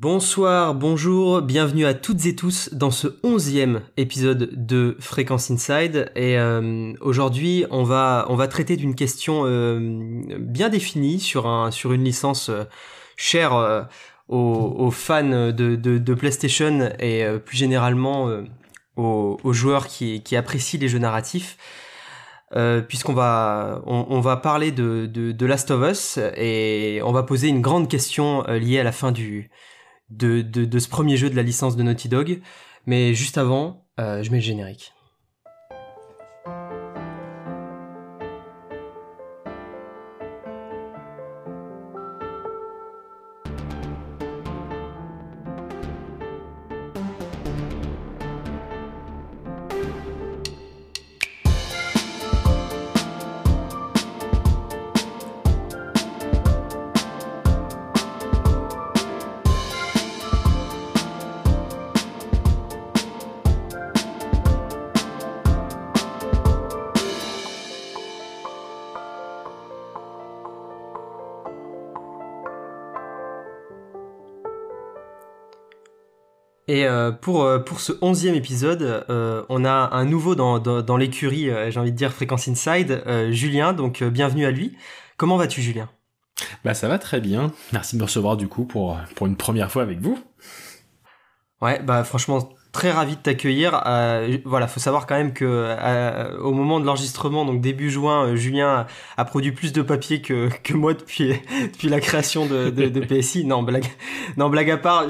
Bonsoir, bonjour, bienvenue à toutes et tous dans ce onzième épisode de Fréquence Inside. Et euh, aujourd'hui, on va on va traiter d'une question euh, bien définie sur un sur une licence euh, chère aux, fans de, de, PlayStation et plus généralement aux, joueurs qui qui apprécient les jeux narratifs. puisqu'on va on, va parler de, de Last of Us et on va poser une grande question liée à la fin du de, de, ce premier jeu de la licence de Naughty Dog. Mais juste avant, euh, je mets le générique. Euh, pour, euh, pour ce onzième épisode, euh, on a un nouveau dans, dans, l'écurie, j'ai envie de dire Fréquence Inside, Julien, donc bienvenue à lui. Comment vas-tu Julien? Bah ça va très bien, merci de me recevoir du coup pour, pour une première fois avec vous. Ouais, bah franchement très ravi de t'accueillir. Euh, voilà, faut savoir quand même que euh, au moment de l'enregistrement, donc début juin, euh, Julien a, produit plus de papier que, que moi depuis depuis la création de, de, PSI. Non, blague, non blague à part,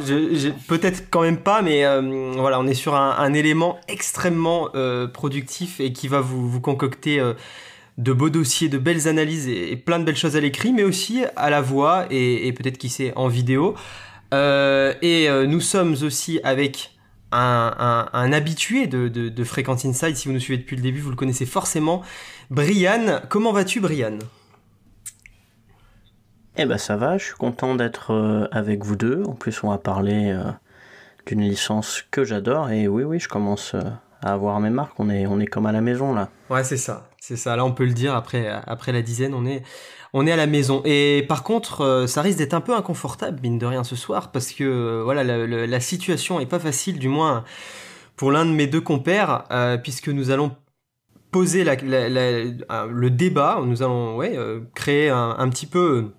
peut-être quand même pas, mais euh, voilà, on est sur un, élément extrêmement productif et qui va vous, concocter de beaux dossiers, de belles analyses et, plein de belles choses à l'écrit, mais aussi à la voix et peut-être qui sait en vidéo. et nous sommes aussi avec un, habitué de, de, de Frequent Inside. Si vous nous suivez depuis le début, vous le connaissez forcément. Brian, comment vas-tu, Brian? Eh ben ça va, je suis content d'être euh, avec vous deux. En plus, on va parler euh, d'une licence que j'adore. Et oui, oui, je commence euh, à avoir mes marques. On est, on est comme à la maison là. Ouais, c'est ça. C'est ça. Là, on peut le dire. Après, après la dizaine, on est, on est à la maison. Et par contre, euh, ça risque d'être un peu inconfortable, mine de rien, ce soir, parce que euh, voilà, la, situation est pas facile, du moins pour l'un de mes deux compères, euh, puisque nous allons poser le débat, nous allons créer un, petit peu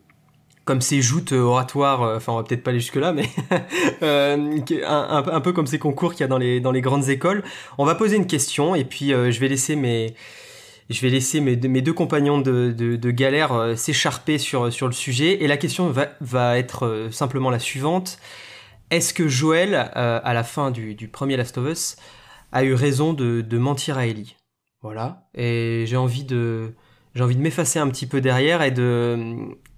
comme ces joutes oratoires, enfin on va peut-être pas aller jusque là, mais un, peu comme ces concours qu'il y a dans les grandes écoles. On va poser une question et puis je vais laisser mes, je vais laisser mes, deux compagnons de, galère euh, s'écharper sur, le sujet. Et la question va, être euh, simplement la suivante. Est-ce que Joël, euh, à la fin du, premier Last of Us, a eu raison de, mentir à Ellie? Voilà. Et j'ai envie de, m'effacer un petit peu derrière et de,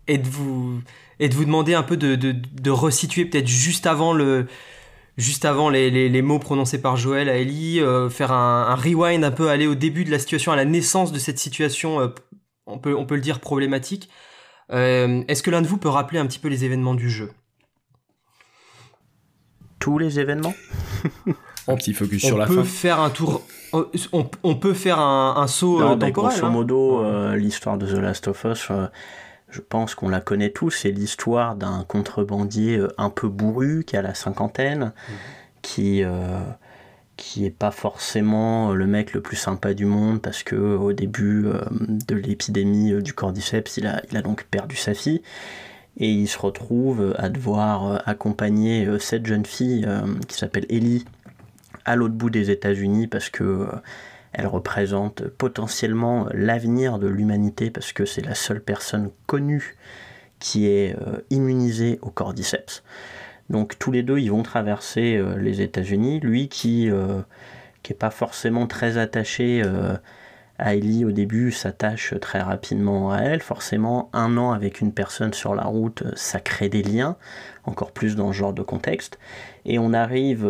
et de vous, et de vous demander un peu de resituer peut-être juste avant le, juste avant les, les, mots prononcés par Joël à Ellie, euh, faire un, un, rewind un peu, aller au début de la situation, à la naissance de cette situation, euh, on, peut, on peut le dire problématique. Euh, est-ce que l'un de vous peut rappeler un petit peu les événements du jeu? Tous les événements? Un petit focus sur la fin. On peut faire un tour. On, on peut faire un, un saut non, temporel. Grosso hein. modo, l'histoire de The Last of Us je pense qu'on la connaît tous, c'est l'histoire d'un contrebandier euh, un peu bourru qui a la cinquantaine, mhm. qui euh, qui est pas forcément le mec le plus sympa du monde parce que au début euh, de l'épidémie du cordyceps, il a, il a donc perdu sa fille et il se retrouve à devoir accompagner cette jeune fille qui s'appelle Ellie à l'autre bout des États-Unis parce que elle représente potentiellement l'avenir de l'humanité parce que c'est la seule personne connue qui est euh, immunisée au cordyceps. Donc tous les deux, ils vont traverser euh, les États-Unis. Lui qui n'est euh, pas forcément très attaché à Ellie au début, s'attache très rapidement à elle. Forcément, un an avec une personne sur la route, ça crée des liens, encore plus dans ce genre de contexte. Et on arrive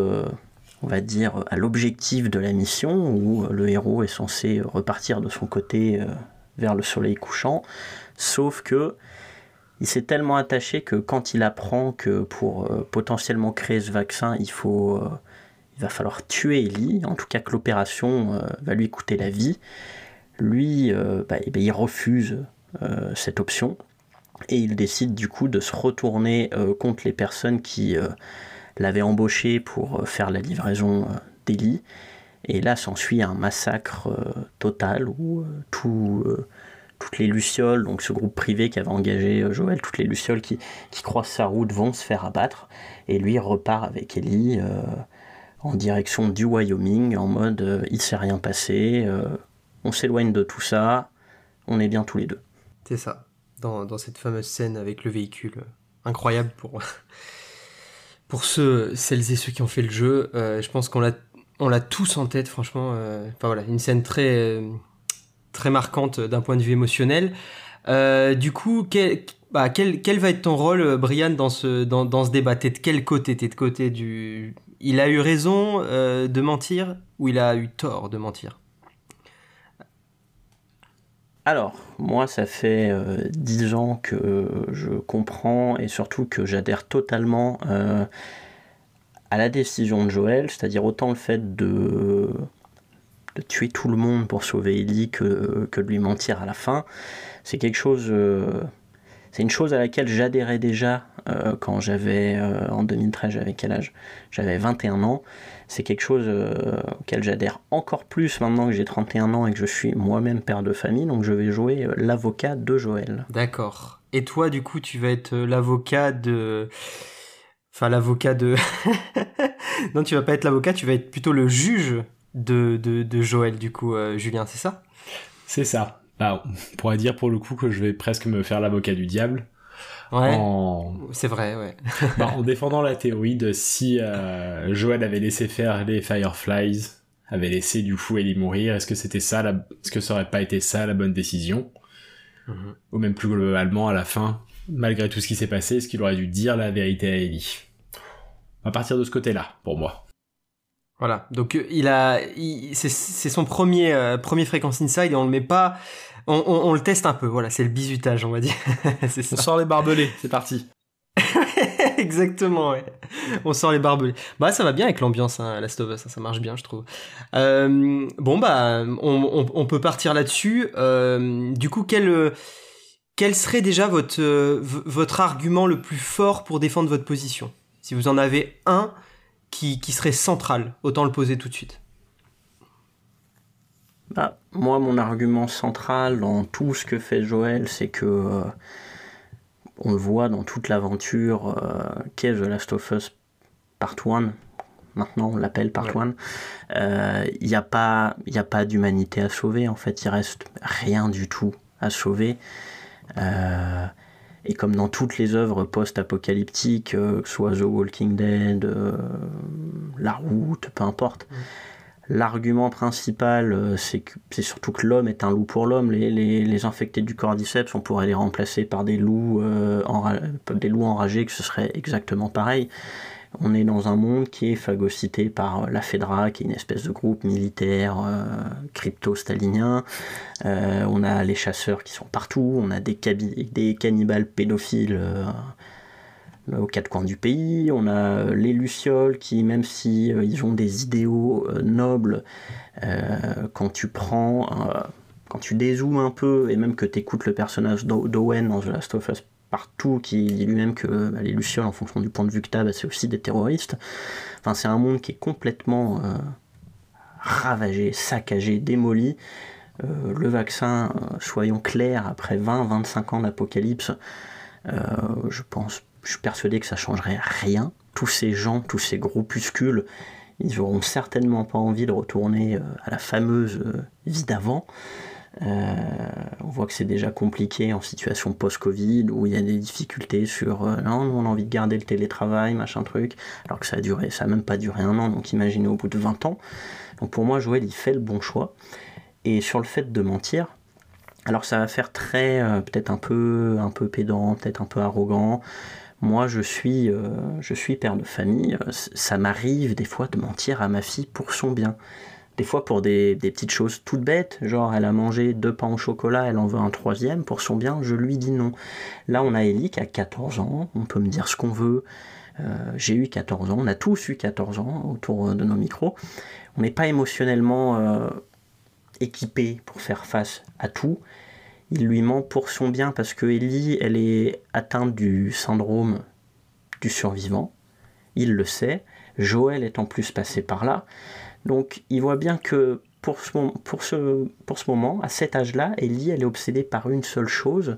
on va dire, à l'objectif de la mission, où le héros est censé repartir de son côté euh, vers le soleil couchant, sauf que il s'est tellement attaché que quand il apprend que pour euh, potentiellement créer ce vaccin, il faut euh, il va falloir tuer Ellie, en tout cas que l'opération va lui coûter la vie, lui, bah, eh ben, il refuse cette option. Et il décide du coup de se retourner contre les personnes qui l'avaient embauché pour faire la livraison d'Eli. Et là s'ensuit un massacre total où tout toutes les Lucioles, donc ce groupe privé qui avait engagé euh, Joël, toutes les Lucioles qui, qui croisent sa route vont se faire abattre. Et lui repart avec Ellie euh, en direction du Wyoming, en mode euh, il s'est rien passé, on s'éloigne de tout ça, on est bien tous les deux. C'est ça, dans, dans, cette fameuse scène avec le véhicule, incroyable pour, pour ceux, celles et ceux qui ont fait le jeu. je pense qu'on l'a, tous en tête, franchement. Enfin voilà, une scène très très marquante d'un point de vue émotionnel. Euh, du coup, bah, quel, va être ton rôle, euh, Brian, dans ce, dans, dans ce débat? T'es de quel côté? T'es de côté du... Il a eu raison euh, de mentir ou il a eu tort de mentir? Alors, moi, ça fait dix ans que je comprends et surtout que j'adhère totalement à la décision de Joël, c'est-à-dire autant le fait de tuer tout le monde pour sauver Ellie que, que de lui mentir à la fin. C'est quelque chose. Euh, c'est une chose à laquelle j'adhérais déjà euh, quand j'avais. Euh, en 2013, j'avais quel âge? J'avais 21 ans. C'est quelque chose auquel j'adhère encore plus maintenant que j'ai 31 ans et que je suis moi-même père de famille. Donc je vais jouer l'avocat de Joël. D'accord. Et toi, du coup, tu vas être l'avocat de. Enfin, l'avocat de. non, tu vas pas être l'avocat, tu vas être plutôt le juge de, de, Joël, du coup, euh, Julien, c'est ça? C'est ça. Bah, on pourrait dire pour le coup que je vais presque me faire l'avocat du diable. Ouais. C'est vrai, ouais. bah, en défendant la théorie de si euh, Joël avait laissé faire les Fireflies, avait laissé du coup Ellie mourir, est-ce que c'était ça, la... est-ce que ça aurait pas été ça la bonne décision? Mhm. Ou même plus globalement, à la fin, malgré tout ce qui s'est passé, est-ce qu'il aurait dû dire la vérité à Ellie? À partir de ce côté-là, pour moi. Voilà, donc euh, il a, c'est son premier euh, premier fréquence inside et on le met pas, on, le teste un peu. Voilà, c'est le bizutage, on va dire. on sort les barbelés, c'est parti. Exactement, ouais. On sort les barbelés. Bah ça va bien avec l'ambiance, hein, Last of Us, ça, marche bien, je trouve. Euh, bon bah, on, peut partir là-dessus. du coup, quel quel serait déjà votre votre argument le plus fort pour défendre votre position? Si vous en avez un qui, serait central Autant le poser tout de suite. Bah, moi, mon argument central dans tout ce que fait Joël, c'est que euh, on le voit dans toute l'aventure euh, qu'est The Last of Us Part 1. Maintenant, on l'appelle Part 1. Euh, il n'y a pas, a pas d'humanité à sauver. En fait, il reste rien du tout à sauver. Et comme dans toutes les œuvres post-apocalyptiques, euh, que ce soit The Walking Dead, euh, La Route, peu importe. L'argument principal, euh, c'est surtout que l'homme est un loup pour l'homme. Les, les, infectés du cordyceps, on pourrait les remplacer par des loups, des loups enragés, que ce serait exactement pareil. On est dans un monde qui est phagocyté par la FEDRA, qui est une espèce de groupe militaire euh, crypto-stalinien. Euh, on a les chasseurs qui sont partout, on a des, des cannibales pédophiles euh, aux quatre coins du pays, on a les lucioles qui, même si ils ont des idéaux nobles, quand tu prends quand tu dézoomes un peu et même que tu écoutes le personnage d'Owen dans The Last of Us partout, qui dit lui-même que bah, les Lucioles, en fonction du point de vue que tu as, bah, c'est aussi des terroristes. Enfin, c'est un monde qui est complètement euh, ravagé, saccagé, démoli. Euh, le vaccin, euh, soyons clairs, après 20-25 ans d'apocalypse, je pense, je suis persuadé que ça changerait rien. Tous ces gens, tous ces groupuscules, ils auront certainement pas envie de retourner à la fameuse vie d'avant. Euh, on voit que c'est déjà compliqué en situation post-Covid où il y a des difficultés sur euh, non, on a envie de garder le télétravail, machin truc, alors que ça a duré, ça a même pas duré un an, donc imaginez au bout de 20 ans. Donc pour moi, Joël, il fait le bon choix. Et sur le fait de mentir, alors ça va faire très, euh, peut-être un peu, un peu pédant, peut-être un peu arrogant. Moi, je suis, je suis père de famille. Ça m'arrive des fois de mentir à ma fille pour son bien. Des fois pour des, petites choses toutes bêtes, genre elle a mangé deux pains au chocolat, elle en veut un troisième, pour son bien, je lui dis non. Là on a Ellie qui a 14 ans, on peut me dire ce qu'on veut, euh, j'ai eu 14 ans, on a tous eu 14 ans autour de nos micros. On n'est pas émotionnellement euh, équipé pour faire face à tout. Il lui ment pour son bien parce que Ellie, elle est atteinte du syndrome du survivant. Il le sait. Joël est en plus passé par là. Donc il voit bien que pour ce, moment, à cet âge-là, Ellie, elle est obsédée par une seule chose,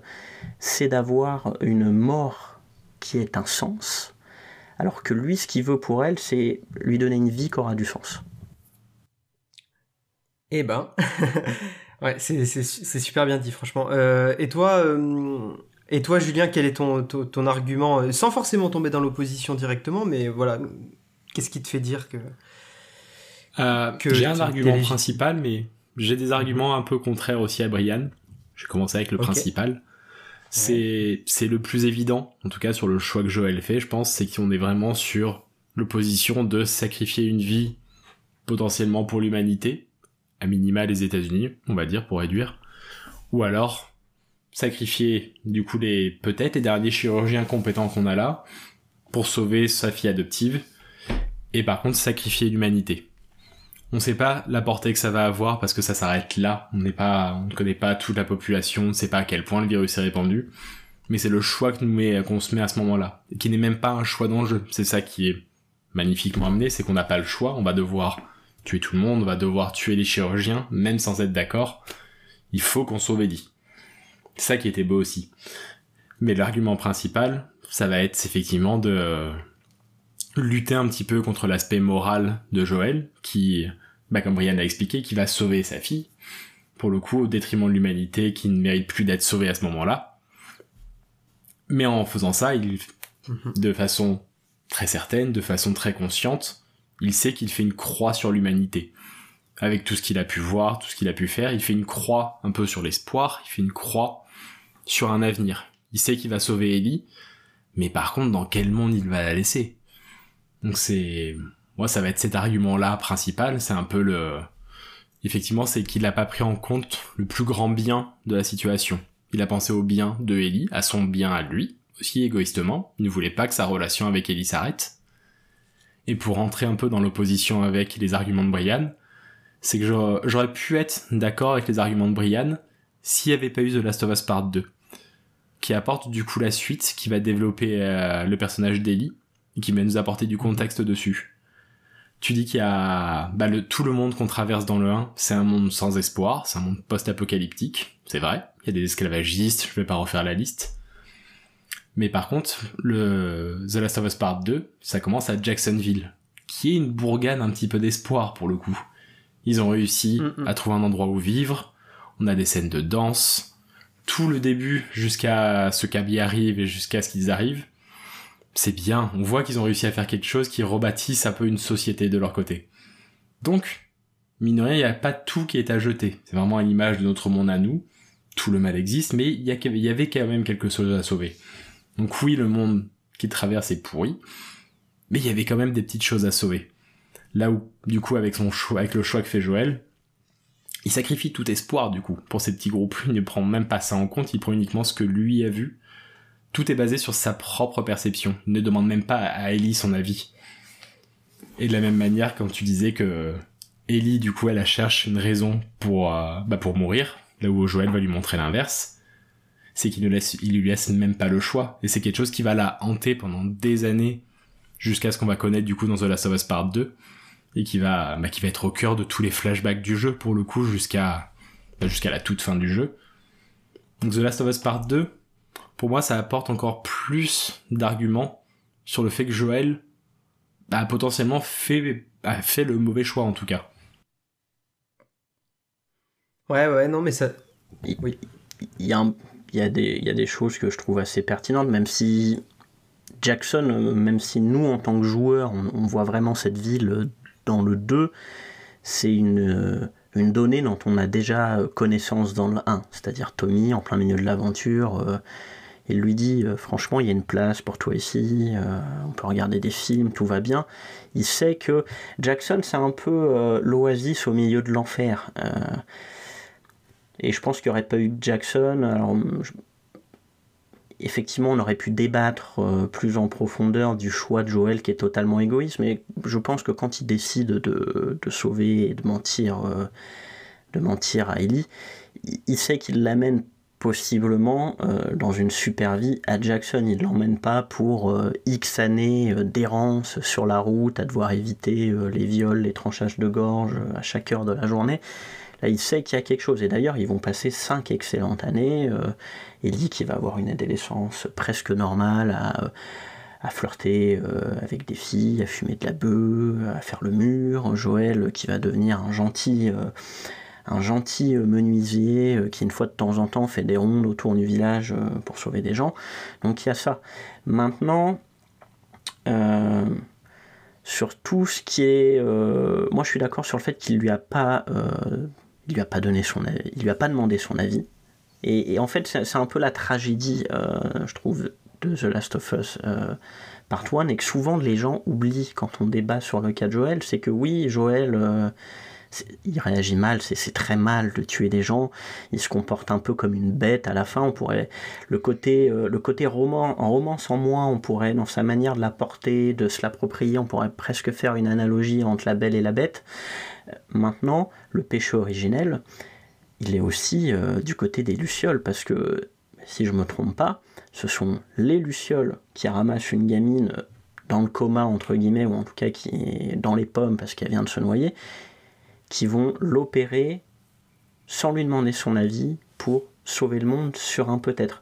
c'est d'avoir une mort qui ait un sens, alors que lui, ce qu'il veut pour elle, c'est lui donner une vie qui aura du sens. Eh ben, ouais, c'est super bien dit, franchement. Euh, et toi, euh, et toi, Julien, quel est ton, ton, argument, euh, sans forcément tomber dans l'opposition directement, mais voilà, qu'est-ce qui te fait dire que... j'ai un argument principal, mais j'ai des arguments un peu contraires aussi à Brian. Je vais commencer avec le principal. C'est c'est le plus évident, en tout cas sur le choix que Joël fait, je pense, c'est qu'on est vraiment sur l'opposition de sacrifier une vie potentiellement pour l'humanité à minima les États-Unis, on va dire, pour réduire, ou alors sacrifier du coup les peut-être les derniers chirurgiens compétents qu'on a là pour sauver sa fille adoptive, et par contre sacrifier l'humanité. On ne sait pas la portée que ça va avoir parce que ça s'arrête là. On n'est pas, on ne connaît pas toute la population, on ne sait pas à quel point le virus est répandu. Mais c'est le choix que nous met, qu'on se met à ce moment-là, qui n'est même pas un choix d'enjeu. C'est ça qui est magnifiquement amené, c'est qu'on n'a pas le choix. On va devoir tuer tout le monde, on va devoir tuer les chirurgiens, même sans être d'accord. Il faut qu'on sauve Ellie. C'est ça qui était beau aussi. Mais l'argument principal, ça va être effectivement de lutter un petit peu contre l'aspect moral de Joël, qui, bah, comme Brian a expliqué, qui va sauver sa fille, pour le coup, au détriment de l'humanité qui ne mérite plus d'être sauvée à ce moment-là. Mais en faisant ça, il, mhm. de façon très certaine, de façon très consciente, il sait qu'il fait une croix sur l'humanité. Avec tout ce qu'il a pu voir, tout ce qu'il a pu faire, il fait une croix un peu sur l'espoir, il fait une croix sur un avenir. Il sait qu'il va sauver Ellie, mais par contre, dans quel monde il va la laisser? Donc c'est... Moi, ça va être cet argument-là principal, c'est un peu le... Effectivement, c'est qu'il n'a pas pris en compte le plus grand bien de la situation. Il a pensé au bien de Ellie, à son bien à lui, aussi égoïstement. Il ne voulait pas que sa relation avec Ellie s'arrête. Et pour rentrer un peu dans l'opposition avec les arguments de Brian, c'est que j'aurais pu être d'accord avec les arguments de Brian s'il n'y avait pas eu The Last of Us Part 2, qui apporte du coup la suite, qui va développer euh, le personnage d'Ellie, et qui va nous apporter du contexte dessus. Tu dis qu'il y a bah, tout le monde qu'on traverse dans le 1, c'est un monde sans espoir, c'est un monde post-apocalyptique, c'est vrai, il y a des esclavagistes, je vais pas refaire la liste, mais par contre, le The Last of Us Part 2, ça commence à Jacksonville, qui est une bourgade un petit peu d'espoir pour le coup. Ils ont réussi mm, mm. à trouver un endroit où vivre, on a des scènes de danse, tout le début jusqu'à ce qu'Abby arrive et jusqu'à ce qu'ils arrivent. C'est bien, on voit qu'ils ont réussi à faire quelque chose qui rebâtisse un peu une société de leur côté. Donc, mine de rien, il n'y a pas tout qui est à jeter. C'est vraiment à l'image de notre monde à nous. Tout le mal existe, mais il y avait quand même quelque chose à sauver. Donc oui, le monde qui traverse est pourri, mais il y avait quand même des petites choses à sauver. Là où, du coup, avec le choix que fait Joël, il sacrifie tout espoir, du coup, pour ces petits groupes. Il ne prend même pas ça en compte, il prend uniquement ce que lui a vu. Tout est basé sur sa propre perception. Il ne demande même pas à Ellie son avis. Et de la même manière, quand tu disais que Ellie, du coup, elle cherche une raison pour, euh, bah, pour mourir, là où Joël va lui montrer l'inverse, c'est qu'il ne laisse, il lui laisse même pas le choix. Et c'est quelque chose qui va la hanter pendant des années, jusqu'à ce qu'on va connaître du coup dans The Last of Us Part 2, et qui va, bah, qui va être au cœur de tous les flashbacks du jeu pour le coup jusqu'à, bah, jusqu'à la toute fin du jeu. Donc The Last of Us Part 2, pour moi, ça apporte encore plus d'arguments sur le fait que Joël a potentiellement fait, a fait le mauvais choix en tout cas. Ouais, ouais, non, mais ça. Oui. Il y a un, il y, a des, choses que je trouve assez pertinentes, même si Jackson, euh, même si nous, en tant que joueurs, on, voit vraiment cette ville dans le 2, c'est une, euh, une donnée dont on a déjà connaissance dans le 1, c'est-à-dire Tommy, en plein milieu de l'aventure, euh, il lui dit franchement il y a une place pour toi ici, on peut regarder des films, tout va bien. Il sait que Jackson c'est un peu l'oasis au milieu de l'enfer. Et je pense qu'il n'y aurait pas eu Jackson. Alors, effectivement, on aurait pu débattre euh, plus en profondeur du choix de Joël qui est totalement égoïste, mais je pense que quand il décide de, sauver et de mentir, euh, de mentir à Ellie, il, sait qu'il l'amène possiblement dans une super vie à Jackson. Il ne l'emmène pas pour X années d'errance sur la route, à devoir éviter les viols, les tranchages de gorge à chaque heure de la journée. Il sait qu'il y a quelque chose. Et d'ailleurs, ils vont passer cinq excellentes années. il dit qu'il va avoir une adolescence presque normale à à flirter euh, avec des filles, à fumer de la bœuf, à faire le mur. Joël qui va devenir un gentil, euh, un gentil menuisier euh, qui une fois de temps en temps fait des rondes autour du village pour sauver des gens. Donc il y a ça. Maintenant, sur tout ce qui est, moi je suis d'accord sur le fait qu'il lui a pas, il lui a pas donné son, il lui a pas demandé son avis. Et, en fait, c'est un peu la tragédie, je trouve, de The Last of Us euh, Part 1 et que souvent les gens oublient quand on débat sur le cas de Joël, c'est que oui, Joël, euh, il réagit mal, c'est très mal de tuer des gens, il se comporte un peu comme une bête à la fin, on pourrait, le côté, euh, le côté roman, en romance en moins, on pourrait, dans sa manière de la porter, de se l'approprier, on pourrait presque faire une analogie entre la belle et la bête. Maintenant, le péché originel, il est aussi du côté des Lucioles, parce que, si je me trompe pas, ce sont les Lucioles qui ramassent une gamine dans le coma, entre guillemets, ou en tout cas qui est dans les pommes parce qu'elle vient de se noyer, qui vont l'opérer sans lui demander son avis pour sauver le monde sur un peut-être.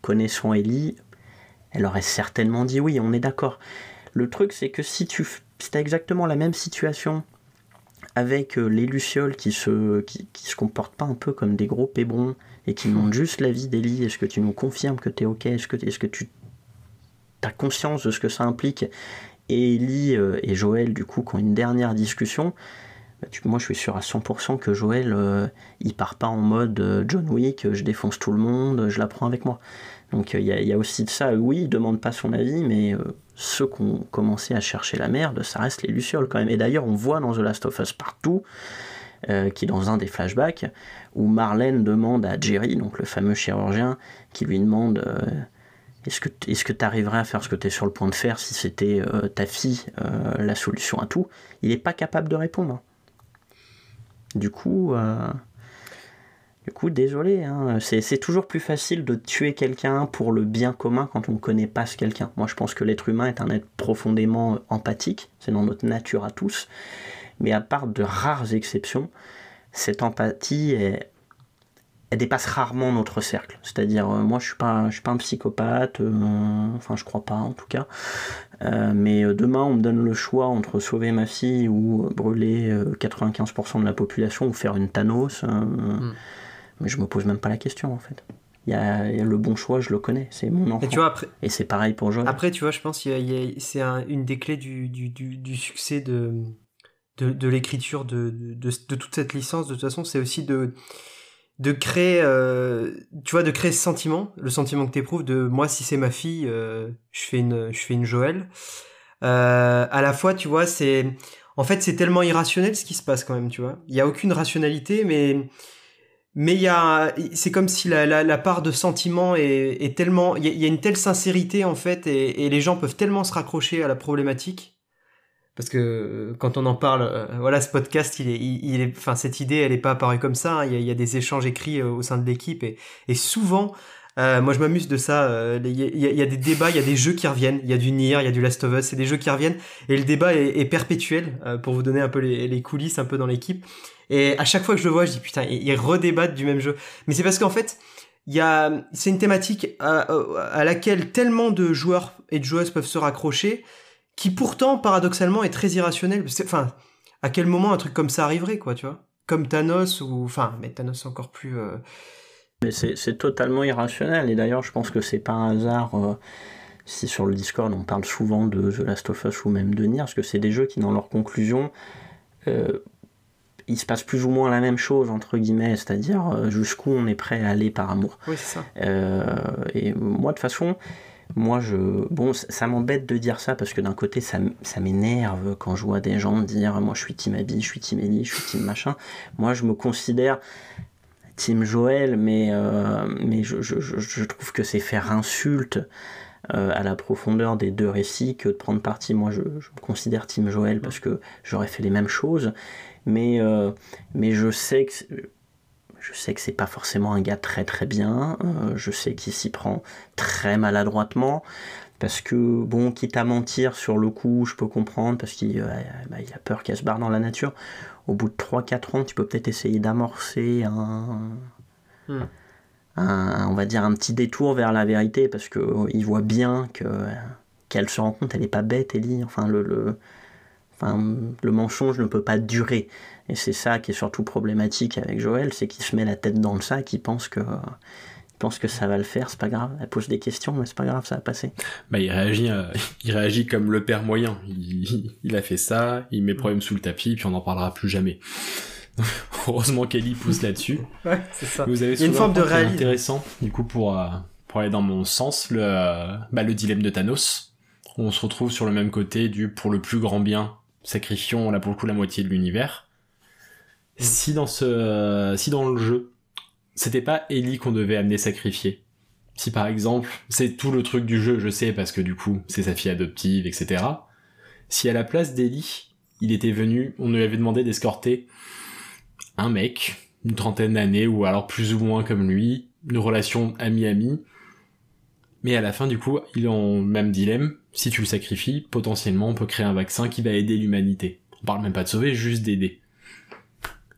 Connaissant Ellie, elle aurait certainement dit oui, on est d'accord. Le truc, c'est que si tu as exactement la même situation avec euh, les Lucioles qui se, qui, se comportent pas un peu comme des gros pébrons et qui demandent juste l'avis d'Elie, est-ce que tu nous confirmes que tu es ok, est-ce que, est -ce que tu as conscience de ce que ça implique? Et Ellie euh, et Joël, du coup, qui ont une dernière discussion, bah, moi je suis sûr à 100% que Joël, euh, il part pas en mode John Wick, je défonce tout le monde, je la prends avec moi. Donc il y, y, a aussi de ça, oui, il demande pas son avis, mais ceux qui ont commencé à chercher la merde, ça reste les Lucioles quand même. Et d'ailleurs, on voit dans The Last of Us partout, euh, qui est dans un des flashbacks, où Marlène demande à Jerry, donc le fameux chirurgien, qui lui demande euh, est-ce que tu arriverais à faire ce que tu es sur le point de faire si c'était euh, ta fille la solution à tout? Il n'est pas capable de répondre. Du coup, du coup, désolé, hein, c'est toujours plus facile de tuer quelqu'un pour le bien commun quand on ne connaît pas ce quelqu'un. Moi, je pense que l'être humain est un être profondément empathique, c'est dans notre nature à tous. Mais à part de rares exceptions, cette empathie, elle, dépasse rarement notre cercle. C'est-à-dire, euh, moi, je suis suis pas un psychopathe, euh, enfin, je crois pas en tout cas. Euh, mais demain, on me donne le choix entre sauver ma fille ou brûler 95% de la population ou faire une Thanos. Hmm. Mais je me pose même pas la question en fait. Il y, a, le bon choix, je le connais, c'est mon enfant. Et, tu vois, après, et c'est pareil pour Joël. Après, tu vois, je pense que c'est une des clés du, du, du, succès de, de, de l'écriture de, de, de, toute cette licence. De toute façon, c'est aussi de, de créer, euh, tu vois, de créer ce sentiment, le sentiment que tu éprouves de moi, si c'est ma fille, euh, je, fais une, je fais une Joël. Euh, à la fois, tu vois, c'est. En fait, c'est tellement irrationnel ce qui se passe quand même, tu vois. Il n'y a aucune rationalité, mais mais il y a, c'est comme si la, la, la, part de sentiment est, est tellement, il y, a une telle sincérité en fait, et, les gens peuvent tellement se raccrocher à la problématique, parce que euh, quand on en parle, euh, voilà, ce podcast, il est, il, est, enfin cette idée, elle est pas apparue comme ça. Hein. il, y a, y a, des échanges écrits euh, au sein de l'équipe, et, et souvent, moi je m'amuse de ça. Il y, y, a des débats, il y a des jeux qui reviennent. Il y a du Nier, il y a du Last of Us, c'est des jeux qui reviennent, et le débat est, perpétuel. pour vous donner un peu les, coulisses, un peu dans l'équipe. Et à chaque fois que je le vois, je dis putain, ils redébattent du même jeu. Mais c'est parce qu'en fait, il y a, c'est une thématique à, laquelle tellement de joueurs et de joueuses peuvent se raccrocher, qui pourtant, paradoxalement, est très irrationnel. Enfin, à quel moment un truc comme ça arriverait, quoi, tu vois? Comme Thanos ou, enfin, mais Thanos encore plus. Euh, mais c'est totalement irrationnel. Et d'ailleurs, je pense que c'est pas un hasard. Euh, si sur le Discord on parle souvent de The Last of Us ou même de Nier, parce que c'est des jeux qui, dans leur conclusion, euh, il se passe plus ou moins la même chose, entre guillemets, c'est-à-dire euh, jusqu'où on est prêt à aller par amour. Oui, c'est ça. Euh, et moi, de toute façon, moi, je. Bon, ça, m'embête de dire ça parce que d'un côté, ça, ça m'énerve quand je vois des gens dire Moi, je suis Team Abby, je suis Team Ellie, je suis Team machin. Moi, je me considère Team Joël, mais, euh, je, trouve que c'est faire insulte. à la profondeur des deux récits que de prendre parti. Moi, je, me considère Team Joël parce que j'aurais fait les mêmes choses mais, euh, je sais que je sais c'est pas forcément un gars très très bien. je sais qu'il s'y prend très maladroitement. Parce que, bon, quitte à mentir sur le coup, je peux comprendre, parce qu'il bah, a peur qu'elle se barre dans la nature. Au bout de 3-4 ans, tu peux peut-être essayer d'amorcer hmm. un, on va dire, un petit détour vers la vérité, parce qu'il voit bien que qu'elle se rend compte, elle n'est pas bête, Ellie. Enfin, le, le, enfin, le mensonge ne peut pas durer. Et c'est ça qui est surtout problématique avec Joël, c'est qu'il se met la tête dans le sac, il pense que pense que ça va le faire, c'est pas grave. Elle pose des questions, mais c'est pas grave, ça va passer. Bah, il réagit, euh, il réagit comme le père moyen. Il, a fait ça, il met le problème sous le tapis, puis on n'en parlera plus jamais. Heureusement qu'Ellie pousse là-dessus. Ouais, c'est ça. Vous avez une forme de réalisme intéressant, du coup, pour, euh, pour aller dans mon sens, le, euh, bah, le dilemme de Thanos. On se retrouve sur le même côté du pour le plus grand bien, sacrifions là pour le coup la moitié de l'univers. Si dans ce, si dans le jeu, c'était pas Ellie qu'on devait amener sacrifier. Si par exemple, c'est tout le truc du jeu, je sais, parce que du coup, c'est sa fille adoptive, etc. Si à la place d'Ellie, il était venu, on lui avait demandé d'escorter un mec, une trentaine d'années, ou alors plus ou moins comme lui, une relation ami-ami, mais à la fin, du coup, ils ont le même dilemme. Si tu le sacrifies, potentiellement, on peut créer un vaccin qui va aider l'humanité. On parle même pas de sauver, juste d'aider.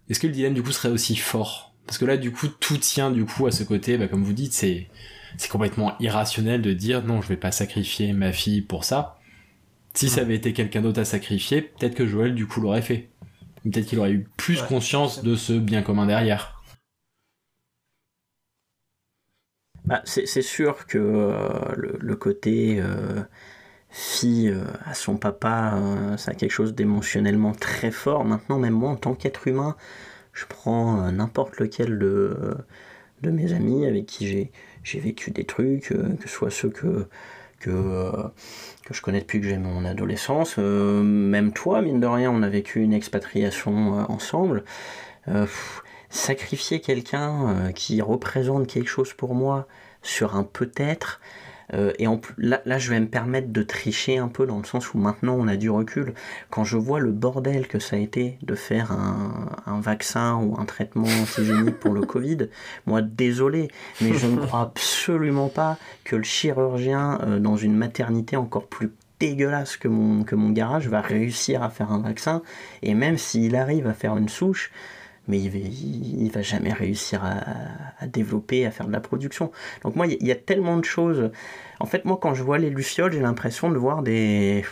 Est-ce que le dilemme, du coup, serait aussi fort? Parce que là, du coup, tout tient du coup à ce côté, bah, comme vous dites, c'est c'est complètement irrationnel de dire non, je vais pas sacrifier ma fille pour ça. Si ça avait été quelqu'un d'autre à sacrifier, peut-être que Joël du coup l'aurait fait. Peut-être qu'il aurait eu plus conscience de ce bien commun derrière. Bah, c'est sûr que euh, le, côté euh, fille euh, à son papa, ça a quelque chose d'émotionnellement très fort. Maintenant, même moi, en tant qu'être humain, je prends euh, n'importe lequel de, mes amis avec qui j'ai vécu des trucs, euh, que ce soit ceux que, que, euh, que je connais depuis que j'ai mon adolescence. même toi, mine de rien, on a vécu une expatriation ensemble. sacrifier quelqu'un qui représente quelque chose pour moi sur un peut-être, euh, et en, là, là, je vais me permettre de tricher un peu dans le sens où maintenant on a du recul. Quand je vois le bordel que ça a été de faire un, un vaccin ou un traitement antigénique pour le Covid, moi désolé, mais je ne crois absolument pas que le chirurgien euh, dans une maternité encore plus dégueulasse que mon, que mon garage va réussir à faire un vaccin. Et même s'il arrive à faire une souche, mais il va, il, va jamais réussir à, développer, à faire de la production. Donc moi, il y, a tellement de choses. En fait, moi, quand je vois les lucioles, j'ai l'impression de voir des...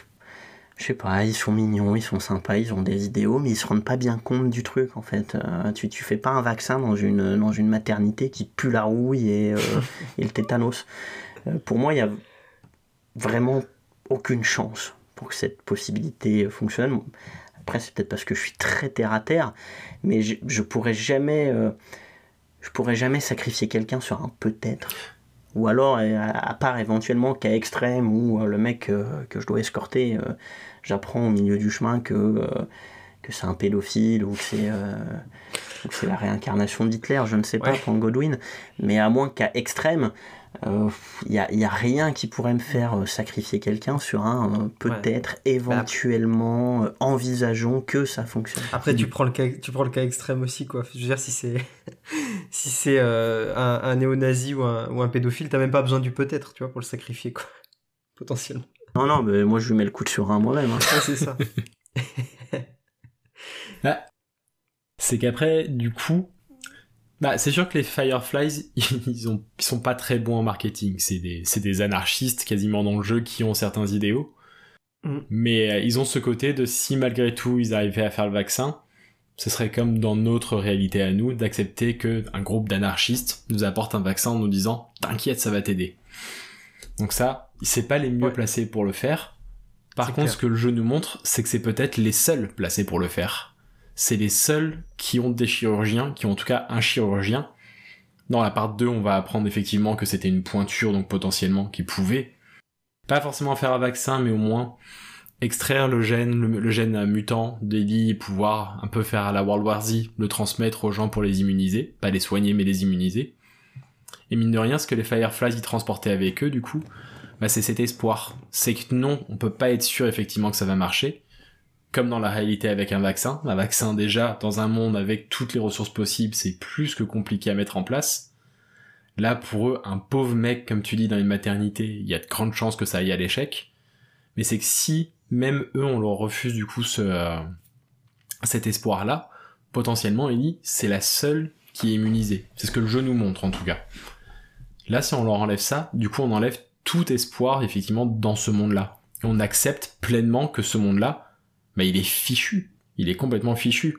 Je sais pas, ils sont mignons, ils sont sympas, ils ont des idéaux, mais ils se rendent pas bien compte du truc, en fait. Euh, tu, tu fais pas un vaccin dans une, dans une maternité qui pue la rouille et, euh, et le tétanos. Euh, pour moi, il y a vraiment aucune chance pour que cette possibilité fonctionne. Après, c'est peut-être parce que je suis très terre à terre, mais je, je pourrais jamais, euh, je pourrais jamais sacrifier quelqu'un sur un peut-être. Ou alors, euh, à, part éventuellement cas extrême où euh, le mec que je dois escorter, j'apprends au milieu du chemin que, que c'est un pédophile ou que c'est c'est la réincarnation d'Hitler, je ne sais pas, pour Godwin. Mais à moins cas extrême, il euh, n'y a, y a, rien qui pourrait me faire euh, sacrifier quelqu'un sur un euh, peut-être, éventuellement, envisageons que ça fonctionne. Après, tu prends le cas, tu prends le cas extrême aussi, quoi. Je veux dire, si c'est si c'est un, un néo-nazi ou un, ou un pédophile, t'as même pas besoin du peut-être, tu vois, pour le sacrifier, quoi. Potentiellement. Non, non, mais moi je lui mets le coup de sur un moi-même. Hein. c'est ça. Ah. c'est qu'après, du coup, bah, c'est sûr que les Fireflies, ils, ont, ils sont pas très bons en marketing. C'est des, des anarchistes quasiment dans le jeu qui ont certains idéaux. Mm. Mais euh, ils ont ce côté de si malgré tout ils arrivaient à faire le vaccin, ce serait comme dans notre réalité à nous d'accepter que un groupe d'anarchistes nous apporte un vaccin en nous disant t'inquiète ça va t'aider. Donc ça, c'est pas les mieux placés pour le faire. Par contre, ce que le jeu nous montre, c'est que c'est peut-être les seuls placés pour le faire c'est les seuls qui ont des chirurgiens, qui ont en tout cas un chirurgien. Dans la part 2, on va apprendre effectivement que c'était une pointure, donc potentiellement qui pouvait, pas forcément faire un vaccin, mais au moins extraire le gène, le, gène mutant d'Ellie et pouvoir un peu faire à la World War Z, le transmettre aux gens pour les immuniser, pas les soigner mais les immuniser. Et mine de rien, ce que les Fireflies y transportaient avec eux, du coup, bah c'est cet espoir. C'est que non, on peut pas être sûr effectivement que ça va marcher, comme dans la réalité avec un vaccin. Un vaccin déjà, dans un monde avec toutes les ressources possibles, c'est plus que compliqué à mettre en place. Là, pour eux, un pauvre mec, comme tu dis, dans une maternité, il y a de grandes chances que ça aille à l'échec. Mais c'est que si même eux, on leur refuse du coup ce, euh, cet espoir-là, potentiellement, Ellie, c'est la seule qui est immunisée. C'est ce que le jeu nous montre, en tout cas. Là, si on leur enlève ça, du coup, on enlève tout espoir, effectivement, dans ce monde-là. On accepte pleinement que ce monde-là, bah, il est fichu. Il est complètement fichu.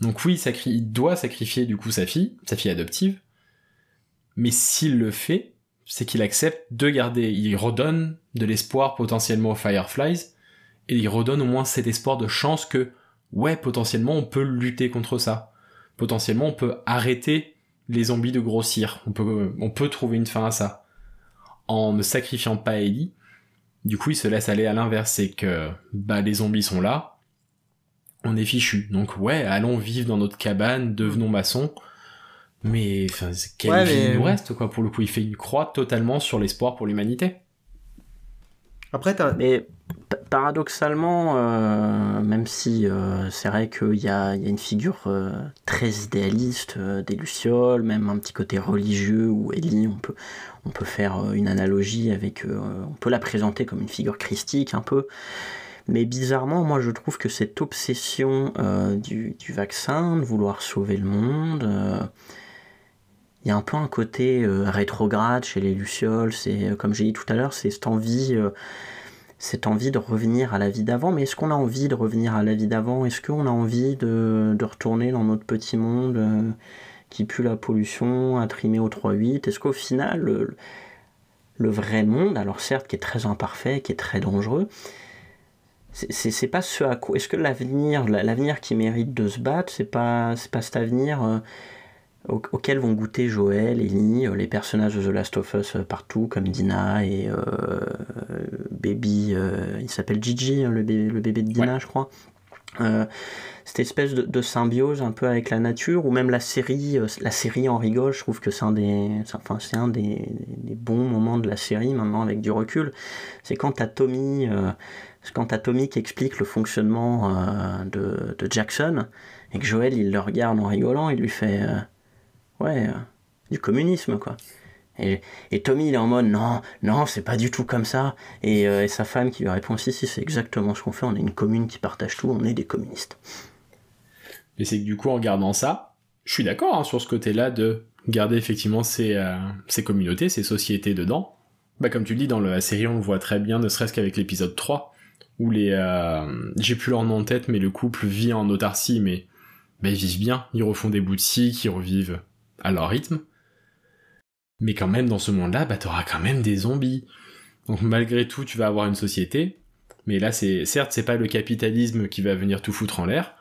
Donc oui, il doit sacrifier, du coup, sa fille, sa fille adoptive, mais s'il le fait, c'est qu'il accepte de garder, il redonne de l'espoir potentiellement aux Fireflies, et il redonne au moins cet espoir de chance que, ouais, potentiellement on peut lutter contre ça. Potentiellement on peut arrêter les zombies de grossir. On peut, on peut trouver une fin à ça. En ne sacrifiant pas Ellie, du coup il se laisse aller à l'inverse, c'est que, bah, les zombies sont là, on est fichu. Donc ouais, allons vivre dans notre cabane, devenons maçons, mais enfin, quelle vie nous reste quoi Pour le coup, il fait une croix totalement sur l'espoir pour l'humanité. Après, mais paradoxalement, euh, même si euh, c'est vrai qu'il y, a, une figure euh, très idéaliste des lucioles, même un petit côté religieux où Ellie, on peut, on peut faire une analogie avec, on peut la présenter comme une figure christique un peu. Mais bizarrement, moi je trouve que cette obsession du, vaccin, de vouloir sauver le monde, il y a un peu un côté rétrograde chez les Lucioles, c'est comme j'ai dit tout à l'heure, c'est cette envie, cette envie de revenir à la vie d'avant. Mais est-ce qu'on a envie de revenir à la vie d'avant? Est-ce qu'on a envie de, retourner dans notre petit monde qui pue la pollution, à trimer au 3-8 Est-ce qu'au final, le, le, vrai monde, alors certes qui est très imparfait, qui est très dangereux, c'est pas ce à quoi. Est-ce que l'avenir, l'avenir qui mérite de se battre, c'est pas, pas cet avenir auxquels vont goûter Joël, Ellie, euh, les personnages de The Last of Us euh, partout, comme Dina et euh, Baby, il s'appelle Gigi, hein, le, bébé, de Dina, je crois. cette espèce de, symbiose un peu avec la nature, ou même la série, la série en rigole, je trouve que c'est un, des, enfin, c'est un des, bons moments de la série maintenant avec du recul. C'est quand t'as Tommy, quand t'as Tommy qui explique le fonctionnement de, de, Jackson, et que Joël il le regarde en rigolant, il lui fait ouais, euh, du communisme, quoi. Et, Tommy, il est en mode non, non, c'est pas du tout comme ça. Euh, et, sa femme qui lui répond si, si, c'est exactement ce qu'on fait. On est une commune qui partage tout, on est des communistes. Mais c'est que du coup, en gardant ça, je suis d'accord hein, sur ce côté-là de garder effectivement ces, euh, ces, communautés, ces sociétés dedans. Bah, comme tu le dis, dans la série, on le voit très bien, ne serait-ce qu'avec l'épisode 3, où les. J'ai plus leur nom en tête, mais le couple vit en autarcie, mais ils vivent bien. Ils refont des boutiques, ils revivent à leur rythme. Mais quand même, dans ce monde-là, bah, t'auras quand même des zombies. Donc malgré tout, tu vas avoir une société. Mais là, c'est certes, c'est pas le capitalisme qui va venir tout foutre en l'air,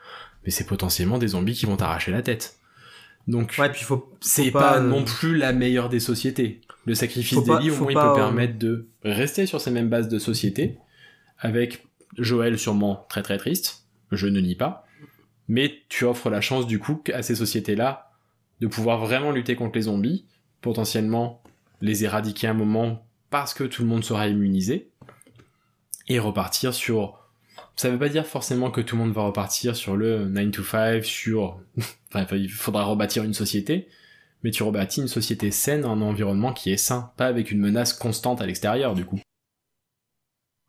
mais c'est potentiellement des zombies qui vont t'arracher la tête. Donc, ouais, puis faut, c'est pas, euh, non plus la meilleure des sociétés. Le sacrifice d'Eli, au moins, il peut euh, permettre de rester sur ces mêmes bases de société, avec Joël sûrement très très triste, je ne nie pas, mais tu offres la chance du coup à ces sociétés-là de pouvoir vraiment lutter contre les zombies, potentiellement les éradiquer un moment parce que tout le monde sera immunisé, et repartir sur... Ça veut pas dire forcément que tout le monde va repartir sur le 9 to 5, sur... enfin, il faudra rebâtir une société, mais tu rebâtis une société saine, un environnement qui est sain, pas avec une menace constante à l'extérieur du coup.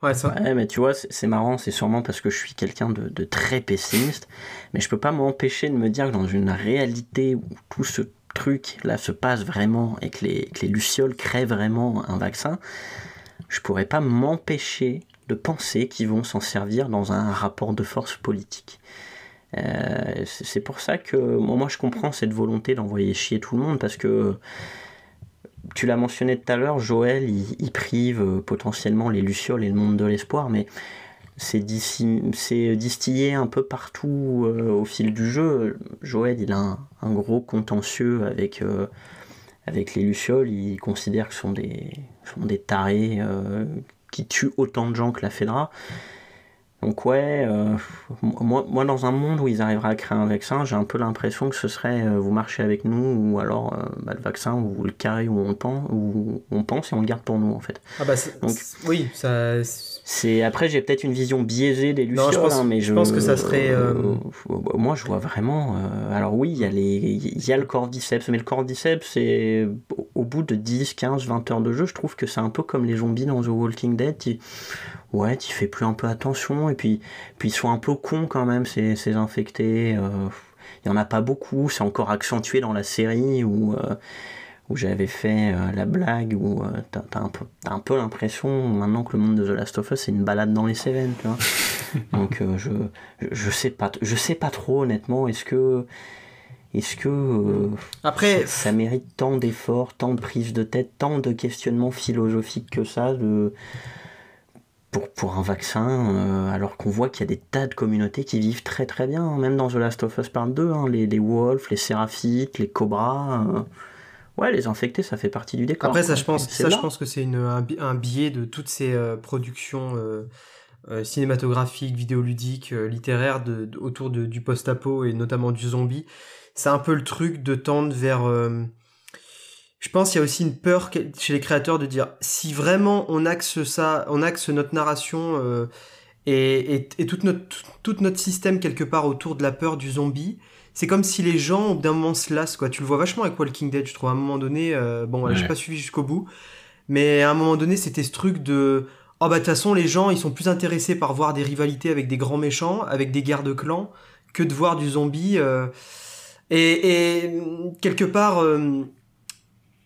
Ouais, ça. Mais tu vois, c'est marrant, c'est sûrement parce que je suis quelqu'un de, très pessimiste, mais je peux pas m'empêcher de me dire que dans une réalité où tout ce truc là se passe vraiment et que les, que les lucioles créent vraiment un vaccin, je pourrais pas m'empêcher de penser qu'ils vont s'en servir dans un rapport de force politique. Euh, c'est pour ça que moi je comprends cette volonté d'envoyer chier tout le monde parce que tu l'as mentionné tout à l'heure, Joël, il, prive euh, potentiellement les Lucioles et le monde de l'espoir, mais c'est distillé un peu partout euh, au fil du jeu. Joël, il a un, gros contentieux avec, euh, avec les Lucioles. Il considère que ce sont des, sont des tarés qui tuent autant de gens que la Fedra. Donc ouais, euh, moi, moi dans un monde où ils arriveraient à créer un vaccin, j'ai un peu l'impression que ce serait euh, vous marchez avec nous ou alors euh, bah, le vaccin ou le carré où on pense, où on pense et on le garde pour nous en fait. Ah bah Donc, oui, ça C'est après j'ai peut-être une vision biaisée des lucioles, je pense, hein, mais je, pense que ça serait. Euh, moi, je vois vraiment. alors oui, il y a les, il y a le cordyceps, mais le cordyceps, c'est au bout de 10, 15, 20 heures de jeu, je trouve que c'est un peu comme les zombies dans The Walking Dead. Ouais, tu fais plus un peu attention, et puis, puis ils sont un peu cons quand même ces, ces infectés. Il y en a pas beaucoup, c'est encore accentué dans la série où où j'avais fait euh, la blague où euh, t'as un peu, un peu l'impression maintenant que le monde de The Last of Us c'est une balade dans les Cévennes, tu vois. Donc euh, je, je sais pas je sais pas trop honnêtement est-ce que est-ce que après ça, mérite tant d'efforts, tant de prise de tête, tant de questionnements philosophiques que ça de pour, pour un vaccin, alors qu'on voit qu'il y a des tas de communautés qui vivent très très bien, hein, même dans The Last of Us Part 2, hein, les, les Wolves, les Séraphites, les Cobras. Ouais, les infectés, ça fait partie du décor. Après, ça, je pense, ça, je pense que c'est un, un, biais de toutes ces euh, productions euh, euh, cinématographiques, vidéoludiques, littéraires de, autour de, du post-apo et notamment du zombie. C'est un peu le truc de tendre vers. Je pense qu'il y a aussi une peur chez les créateurs de dire si vraiment on axe ça, on axe notre narration et, et, et tout, notre, tout notre système quelque part autour de la peur du zombie c'est comme si les gens, d'un moment, se lassent, quoi. Tu le vois vachement avec Walking Dead, je trouve. À un moment donné, euh, bon, voilà, j'ai pas suivi jusqu'au bout, mais à un moment donné, c'était ce truc de. Oh, bah, de toute façon, les gens, ils sont plus intéressés par voir des rivalités avec des grands méchants, avec des guerres de clans, que de voir du zombie. Euh. Et, et, quelque part, euh,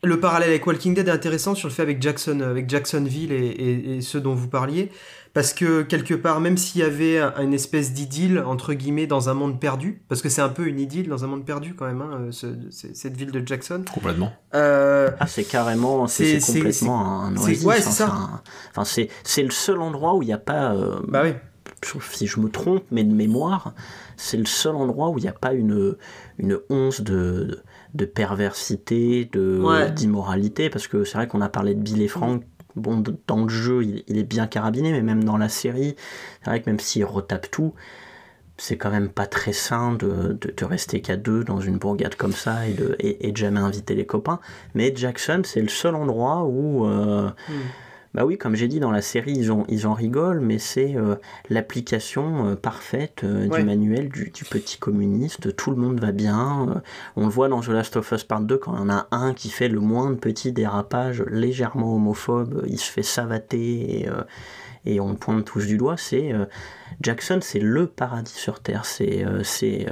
le parallèle avec Walking Dead est intéressant sur le fait avec Jackson, avec Jacksonville et, et, et ceux dont vous parliez parce que quelque part, même s'il y avait une espèce d'idylle, entre guillemets, dans un monde perdu, parce que c'est un peu une idylle dans un monde perdu quand même, hein, cette ville de Jackson. Complètement. Euh, ah, c'est carrément, c'est complètement un oasis. Ouais, c'est ça. Enfin, c'est le seul endroit où il n'y a pas... Euh, bah oui. Si je me trompe, mais de mémoire, c'est le seul endroit où il n'y a pas une, une once de, de perversité, de d'immoralité, parce que c'est vrai qu'on a parlé de Bill et Frank bon, dans le jeu, il, est bien carabiné, mais même dans la série, c'est vrai que même s'il retape tout, c'est quand même pas très sain de, de, rester qu'à deux dans une bourgade comme ça et de, et, de jamais inviter les copains. Mais Jackson, c'est le seul endroit où. Euh, hmm. Bah oui, comme j'ai dit dans la série, ils, ont, ils en rigolent, mais c'est euh, l'application euh, parfaite euh, du manuel du, petit communiste. Tout le monde va bien. on le voit dans The Last of Us Part 2 quand il y en a un qui fait le moindre petit dérapage légèrement homophobe, il se fait savater et, et on le pointe tous du doigt. C'est Jackson, c'est le paradis sur terre. C'est c'est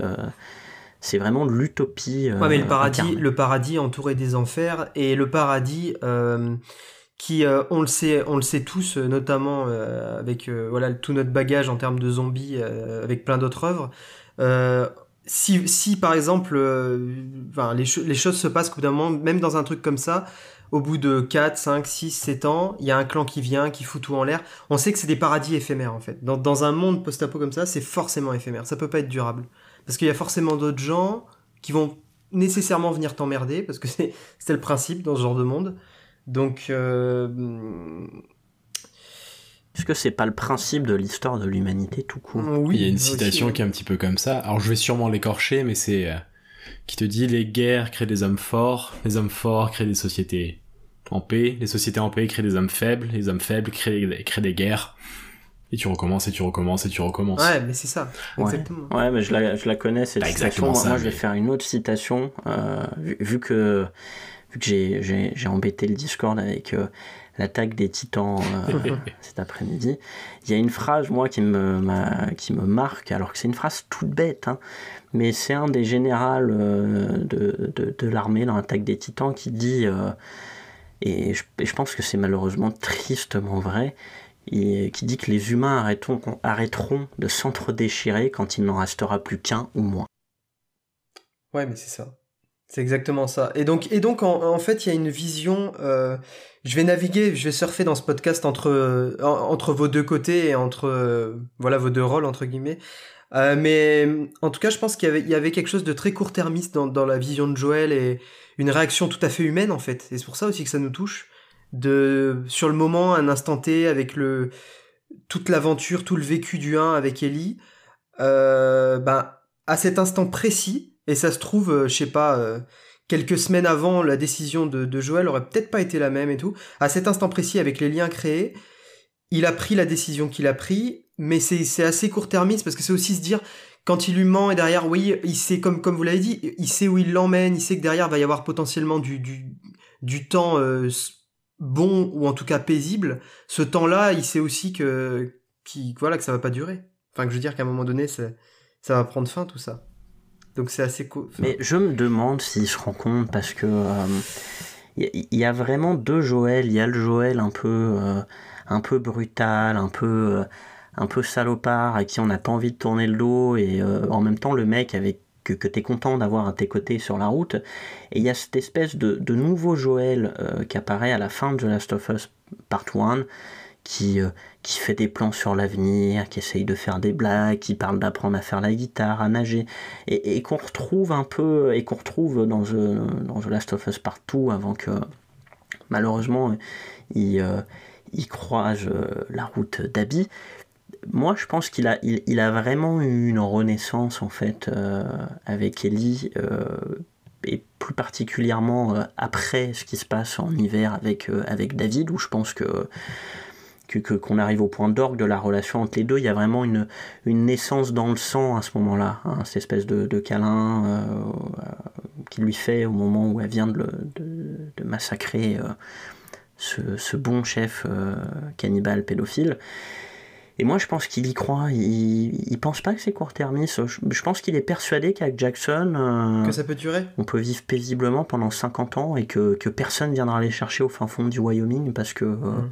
c'est vraiment l'utopie. ouais, mais le paradis, le paradis entouré des enfers et le paradis qui, euh, on le sait, on le sait tous, euh, notamment euh, avec voilà tout notre bagage en termes de zombies, avec plein d'autres œuvres. si, si par exemple, enfin, les, choses se passent qu'au d'un moment, même dans un truc comme ça, au bout de 4, 5, 6, 7 ans, il y a un clan qui vient, qui fout tout en l'air. On sait que c'est des paradis éphémères en fait. Dans, dans un monde post-apo comme ça, c'est forcément éphémère. Ça peut pas être durable. Parce qu'il y a forcément d'autres gens qui vont nécessairement venir t'emmerder, parce que c'est le principe dans ce genre de monde. Donc. Euh, Est-ce que c'est pas le principe de l'histoire de l'humanité tout court Oui. Il y a une citation qui est un petit peu comme ça. Alors je vais sûrement l'écorcher, mais c'est euh, qui te dit les guerres créent des hommes forts, les hommes forts créent des sociétés en paix, les sociétés en paix créent des hommes faibles, les hommes faibles créent, créent des guerres. Et tu recommences et tu recommences et tu recommences. Ouais, mais c'est ça. Exactement. Ouais, mais je la, je la connais cette citation. Moi, je vais faire une autre citation, euh, vu, que vu que j'ai embêté le Discord avec euh, l'attaque des titans euh, cet après-midi, il y a une phrase, moi, qui me, qui me marque, alors que c'est une phrase toute bête, hein, mais c'est un des généraux euh, de, de, de l'armée dans l'attaque des titans qui dit, et je, je, pense que c'est malheureusement tristement vrai, et, qui dit que les humains arrêteront, arrêteront de s'entre-déchirer quand il n'en restera plus qu'un ou moins. Ouais, mais c'est ça. C'est exactement ça. Et donc, et donc en, fait, il y a une vision. Euh, je vais naviguer, je vais surfer dans ce podcast entre euh, entre vos deux côtés et entre euh, voilà vos deux rôles entre guillemets. mais en tout cas, je pense qu'il y y avait quelque chose de très court-termiste dans, dans la vision de Joël et une réaction tout à fait humaine en fait. Et c'est pour ça aussi que ça nous touche. De sur le moment, un instant T avec le toute l'aventure, tout le vécu du 1 avec Ellie. ben à cet instant précis, et ça se trouve, euh, je sais pas, euh, quelques semaines avant, la décision de, Joël aurait peut-être pas été la même et tout. À cet instant précis, avec les liens créés, il a pris la décision qu'il a pris, mais c'est assez court-termiste parce que c'est aussi se dire quand il lui ment et derrière, oui, il sait comme comme vous l'avez dit, il sait où il l'emmène, il sait que derrière va y avoir potentiellement du du, du temps euh, bon ou en tout cas paisible. Ce temps-là, il sait aussi que qui voilà que ça va pas durer. Enfin, que je veux dire qu'à un moment donné, ça va prendre fin tout ça. Donc c'est assez cool. Mais je me demande s'il se compte parce que il euh, y, a vraiment deux Joël. Il y a le Joël un peu euh, un peu brutal, un peu euh, un peu salopard à qui on n'a pas envie de tourner le dos et en même temps le mec avec que, que tu es content d'avoir à tes côtés sur la route. Et il y a cette espèce de, de nouveau Joël qui apparaît à la fin de The Last of Us Part 1 qui, qui fait des plans sur l'avenir, qui essaye de faire des blagues, qui parle d'apprendre à faire la guitare, à nager, et, qu'on retrouve un peu, et qu'on retrouve dans The, dans The Last of Us Partout, avant que malheureusement il, euh, il croise euh, la route d'Abby. Moi, je pense qu'il a, il, il, a vraiment eu une renaissance en fait avec Ellie et plus particulièrement après ce qui se passe en hiver avec, avec David, où je pense que qu'on arrive au point d'orgue de la relation entre les deux. Il y a vraiment une, une naissance dans le sang à ce moment-là, hein, cette espèce de, de câlin euh, qu'il lui fait au moment où elle vient de, de, massacrer euh, ce, ce, bon chef euh, cannibale pédophile. Et moi, je pense qu'il y croit. Il, il pense pas que c'est court-termiste. Je, pense qu'il est persuadé qu'avec Jackson. que ça peut durer On peut vivre paisiblement pendant 50 ans et que, que personne viendra les chercher au fin fond du Wyoming parce que. Mmh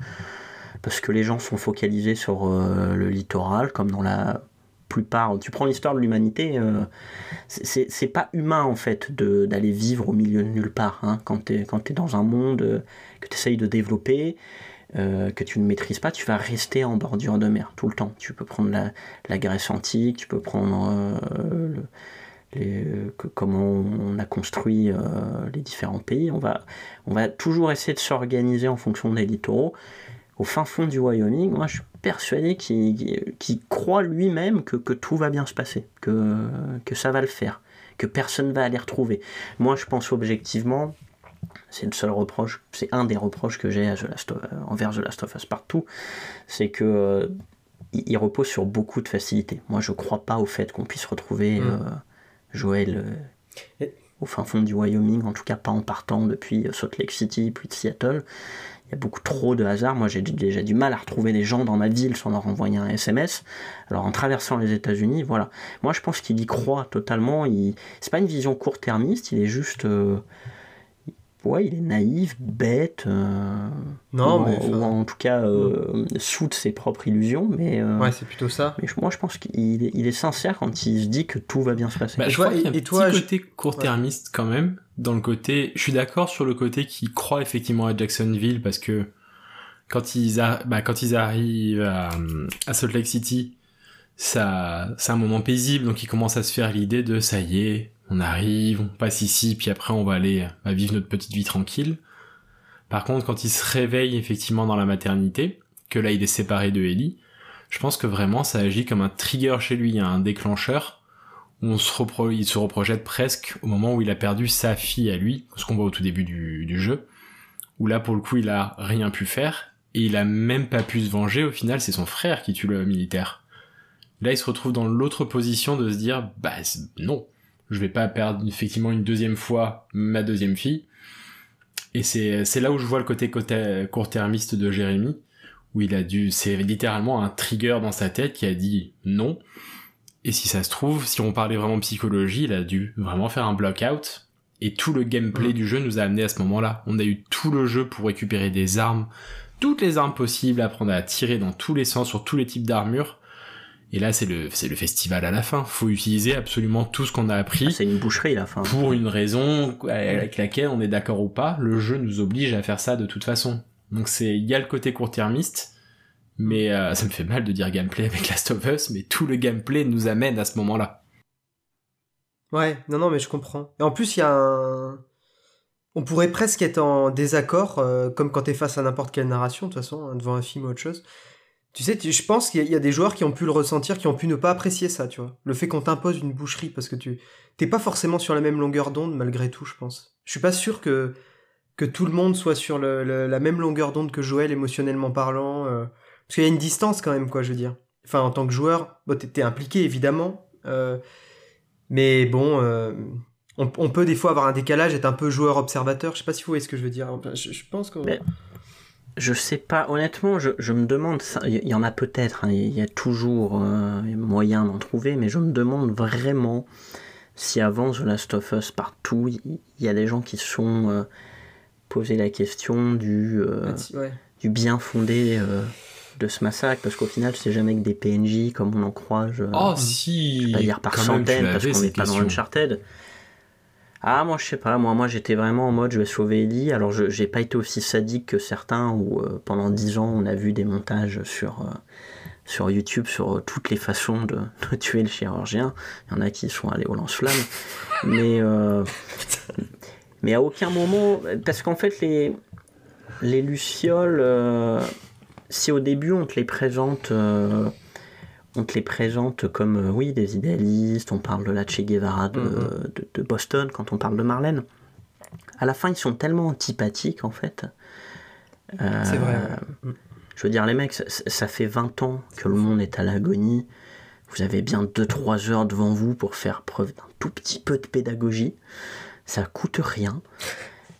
parce que les gens sont focalisés sur euh, le littoral, comme dans la plupart. Tu prends l'histoire de l'humanité, euh, c'est pas humain en fait d'aller vivre au milieu de nulle part. Hein. quand tu es, dans un monde euh, que tu essayes de développer, que tu ne maîtrises pas, tu vas rester en bordure de mer tout le temps. Tu peux prendre la, Grèce antique, tu peux prendre les, comment on a construit les différents pays. On va, on va toujours essayer de s'organiser en fonction des littoraux au fin fond du Wyoming, moi je suis persuadé qu'il croit lui-même que, tout va bien se passer, que, que ça va le faire, que personne va aller retrouver. Moi je pense objectivement, c'est le seul reproche, c'est un des reproches que j'ai envers The Last of Us partout, c'est que euh, il repose sur beaucoup de facilité. Moi je crois pas au fait qu'on puisse retrouver mm. euh, Joël euh, au fin fond du Wyoming, en tout cas pas en partant depuis Salt Lake City puis de Seattle y a beaucoup trop de hasard. Moi, j'ai déjà du mal à retrouver des gens dans ma ville sans leur envoyer un SMS. Alors, en traversant les États-Unis, voilà. Moi, je pense qu'il y croit totalement. Il... C'est pas une vision court-termiste, il est juste. Euh, ouais, il est naïf, bête. Euh, non, ou, mais. Ou en tout cas, euh, sous de ses propres illusions. Mais, euh, ouais, c'est plutôt ça. Mais moi, je pense qu'il est, il est, sincère quand il se dit que tout va bien se passer. Bah, je vois, et, y a un petit côté court-termiste quand même. Dans le côté. Je suis d'accord sur le côté qui croit effectivement à Jacksonville parce que quand ils, a... bah, quand ils arrivent à, à Salt Lake City, ça, c'est un moment paisible, donc ils commencent à se faire l'idée de ça y est, on arrive, on passe ici, puis après on va aller bah, vivre notre petite vie tranquille. Par contre, quand il se réveille effectivement dans la maternité, que là il est séparé de Ellie, je pense que vraiment ça agit comme un trigger chez lui, un déclencheur, où il se reprojette presque au moment où il a perdu sa fille à lui, ce qu'on voit au tout début du, du jeu, où là pour le coup il a rien pu faire, et il a même pas pu se venger, au final c'est son frère qui tue le militaire. Là il se retrouve dans l'autre position de se dire, bah non, je vais pas perdre effectivement une deuxième fois ma deuxième fille. Et c'est, c'est là où je vois le côté court-termiste de Jérémy, où il a dû, c'est littéralement un trigger dans sa tête qui a dit non. Et si ça se trouve, si on parlait vraiment psychologie, il a dû vraiment faire un block-out. Et tout le gameplay mm. du jeu nous a amené à ce moment-là. On a eu tout le jeu pour récupérer des armes, toutes les armes possibles, apprendre à tirer dans tous les sens sur tous les types d'armures. Et là, c'est le, c'est le festival à la fin. Faut utiliser absolument tout ce qu'on a appris. Ah, c'est une boucherie la fin. Pour une raison avec laquelle on est d'accord ou pas, le jeu nous oblige à faire ça de toute façon. Donc c'est, il y a le côté court-termiste, mais euh, ça me fait mal de dire gameplay avec Last of Us, mais tout le gameplay nous amène à ce moment-là. Ouais, non, non, mais je comprends. Et en plus, il y a un... On pourrait presque être en désaccord, euh, comme quand t'es face à n'importe quelle narration, de toute façon, hein, devant un film ou autre chose. Tu sais, je pense qu'il y, a des joueurs qui ont pu le ressentir, qui ont pu ne pas apprécier ça, tu vois. Le fait qu'on t'impose une boucherie parce que tu t'es pas forcément sur la même longueur d'onde malgré tout, je pense. Je suis pas sûr que tout le monde soit sur la même longueur d'onde que Joël émotionnellement parlant. Euh, Parce qu'il y a une distance quand même, quoi, je veux dire. Enfin, en tant que joueur, t'es impliqué, évidemment. mais bon, on, peut des fois avoir un décalage, être un peu joueur-observateur. Je sais pas si vous voyez ce que je veux dire. Je, pense que... Je sais pas, honnêtement, je, me demande, il y en a peut-être, hein, il y a toujours euh, moyen d'en trouver, mais je me demande vraiment si avant The Last of Us partout, il y, a des gens qui se sont euh, posé la question du, euh, du bien fondé de ce massacre, parce qu'au final, c'est jamais que des PNJ comme on en croise. oh, si Je vais pas dire par centaines, parce qu'on n'est pas dans Uncharted. Ah, moi, je sais pas. Moi, moi j'étais vraiment en mode je vais sauver Ellie. Alors, je j'ai pas été aussi sadique que certains où euh, pendant 10 ans, on a vu des montages sur, euh, sur YouTube sur euh, toutes les façons de, tuer le chirurgien. Il y en a qui sont allés au lance-flamme. mais, mais à aucun moment. Parce qu'en fait, les, les Lucioles, si au début on te les présente on te les présente comme euh, oui des idéalistes, on parle de la Che Guevara mm-hmm. de, Boston quand on parle de Marlène. À la fin, ils sont tellement antipathiques en fait. Euh, c'est vrai. Je veux dire, les mecs, ça, fait 20 ans que le monde est à l'agonie. Vous avez bien 2-3 heures devant vous pour faire preuve d'un tout petit peu de pédagogie. Ça coûte rien.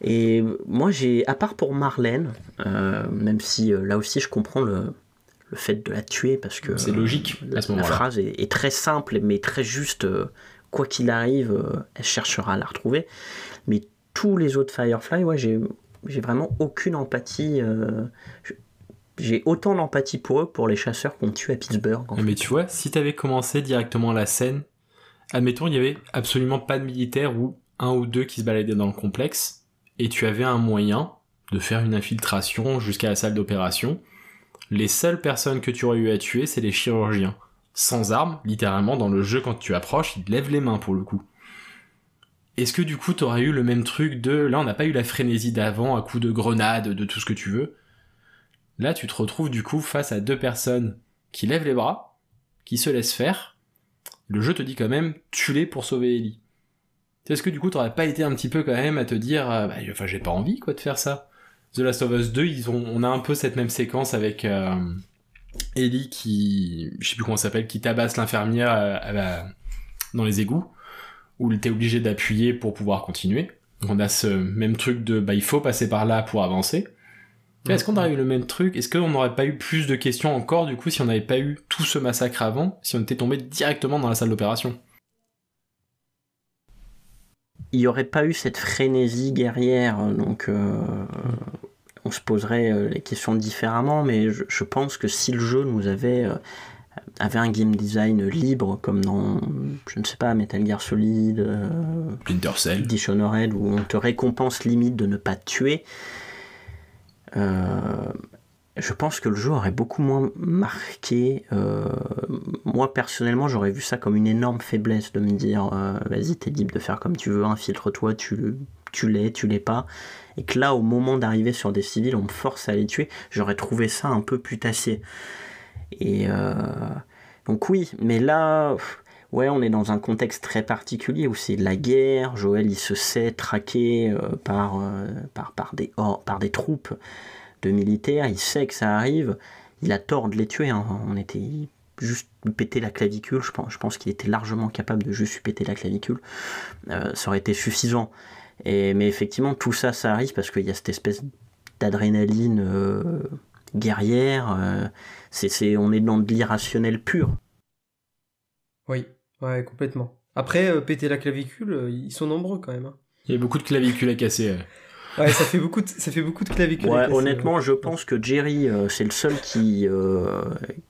Et moi, j'ai, à part pour Marlène, euh, même si là aussi je comprends le, le fait de la tuer parce que c'est logique la, à ce. La phrase est, très simple mais très juste. Euh, quoi qu'il arrive, euh, elle cherchera à la retrouver. Mais tous les autres Firefly, ouais, j'ai, j'ai vraiment aucune empathie. Euh, j'ai autant d'empathie pour eux pour les chasseurs qu'on tue à Pittsburgh. mais tu vois, si tu avais commencé directement la scène, admettons, il n'y avait absolument pas de militaires ou un ou deux qui se baladaient dans le complexe, et tu avais un moyen de faire une infiltration jusqu'à la salle d'opération les seules personnes que tu aurais eu à tuer, c'est les chirurgiens. Sans armes, littéralement, dans le jeu, quand tu approches, ils lèvent les mains pour le coup. Est-ce que du coup, t'aurais eu le même truc de... Là, on n'a pas eu la frénésie d'avant, à coup de grenade, de tout ce que tu veux. Là, tu te retrouves du coup face à deux personnes qui lèvent les bras, qui se laissent faire. Le jeu te dit quand même, tue-les pour sauver Ellie. Est-ce que du coup, t'aurais pas été un petit peu quand même à te dire, euh, bah, enfin, j'ai pas envie, quoi, de faire ça? The Last of Us 2, ils ont, on a un peu cette même séquence avec euh, Ellie qui, je sais plus comment s'appelle, qui tabasse l'infirmière euh, dans les égouts, où elle était obligé d'appuyer pour pouvoir continuer. Donc on a ce même truc de, bah il faut passer par là pour avancer. Est-ce qu'on aurait eu le même truc? Est-ce qu'on n'aurait pas eu plus de questions encore du coup si on n'avait pas eu tout ce massacre avant, si on était tombé directement dans la salle d'opération? Il n'y aurait pas eu cette frénésie guerrière, donc euh, on se poserait euh, les questions différemment, mais je, pense que si le jeu nous avait, euh, avait un game design libre, comme dans, je ne sais pas, Metal Gear Solid, Splinter Dishonored, où on te récompense limite de ne pas te tuer, je pense que le jeu aurait beaucoup moins marqué. Euh, moi personnellement, j'aurais vu ça comme une énorme faiblesse de me dire euh, vas-y, t'es libre de faire comme tu veux, infiltre-toi, tu, tu l'es, tu l'es pas. Et que là, au moment d'arriver sur des civils, on me force à les tuer, j'aurais trouvé ça un peu putassier. Et euh, donc, oui, mais là. Ouais, on est dans un contexte très particulier où c'est de la guerre. Joël, il se sait traqué par, par, par, des, par des troupes de militaires, il sait que ça arrive, il a tort de les tuer. Hein. On était juste péter la clavicule, je pense, je pense qu'il était largement capable de juste péter la clavicule. Euh, ça aurait été suffisant. Et, mais effectivement, tout ça, ça arrive parce qu'il y a cette espèce d'adrénaline euh, guerrière. Euh, c'est, on est dans de l'irrationnel pur. Oui, ouais, complètement. Après, péter la clavicule, ils sont nombreux quand même. Hein. Il y a beaucoup de clavicules à casser. Ouais, ça fait beaucoup de, ça fait beaucoup de clavicules. Ouais, honnêtement, je pense que Jerry, euh, c'est le seul qui, euh,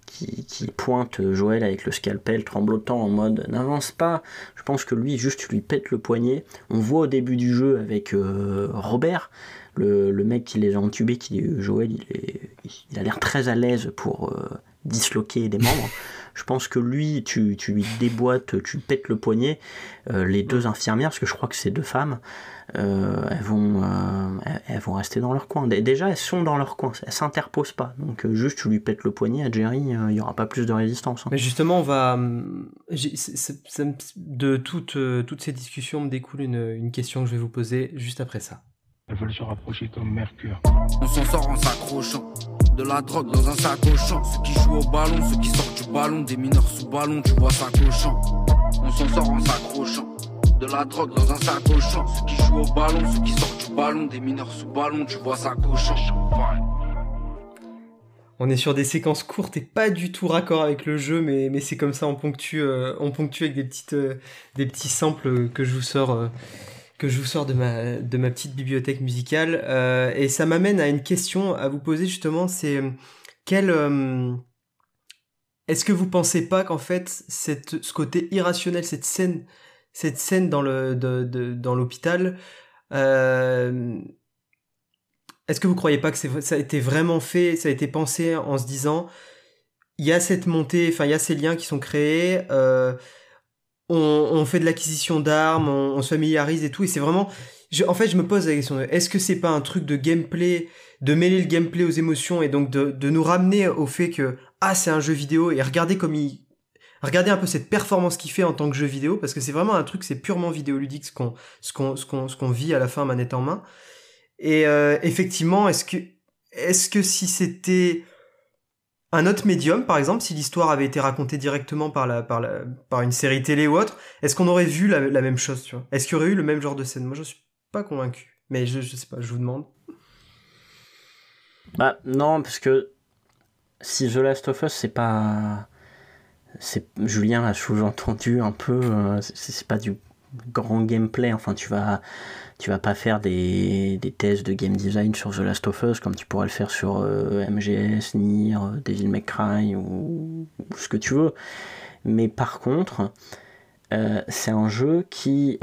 qui, qui, pointe Joël avec le scalpel tremblotant en mode n'avance pas. Je pense que lui, juste, lui pète le poignet. On voit au début du jeu avec euh, Robert, le, le, mec qui les a entubés, qui Joël, il, est, il a l'air très à l'aise pour disloquer des membres. Je pense que lui, tu, tu lui déboîtes, tu pètes le poignet. les deux infirmières, parce que je crois que c'est deux femmes, elles, vont, euh, elles vont rester dans leur coin. Déjà, elles sont dans leur coin, elles s'interposent pas. Donc, euh, juste, tu lui pètes le poignet à Jerry, il n'y aura pas plus de résistance. Hein. Mais justement, on va. de toutes, toutes ces discussions me découle une, une question que je vais vous poser juste après ça. Elles veulent se rapprocher comme Mercure. On s'en sort en s'accrochant. de la drogue dans un sac au champ. Ceux qui jouent au ballon, ceux qui sortent du ballon, des mineurs sous ballon, tu vois ça cochant. On s'en sort en s'accrochant. De la drogue dans un sac au champ. Ceux qui jouent au ballon, ceux qui sortent du ballon, des mineurs sous ballon, tu vois ça cochant. On est sur des séquences courtes et pas du tout raccord avec le jeu, mais, mais c'est comme ça, on ponctue, euh, on ponctue avec des, petites, euh, des petits samples que je vous sors, euh, que je vous sors de, ma, de ma petite bibliothèque musicale. et ça m'amène à une question à vous poser justement, c'est quel... Est-ce que vous pensez pas qu'en fait, cette, ce côté irrationnel, cette scène, cette scène dans le dans l'hôpital, est-ce que vous croyez pas que ça a été vraiment fait, ça a été pensé en se disant, il y a cette montée, enfin il y a ces liens qui sont créés, euh, on, fait de l'acquisition d'armes, on, se familiarise et tout, et c'est vraiment, en fait je me pose la question, est-ce que c'est pas un truc de gameplay, de mêler le gameplay aux émotions et donc de, de nous ramener au fait que ah c'est un jeu vidéo et regardez comme il regardez un peu cette performance qu'il fait en tant que jeu vidéo parce que c'est vraiment un truc c'est purement vidéoludique ce qu'on ce qu'on vit à la fin manette en main et euh, effectivement, est-ce que, si c'était un autre médium, par exemple, si l'histoire avait été racontée directement par, une série télé ou autre, est-ce qu'on aurait vu la, même chose, tu Est-ce qu'il y aurait eu le même genre de scène? Moi, je suis pas convaincu. Mais je, je sais pas, je vous demande. Bah, non, parce que si The Last of Us, c'est pas. Julien l'a sous-entendu un peu, euh, c'est pas du grand gameplay. Enfin, tu vas tu vas pas faire des, des, tests de game design sur The Last of Us comme tu pourrais le faire sur euh, MGS, Nier, euh, Devil May Cry ou, ce que tu veux. Mais par contre, c'est un jeu qui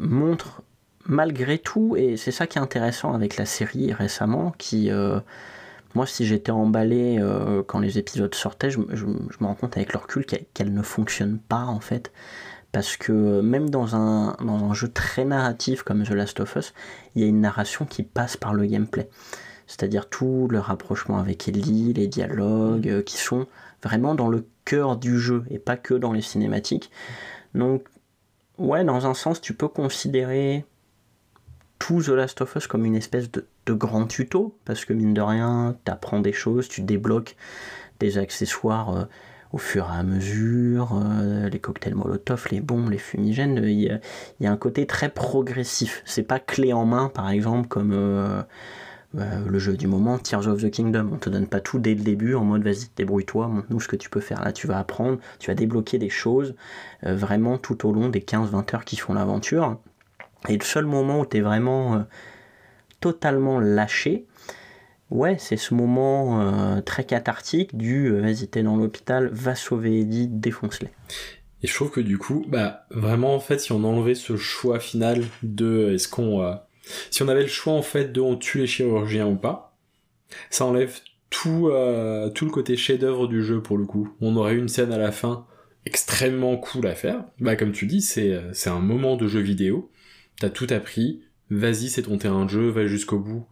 montre malgré tout, et c'est ça qui est intéressant avec la série récemment, qui moi, si j'étais emballé quand les épisodes sortaient, je, me rends compte avec le recul qu'elle ne fonctionne pas en fait parce que même dans un, dans jeu très narratif comme The Last of Us, il y a une narration qui passe par le gameplay. C'est-à-dire tout le rapprochement avec Ellie, les dialogues euh, qui sont vraiment dans le cœur du jeu et pas que dans les cinématiques. Donc, ouais, dans un sens, tu peux considérer tout The Last of Us comme une espèce de, de grand tuto, parce que mine de rien, tu apprends des choses, tu débloques des accessoires. Euh, au fur et à mesure, euh, les cocktails Molotov, les bombes, les fumigènes, il y, a, un côté très progressif. C'est pas clé en main, par exemple, comme euh, le jeu du moment, Tears of the Kingdom. On te donne pas tout dès le début en mode vas-y, débrouille-toi, montre-nous ce que tu peux faire. Là, tu vas apprendre, tu vas débloquer des choses vraiment tout au long des 15-20 heures qui font l'aventure. Et le seul moment où tu es vraiment totalement lâché, Ouais, c'est ce moment euh, très cathartique du euh, vas-y, t'es dans l'hôpital, va sauver Eddie, défonce-les. Et je trouve que du coup, bah vraiment en fait, si on enlevait ce choix final de est-ce qu'on, euh, si on avait le choix en fait de on tue les chirurgiens ou pas, ça enlève tout tout le côté chef-d'œuvre du jeu pour le coup. On aurait une scène à la fin extrêmement cool à faire. Bah comme tu dis, c'est c'est un moment de jeu vidéo. T'as tout appris. Vas-y, c'est ton terrain de jeu, va jusqu'au bout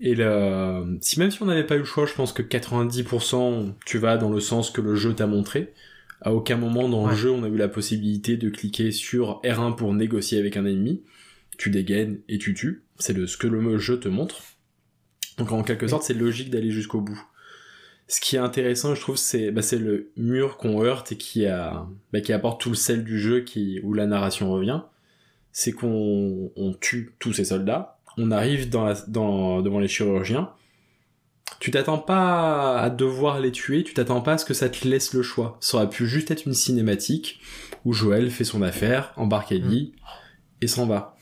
et là, si même si on n'avait pas eu le choix, je pense que 90% tu vas dans le sens que le jeu t'a montré. À aucun moment dans le jeu on a eu la possibilité de cliquer sur R1 pour négocier avec un ennemi. Tu dégaines et tu tues. C'est le, ce que le jeu te montre. Donc en quelque sorte c'est logique d'aller jusqu'au bout. Ce qui est intéressant, je trouve, c'est bah, c'est le mur qu'on heurte et qui a bah, qui apporte tout le sel du jeu qui où la narration revient. C'est qu'on on tue tous ces soldats on arrive dans dans, devant les chirurgiens, tu t'attends pas à devoir les tuer, tu t'attends pas à ce que ça te laisse le choix. Ça aurait pu juste être une cinématique où Joël fait son affaire, embarque Ellie mm. et s'en va.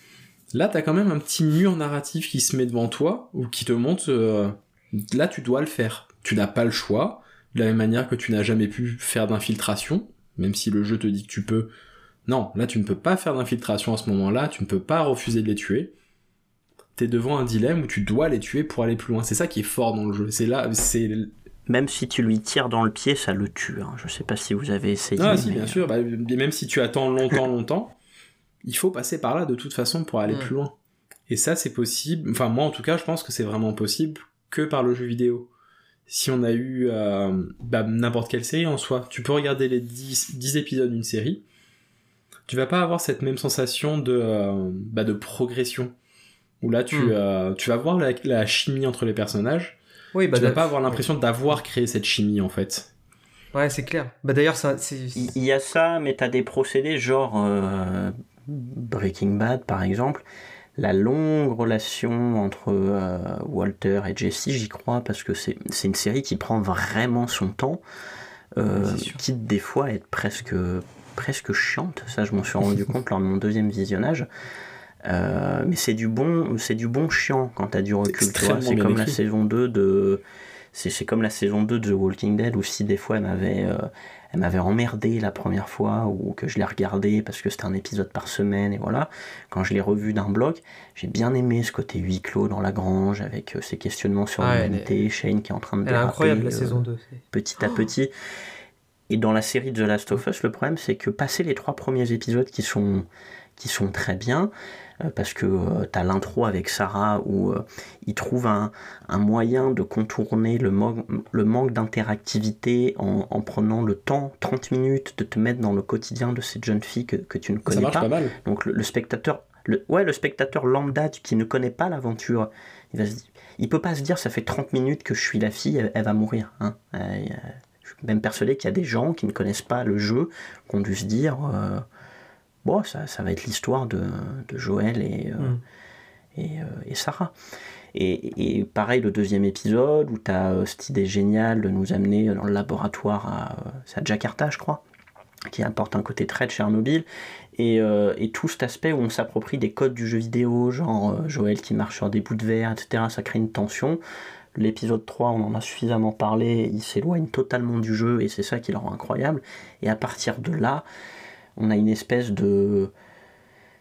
Là, t'as quand même un petit mur narratif qui se met devant toi ou qui te montre euh, là tu dois le faire. Tu n'as pas le choix, de la même manière que tu n'as jamais pu faire d'infiltration, même si le jeu te dit que tu peux. Non, là tu ne peux pas faire d'infiltration à ce moment-là, tu ne peux pas refuser de les tuer t'es devant un dilemme où tu dois les tuer pour aller plus loin. C'est ça qui est fort dans le jeu. C'est là, c'est même si tu lui tires dans le pied, ça le tue. Hein. Je sais pas si vous avez essayé. Ah si, bien sûr. Bah, même si tu attends longtemps, longtemps, il faut passer par là de toute façon pour aller plus loin. Et ça, c'est possible. Enfin, moi, en tout cas, je pense que c'est vraiment possible que par le jeu vidéo. Si on a eu euh, bah, n'importe quelle série en soi, tu peux regarder les 10, 10 épisodes d'une série. Tu vas pas avoir cette même sensation de, euh, bah, de progression où là tu, hmm. euh, tu vas voir la, chimie entre les personnages, Oui, bah, tu vas pas avoir l'impression d'avoir créé cette chimie en fait. Ouais, c'est clair. Bah d'ailleurs, ça, il y, a ça, mais t'as des procédés genre euh, Breaking Bad par exemple. La longue relation entre euh, Walter et Jesse, j'y crois parce que c'est une série qui prend vraiment son temps, euh, quitte des fois à être presque presque chiante. Ça, je m'en suis rendu compte lors de mon deuxième visionnage. Euh, mais c'est du bon c'est du bon chiant quand t'as du recul c'est comme la saison 2 de c'est comme la saison 2 de The Walking Dead où si des fois elle m'avait euh, elle m'avait emmerdé la première fois ou que je l'ai regardé parce que c'était un épisode par semaine et voilà. Quand je l'ai revu d'un bloc j'ai bien aimé ce côté huis clos dans la grange avec euh, ces questionnements sur l'humanité Shane qui est en train de est incroyable la saison 2 petit à petit et dans la série The Last of Us le problème c'est que passer les trois premiers épisodes qui sont qui sont très bien euh, parce que euh, tu as l'intro avec Sarah où euh, il trouve un, moyen de contourner le, le manque d'interactivité en, prenant le temps, 30 minutes, de te mettre dans le quotidien de cette jeune fille que, tu ne connais Ça marche pas. mal. Donc le, spectateur, le, ouais, le spectateur lambda qui ne connaît pas l'aventure, il il peut pas se dire ça fait 30 minutes que je suis la fille, elle, va mourir. Hein. suis même persuadé qu'il y a des gens qui ne connaissent pas le jeu, qui ont dû se dire bon, ça, ça va être l'histoire de, de, Joël et, euh, mm. et, euh, et, Sarah. Et, et, pareil, le deuxième épisode, où tu as euh, cette idée géniale de nous amener dans le laboratoire à, à Jakarta, je crois, qui apporte un côté très de Tchernobyl, et, et, tout cet aspect où on s'approprie des codes du jeu vidéo, genre Joël qui marche sur des bouts de verre, etc., ça crée une tension. L'épisode 3, on en a suffisamment parlé, il s'éloigne totalement du jeu, et c'est ça qui le rend incroyable. Et à partir de là, on a une espèce de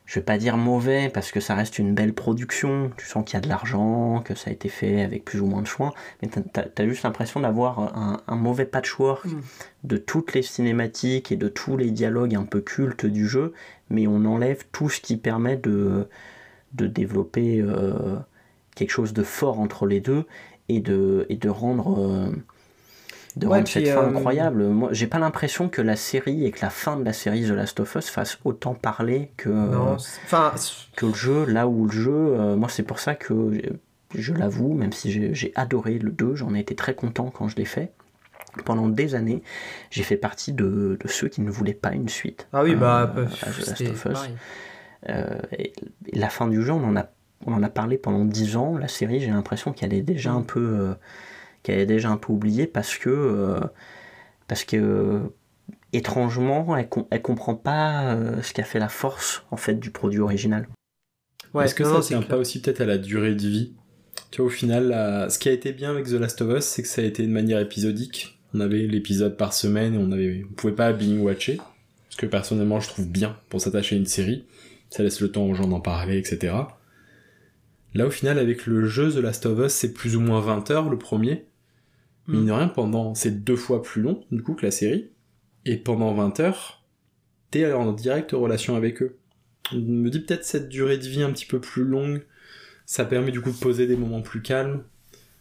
je vais pas dire mauvais parce que ça reste une belle production, tu sens qu'il y a de l'argent, que ça a été fait avec plus ou moins de soin, mais tu as, juste l'impression d'avoir un, mauvais patchwork mm. de toutes les cinématiques et de tous les dialogues un peu cultes du jeu, mais on enlève tout ce qui permet de, de développer euh, quelque chose de fort entre les deux et de, et de rendre... Euh, de rendre cette fin euh, incroyable. Moi, j'ai pas l'impression que la série et que la fin de la série The Last of Us fasse autant parler que, enfin, que le jeu. Là où le jeu, euh, moi, c'est pour ça que je l'avoue, même si j'ai adoré le 2, j'en ai été très content quand je l'ai fait. Pendant des années, j'ai fait partie de, de, ceux qui ne voulaient pas une suite. Ah oui, bah, euh, The Last of Us. Et, la fin du jeu, on en a, on en a parlé pendant 10 ans. La série, j'ai l'impression qu'elle est déjà mm. un peu qu'elle est déjà un peu oubliée parce que, euh, parce que étrangement, elle, elle comprend pas euh, ce qui a fait la force en fait du produit original. Ouais, Est-ce que ça tient pas aussi peut-être à la durée de vie? Tu vois, au final, ce qui a été bien avec The Last of Us, c'est que ça a été de manière épisodique. On avait l'épisode par semaine et on avait, on pouvait pas binge watcher. Ce que personnellement je trouve bien pour s'attacher à une série. Ça laisse le temps aux gens d'en parler, etc. Là, au final, avec le jeu The Last of Us, c'est plus ou moins 20 heures le premier. Mine de rien, pendant, c'est deux fois plus long, du coup, que la série. Et pendant 20 heures, t'es en directe relation avec eux. On me dit peut-être cette durée de vie un petit peu plus longue, ça permet du coup de poser des moments plus calmes.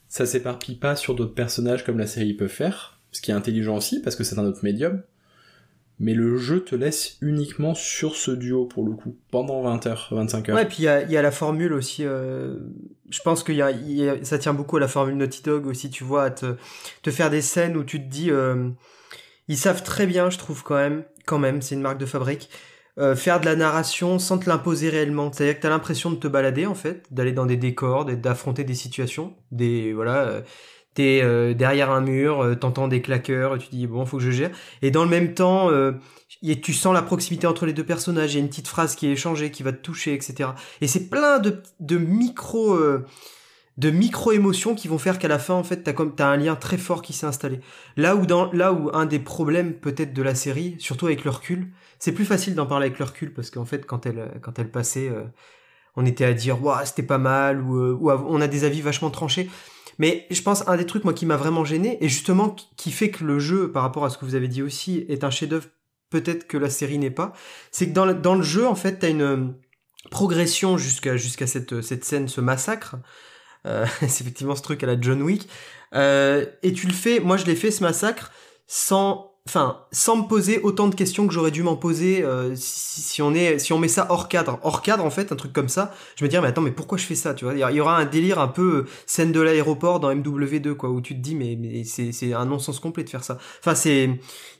Ça s'éparpille pas sur d'autres personnages comme la série peut faire, ce qui est intelligent aussi parce que c'est un autre médium mais le jeu te laisse uniquement sur ce duo pour le coup, pendant 20 heures, 25 heures. Ouais, puis il y a, la formule aussi, euh, je pense que y a, ça tient beaucoup à la formule Naughty Dog aussi, tu vois, à te, te faire des scènes où tu te dis, euh, ils savent très bien, je trouve quand même, quand même, c'est une marque de fabrique, euh, faire de la narration sans te l'imposer réellement. C'est-à-dire que tu as l'impression de te balader en fait, d'aller dans des décors, d'affronter des situations, des voilà, t'es euh, derrière un mur, euh, t'entends des claqueurs, tu dis bon faut que je gère. Et dans le même temps, euh, tu sens la proximité entre les deux personnages. Il y a une petite phrase qui est échangée, qui va te toucher, etc. Et c'est plein de, de micro de micro émotions qui vont faire qu'à la fin en fait t'as comme t'as un lien très fort qui s'est installé. Là où dans là où un des problèmes peut-être de la série, surtout avec le recul, c'est plus facile d'en parler avec le recul parce qu'en fait quand elle quand elle passait on était à dire waouh c'était pas mal ou, ou on a des avis vachement tranchés mais je pense un des trucs moi qui m'a vraiment gêné et justement qui fait que le jeu par rapport à ce que vous avez dit aussi est un chef-d'œuvre peut-être que la série n'est pas, c'est que dans le, jeu en fait tu as une euh, progression jusqu'à jusqu'à cette cette scène ce massacre. Euh, c'est effectivement ce truc à la John Wick euh, et tu le fais moi je l'ai fait ce massacre sans enfin, sans me poser autant de questions que j'aurais dû m'en poser euh, si, on est, si on met ça hors cadre. Hors cadre, en fait, un truc comme ça, je me dirais, mais attends, mais pourquoi je fais ça, tu vois? Il y aura un délire un peu euh, scène de l'aéroport dans MW2, quoi, où tu te dis, mais, mais c'est un non-sens complet de faire ça. Enfin, c'est,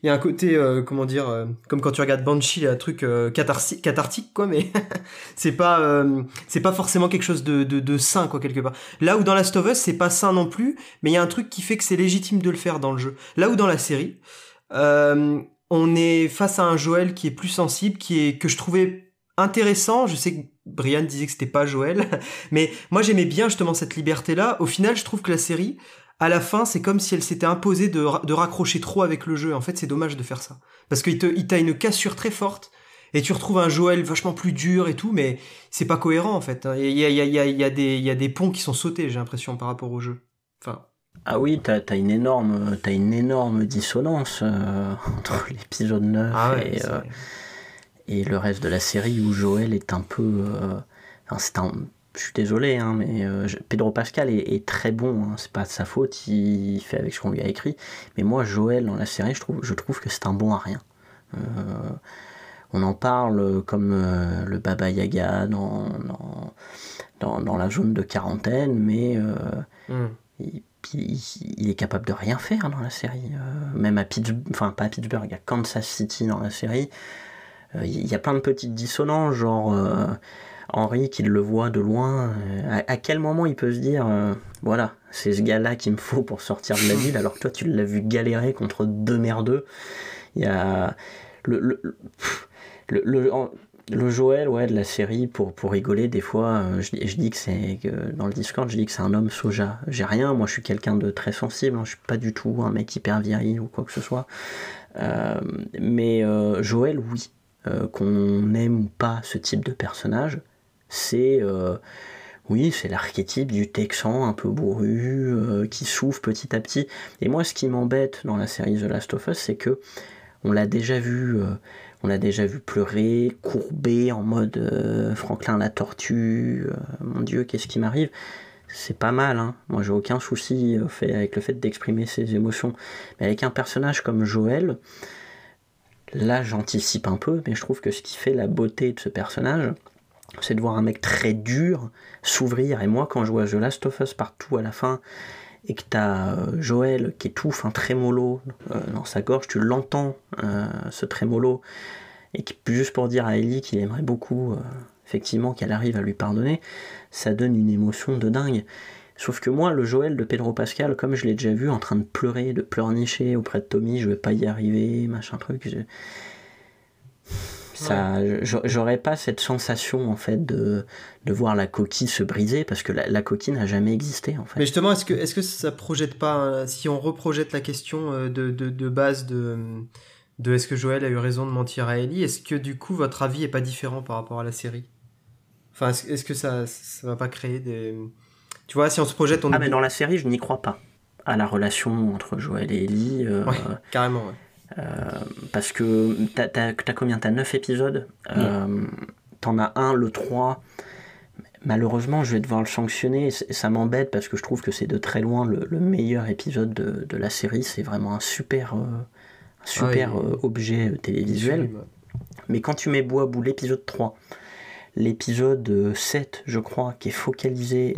il y a un côté, euh, comment dire, comme quand tu regardes Banshee, un truc cathartique, quoi, mais c'est pas, c'est pas forcément quelque chose de, de, de sain, quoi, quelque part. Là où dans Last of Us, c'est pas sain non plus, mais il y a un truc qui fait que c'est légitime de le faire dans le jeu. Là où dans la série, euh, on est face à un Joël qui est plus sensible, qui est que je trouvais intéressant. Je sais que Brian disait que c'était pas Joël, mais moi j'aimais bien justement cette liberté-là. Au final, je trouve que la série, à la fin, c'est comme si elle s'était imposée de, raccrocher trop avec le jeu. En fait, c'est dommage de faire ça. Parce qu'il t'a une cassure très forte, et tu retrouves un Joël vachement plus dur et tout, mais c'est pas cohérent en fait. Il y a, y, a, y, a des, y a des ponts qui sont sautés, j'ai l'impression, par rapport au jeu. Enfin, ah oui, t'as as une énorme, as une énorme dissonance euh, entre l'épisode 9 ah et, euh, et le reste de la série où Joël est un peu. Euh, enfin, un, je suis désolé, hein, mais Pedro Pascal est, très bon. Hein, c'est pas de sa faute, il fait avec ce qu'on lui a écrit. Mais moi, Joël dans la série, je trouve, je trouve que c'est un bon à rien. on en parle comme le Baba Yaga dans, dans, dans, la zone de quarantaine, mais hmm il, est capable de rien faire dans la série. Euh, même à Pittsburgh, enfin pas à Pittsburgh, à Kansas City dans la série. Euh, il y a plein de petites dissonances, genre euh, Henry qui le voit de loin. À, quel moment il peut se dire, voilà, c'est ce gars-là qu'il me faut pour sortir de la ville, alors que toi tu l'as vu galérer contre deux merdeux. Il y a le, le, le le Joël ouais, de la série, pour, pour rigoler, des fois, euh, je, je, dis que c'est. Dans le Discord, je dis que c'est un homme soja. J'ai rien, moi je suis quelqu'un de très sensible, hein, je suis pas du tout un mec hyper viril ou quoi que ce soit. Euh, mais euh, Joël, oui. Qu'on aime ou pas ce type de personnage, c'est. oui, c'est l'archétype du Texan un peu bourru, qui souffre petit à petit. Et moi, ce qui m'embête dans la série The Last of Us, c'est que on l'a déjà vu on l'a déjà vu pleurer, courber en mode euh, Franklin la tortue, euh, mon Dieu, qu'est-ce qui m'arrive? C'est pas mal, hein. moi j'ai aucun souci avec le fait d'exprimer ses émotions. Mais avec un personnage comme Joël, là j'anticipe un peu, mais je trouve que ce qui fait la beauté de ce personnage, c'est de voir un mec très dur s'ouvrir. Et moi, quand je vois The Last of Us partout à la fin, et que tu as euh, Joël qui étouffe un trémolo euh, dans sa gorge, tu l'entends, euh, ce trémolo, et qui, juste pour dire à Ellie qu'il aimerait beaucoup, effectivement, qu'elle arrive à lui pardonner, ça donne une émotion de dingue. Sauf que moi, le Joël de Pedro Pascal, comme je l'ai déjà vu en train de pleurer, de pleurnicher auprès de Tommy, je vais pas y arriver, machin truc. Ça j'aurais pas cette sensation en fait de, de voir la coquille se briser parce que la, coquille n'a jamais existé en fait. Mais justement, est-ce que est-ce que ça projette pas si on reprojette la question euh, de, de, de base de de est-ce que Joël a eu raison de mentir à Ellie, est-ce que du coup votre avis est pas différent par rapport à la série? Enfin, est-ce que ça ça va pas créer des tu vois, si on se projette, on Ah mais dans la série, je n'y crois pas à la relation entre Joël et Ellie. Euh, carrément. Ouais. Euh, parce que t'as as, combien? T'as 9 épisodes? Euh, T'en as un, le 3. Malheureusement, je vais devoir le sanctionner. Ça m'embête parce que je trouve que c'est de très loin le, meilleur épisode de, la série. C'est vraiment un super, euh, super objet télévisuel. Mais quand tu mets bout à bout l'épisode 3, l'épisode 7, je crois, qui est focalisé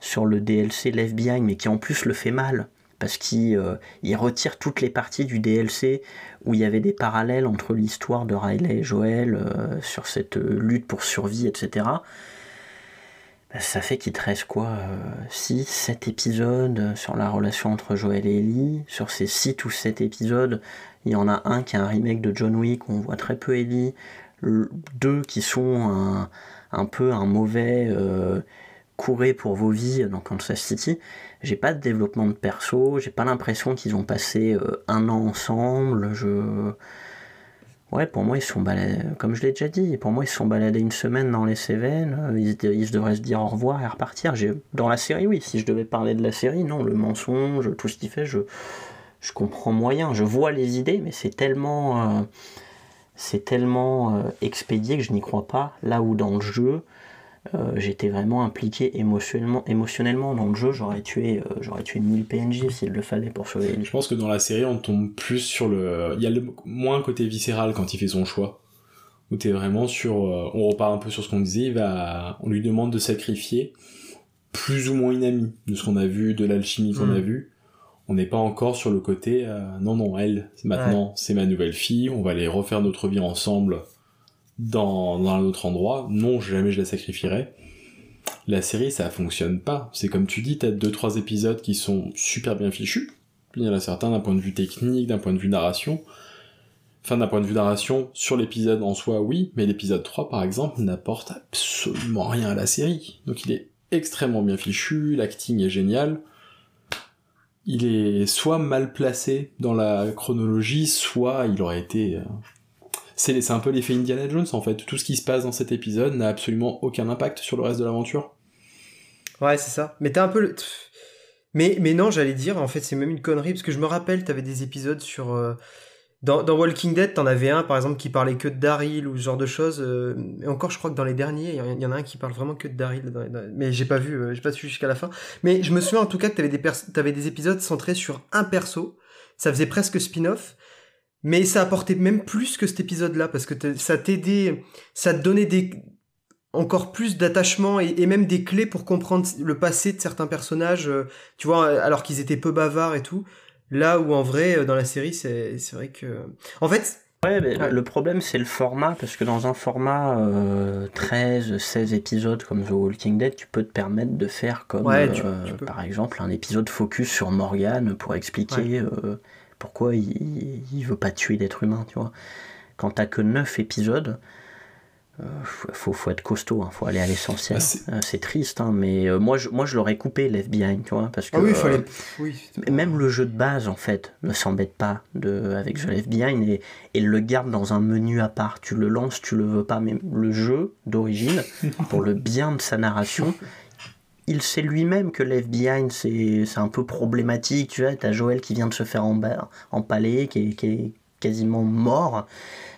sur le DLC Left Behind, mais qui en plus le fait mal parce qu'il euh, retire toutes les parties du DLC où il y avait des parallèles entre l'histoire de Riley et Joël euh, sur cette euh, lutte pour survie, etc. Bah, ça fait qu'il te reste quoi 6, 7 épisodes sur la relation entre Joël et Ellie. Sur ces 6 ou 7 épisodes, il y en a un qui est un remake de John Wick où on voit très peu Ellie. Deux qui sont un, peu un mauvais courez pour vos vies dans Kansas City j'ai pas de développement de perso, j'ai pas l'impression qu'ils ont passé euh, un an ensemble. Je... Ouais, pour moi, ils sont baladés, comme je l'ai déjà dit, pour moi, ils se sont baladés une semaine dans les Cévennes, euh, ils, devraient se dire au revoir et repartir. Dans la série, oui, si je devais parler de la série, non, le mensonge, tout ce qu'il fait, je, je comprends moyen, je vois les idées, mais c'est tellement, euh, c'est tellement expédié que je n'y crois pas. Là où dans le jeu, euh, j'étais vraiment impliqué émotionnellement, émotionnellement dans le jeu. J'aurais tué, euh, j'aurais tué 1000 PNJ s'il le fallait pour sauver. Je pense que dans la série, on tombe plus sur le. Il y a le moins côté viscéral quand il fait son choix. Où t'es vraiment sur. euh, on repart un peu sur ce qu'on disait. Il va... On lui demande de sacrifier plus ou moins une amie de ce qu'on a vu, de l'alchimie qu'on a vu. On n'est pas encore sur le côté. euh, non, non, elle, maintenant, c'est ma nouvelle fille. On va aller refaire notre vie ensemble dans, un autre endroit. Non, jamais je la sacrifierai. La série, ça fonctionne pas. C'est comme tu dis, t'as deux, trois épisodes qui sont super bien fichus. Il y en a certains d'un point de vue technique, d'un point de vue narration. Enfin, d'un point de vue narration, sur l'épisode en soi, oui, mais l'épisode 3, par exemple, n'apporte absolument rien à la série. Donc il est extrêmement bien fichu, l'acting est génial. Il est soit mal placé dans la chronologie, soit il aurait été... C'est un peu l'effet Indiana Jones, en fait. Tout ce qui se passe dans cet épisode n'a absolument aucun impact sur le reste de l'aventure. Ouais, c'est ça. Mais t'as un peu le. Mais, mais non, j'allais dire, en fait, c'est même une connerie, parce que je me rappelle, t'avais des épisodes sur. euh, Dans, Walking Dead, t'en avais un, par exemple, qui parlait que de Daryl ou ce genre de choses. euh, Et encore, je crois que dans les derniers, il y en- a un qui parle vraiment que de Daryl. Mais j'ai pas vu, euh, j'ai pas su jusqu'à la fin. Mais je me souviens en tout cas que t'avais des, t'avais des épisodes centrés sur un perso. Ça faisait presque spin-off. Mais ça apportait même plus que cet épisode-là, parce que ça t'aidait, ça te donnait des, encore plus d'attachement et, et même des clés pour comprendre le passé de certains personnages, euh, tu vois, alors qu'ils étaient peu bavards et tout. Là où en vrai, euh, dans la série, c'est vrai que... En fait, Ouais, mais Ouais. le problème c'est le format, parce que dans un format euh, 13, 16 épisodes comme The Walking Dead, tu peux te permettre de faire comme, Ouais, tu- euh, tu par exemple, un épisode focus sur Morgan pour expliquer euh, pourquoi il, il veut pas tuer d'être humain, tu vois. Quand t'as que 9 épisodes, euh, faut, faut être costaud, hein, faut aller à l'essentiel. Bah, c'est- Euh, c'est triste, hein, mais euh, moi, je, moi je l'aurais coupé Left Behind, tu vois, parce que... ah oui, il euh, fallait... Oui, mais Même le jeu de base, en fait, ne s'embête pas de, avec The Left Behind et, et le garde dans un menu à part. Tu le lances, tu le veux pas, mais le jeu d'origine, pour le bien de sa narration, il sait lui-même que Left Behind, c'est c'est un peu problématique. Tu vois, t'as Joël qui vient de se faire emba- empaler, qui est, qui est quasiment mort.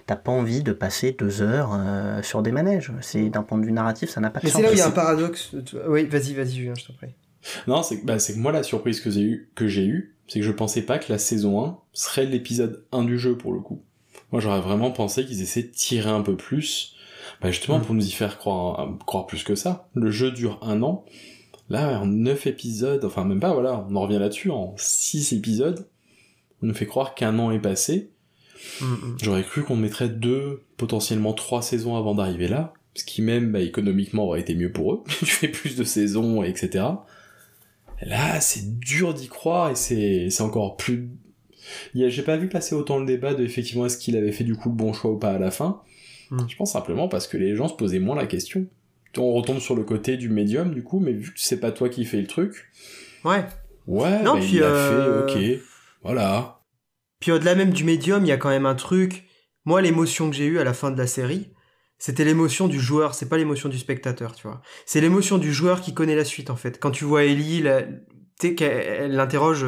T'as pas envie de passer deux heures euh, sur des manèges. C'est d'un point de vue narratif, ça n'a pas de Mais sens. c'est là où il y a un paradoxe. Oui, vas-y, vas-y, Julien, je t'en prie. Non, c'est bah, c'est que moi, la surprise que j'ai eue, que j'ai eue, c'est que je pensais pas que la saison 1 serait l'épisode 1 du jeu, pour le coup. Moi, j'aurais vraiment pensé qu'ils essaient de tirer un peu plus, bah, justement, Mm. pour nous y faire croire, croire plus que ça. Le jeu dure un an. Là, en 9 épisodes, enfin, même pas, voilà, on en revient là-dessus, en 6 épisodes, on nous fait croire qu'un an est passé. Mm, mm. J'aurais cru qu'on mettrait deux, potentiellement trois saisons avant d'arriver là, ce qui même bah, économiquement aurait été mieux pour eux. tu fais plus de saisons, etc. Là, c'est dur d'y croire et c'est c'est encore plus. J'ai pas vu passer autant le débat de effectivement est-ce qu'il avait fait du coup le bon choix ou pas à la fin. Hmm. Je pense simplement parce que les gens se posaient moins la question. On retombe sur le côté du médium du coup, mais vu que c'est pas toi qui fais le truc, Ouais. ouais, Non, bah, puis, il a euh, fait, ok, voilà. Puis au-delà même du médium, il y a quand même un truc. Moi, l'émotion que j'ai eue à la fin de la série, c'était l'émotion du joueur, c'est pas l'émotion du spectateur, tu vois. C'est l'émotion du joueur qui connaît la suite, en fait. Quand tu vois Ellie, tu sais qu'elle elle l'interroge.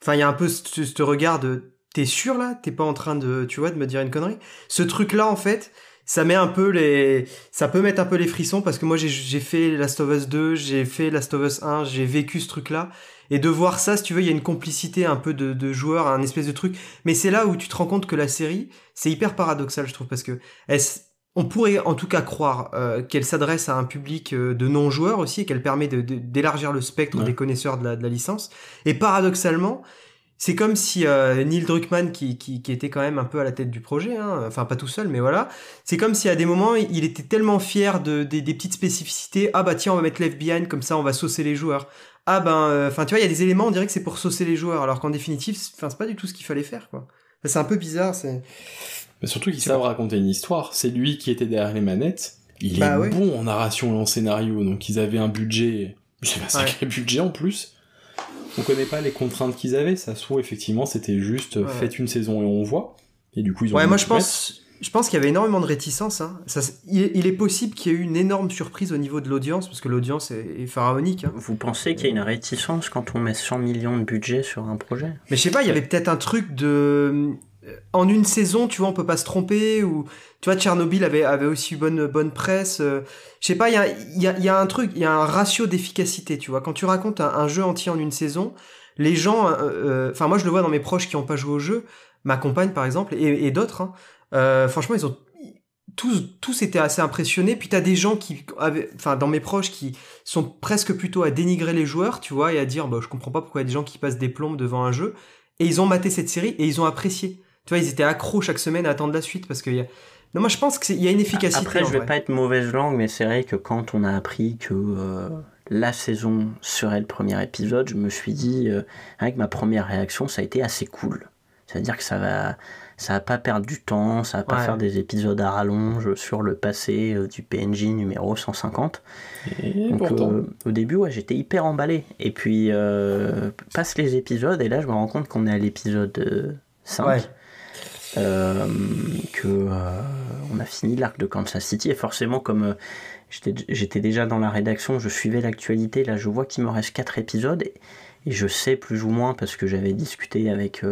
Enfin, il y a un peu ce regard de t'es sûr là? T'es pas en train de, tu vois, de me dire une connerie? Ce truc-là, en fait, ça met un peu les. Ça peut mettre un peu les frissons parce que moi, j'ai- fait Last of Us 2, j'ai fait Last of Us 1, j'ai vécu ce truc-là. Et de voir ça, si tu veux, il y a une complicité un peu de, de joueurs, un espèce de truc. Mais c'est là où tu te rends compte que la série, c'est hyper paradoxal, je trouve, parce que elle on pourrait en tout cas croire euh, qu'elle s'adresse à un public euh, de non-joueurs aussi, et qu'elle permet d'élargir le spectre Ouais. des connaisseurs de la, de la licence. Et paradoxalement, c'est comme si euh, Neil Druckmann, qui, qui, qui était quand même un peu à la tête du projet, hein, enfin pas tout seul, mais voilà, c'est comme si à des moments, il était tellement fier de, des- des petites spécificités, ah bah tiens, on va mettre Left Behind, comme ça on va saucer les joueurs. Ah ben, enfin tu vois, il y a des éléments, on dirait que c'est pour saucer les joueurs, alors qu'en définitive, c'est- enfin c'est pas du tout ce qu'il fallait faire, quoi. C'est un peu bizarre, c'est... Mais surtout qu'ils savent raconter une histoire. C'est lui qui était derrière les manettes. Il Bah est ouais. bon en narration et en scénario, donc ils avaient un budget. J'avais un sacré budget en plus. On connaît pas les contraintes qu'ils avaient. Ça se trouve effectivement c'était juste euh, Ouais. faites une saison et on voit. Et du coup ils ont. Ouais, moi je pense, je pense qu'il y avait énormément de réticence. Hein. Ça, il, il est possible qu'il y ait eu une énorme surprise au niveau de l'audience, parce que l'audience est, est pharaonique. hein. Vous pensez qu'il y a une réticence quand on met 100 millions de budget sur un projet? Mais je sais pas, il y avait peut-être un truc de... en une saison, tu vois, on peut pas se tromper ou tu vois, Tchernobyl avait avait aussi bonne bonne presse. je sais pas, il y a y y a un truc, il y a un ratio d'efficacité, tu vois. Quand tu racontes un, jeu entier en une saison, les gens, enfin moi je le vois dans mes proches qui ont pas joué au jeu, ma compagne par exemple et, et d'autres. Hein, franchement, ils ont tous, tous étaient assez impressionnés. Puis t'as des gens qui, enfin, dans mes proches, qui sont presque plutôt à dénigrer les joueurs, tu vois, et à dire, bah, je comprends pas pourquoi il y a des gens qui passent des plombes devant un jeu. Et ils ont maté cette série et ils ont apprécié. Tu vois, ils étaient accros chaque semaine à attendre la suite parce qu'il y a. Non, moi je pense qu'il y a une efficacité. Après, je vais pas être mauvaise langue, mais c'est vrai que quand on a appris que euh, la saison serait le premier épisode, je me suis dit, euh, avec ma première réaction, ça a été assez cool. C'est-à-dire que ça va, ça va pas perdre du temps, ça va pas faire des épisodes à rallonge sur le passé euh, du PNJ numéro 150. Donc, euh, au début, ouais, j'étais hyper emballé. Et puis, euh, passe les épisodes, et là, je me rends compte qu'on est à l'épisode 5. Que on a fini l'arc de Kansas City et forcément comme j'étais déjà dans la rédaction je suivais l'actualité là je vois qu'il me reste 4 épisodes et, je sais plus ou moins parce que j'avais discuté avec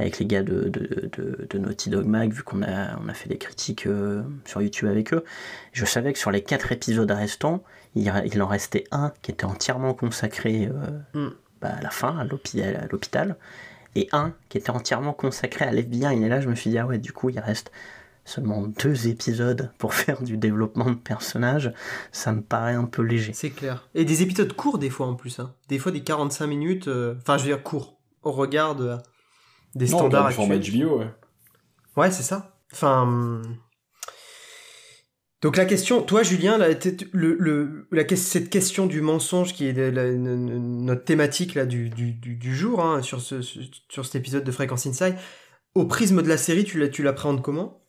avec les gars de, de, Naughty Dog Mag, vu qu'on a, on a fait des critiques euh, sur YouTube avec eux. Je savais que sur les quatre épisodes restants, il, il en restait un qui était entièrement consacré euh, mm. bah, à la fin, à l'hôpital, et un qui était entièrement consacré à l'FBI. Et là, je me suis dit, ah ouais, du coup, il reste seulement deux épisodes pour faire du développement de personnages, ça me paraît un peu léger. C'est clair. Et des épisodes courts des fois en plus. Hein. Des fois des 45 minutes, euh, enfin je veux dire courts, au regard de, des standards actuels. format HBO, ouais. Ouais, c'est ça. Enfin. Donc la question, toi Julien, la, le, la, cette question du mensonge qui est notre thématique là du, du, du jour hein, sur, ce, sur cet épisode de Fréquence Inside, au prisme de la série, tu l'appréhendes comment?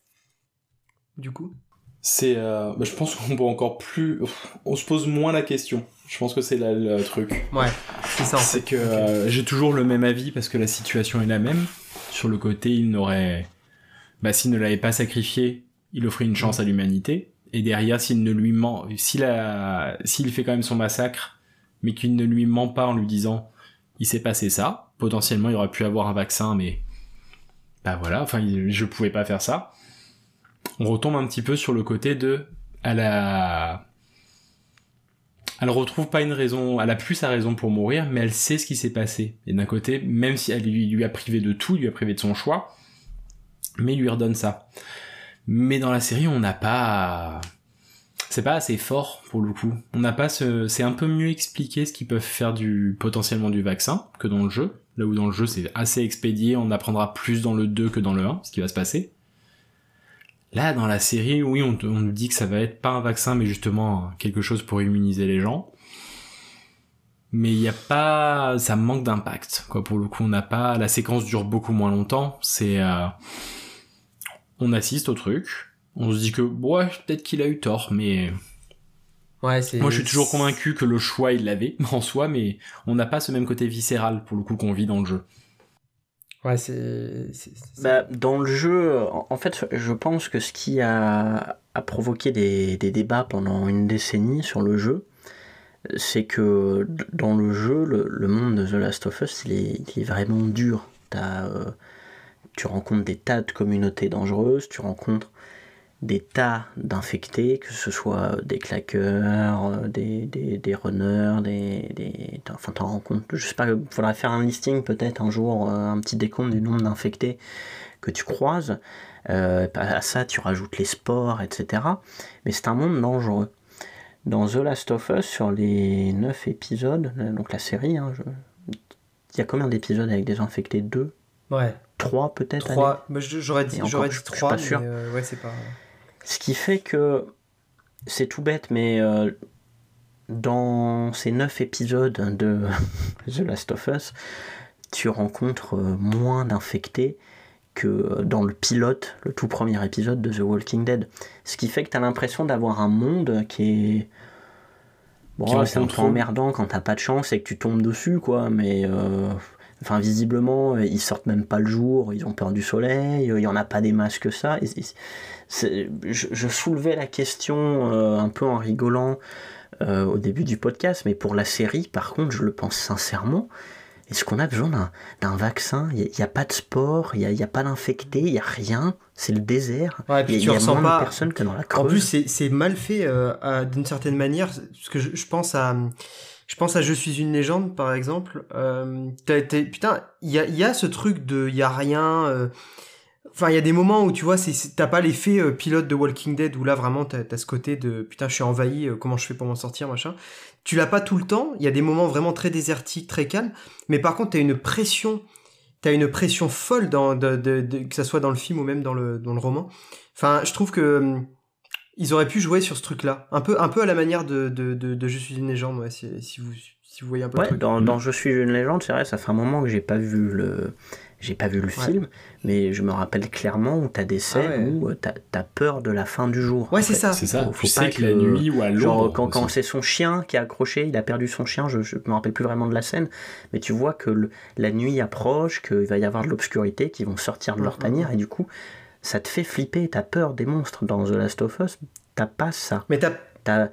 Du coup? C'est, euh, bah, je pense qu'on peut encore plus, on se pose moins la question. Je pense que c'est le truc. Ouais, c'est ça. C'est que euh, j'ai toujours le même avis parce que la situation est la même. Sur le côté, il n'aurait, bah, s'il ne l'avait pas sacrifié, il offrait une chance à l'humanité. Et derrière, s'il ne lui ment, s'il a, s'il fait quand même son massacre, mais qu'il ne lui ment pas en lui disant, il s'est passé ça. Potentiellement, il aurait pu avoir un vaccin, mais bah voilà. Enfin, je pouvais pas faire ça. On retombe un petit peu sur le côté de, à la elle retrouve pas une raison, elle a plus sa raison pour mourir, mais elle sait ce qui s'est passé. Et d'un côté, même si elle lui, a privé de tout, lui a privé de son choix, mais il lui redonne ça. Mais dans la série, on n'a pas, c'est pas assez fort pour le coup. On n'a pas ce, c'est un peu mieux expliqué ce qu'ils peuvent faire du, potentiellement du vaccin que dans le jeu. Là où dans le jeu c'est assez expédié, on apprendra plus dans le 2 que dans le 1, ce qui va se passer. Là, dans la série, oui, on, nous dit que ça va être pas un vaccin, mais justement quelque chose pour immuniser les gens. Mais il n'y a pas, ça manque d'impact. Quoi, pour le coup, on n'a pas. La séquence dure beaucoup moins longtemps. C'est, euh, on assiste au truc. On se dit que, ouais, peut-être qu'il a eu tort, mais Ouais, Moi, je suis toujours convaincu que le choix, il l'avait en soi, mais on n'a pas ce même côté viscéral pour le coup qu'on vit dans le jeu. Ouais, c'est. Bah, dans le jeu, en fait, je pense que ce qui a, a provoqué des, des, débats pendant une décennie sur le jeu, c'est que dans le jeu, le, monde de The Last of Us, il est, il est vraiment dur. As, euh, tu rencontres des tas de communautés dangereuses, tu rencontres des tas d'infectés, que ce soit des claqueurs, euh, des, des, des runners, des, des enfin t'en compte, je sais pas, il faudrait faire un listing peut-être un jour, euh, un petit décompte du nombre d'infectés que tu croises. Euh, à ça, tu rajoutes les sports, etc. Mais c'est un monde dangereux. Dans The Last of Us, sur les 9 épisodes, donc la série, hein, il y a combien d'épisodes avec des infectés? 2 Ouais. 3 peut-être 3, j'aurais dit, j'aurais dit 3, mais ouais, c'est pas... Ce qui fait que c'est tout bête, mais euh, dans ces 9 épisodes de The Last of Us, tu rencontres euh, moins d'infectés que dans le pilote, le tout premier épisode de The Walking Dead. Ce qui fait que tu as l'impression d'avoir un monde qui est. Bon, c'est un peu emmerdant quand t'as pas de chance et que tu tombes dessus, quoi, mais. Euh, enfin, visiblement, ils sortent même pas le jour, ils ont peur du soleil, il y en a pas des masques que ça. je, soulevais la question euh, un peu en rigolant euh, au début du podcast, mais pour la série, par contre, je le pense sincèrement. est-ce qu'on a besoin d'un vaccin? Il n'y a, pas de sport, il n'y a, pas d'infecté, il n'y a rien. C'est le désert. il y a, moins pas... de personnes que dans la Creuse. En plus, c'est mal fait euh, d'une certaine manière. Parce que je, pense à... Je pense à Je suis une légende, par exemple. Euh, putain, il y a, y a ce truc de... Il n'y a rien... Euh, enfin, il y a des moments où tu vois, t'as pas l'effet euh, pilote de Walking Dead où là vraiment t'as as ce côté de putain, je suis envahi, comment je fais pour m'en sortir, machin. Tu l'as pas tout le temps. Il y a des moments vraiment très désertiques, très calmes. Mais par contre, t'as une pression, t'as une pression folle dans, de, de, que ça soit dans le film ou même dans le, dans le roman. Enfin, je trouve que hum, ils auraient pu jouer sur ce truc-là, un peu, un peu à la manière de, de, de, Je suis une légende, ouais, si, si, vous, si vous voyez un peu. Ouais, le truc. Dans, dans Je suis une légende, c'est vrai, ça fait un moment que j'ai pas vu le, j'ai pas vu le film, mais je me rappelle clairement où t'as des ah scènes où euh, t'as as peur de la fin du jour. Ouais, c'est ça. C'est ça. Faut, sais que, la nuit ou à Genre, quand, quand c'est son chien qui est accroché, il a perdu son chien, je, je me rappelle plus vraiment de la scène, mais tu vois que le, la nuit approche, qu'il va y avoir de l'obscurité, qu'ils vont sortir de leur mm, mm, tanière, mm. et du coup, ça te fait flipper, t'as peur des monstres. Dans The Last of Us, t'as pas ça. Mais t'as T'as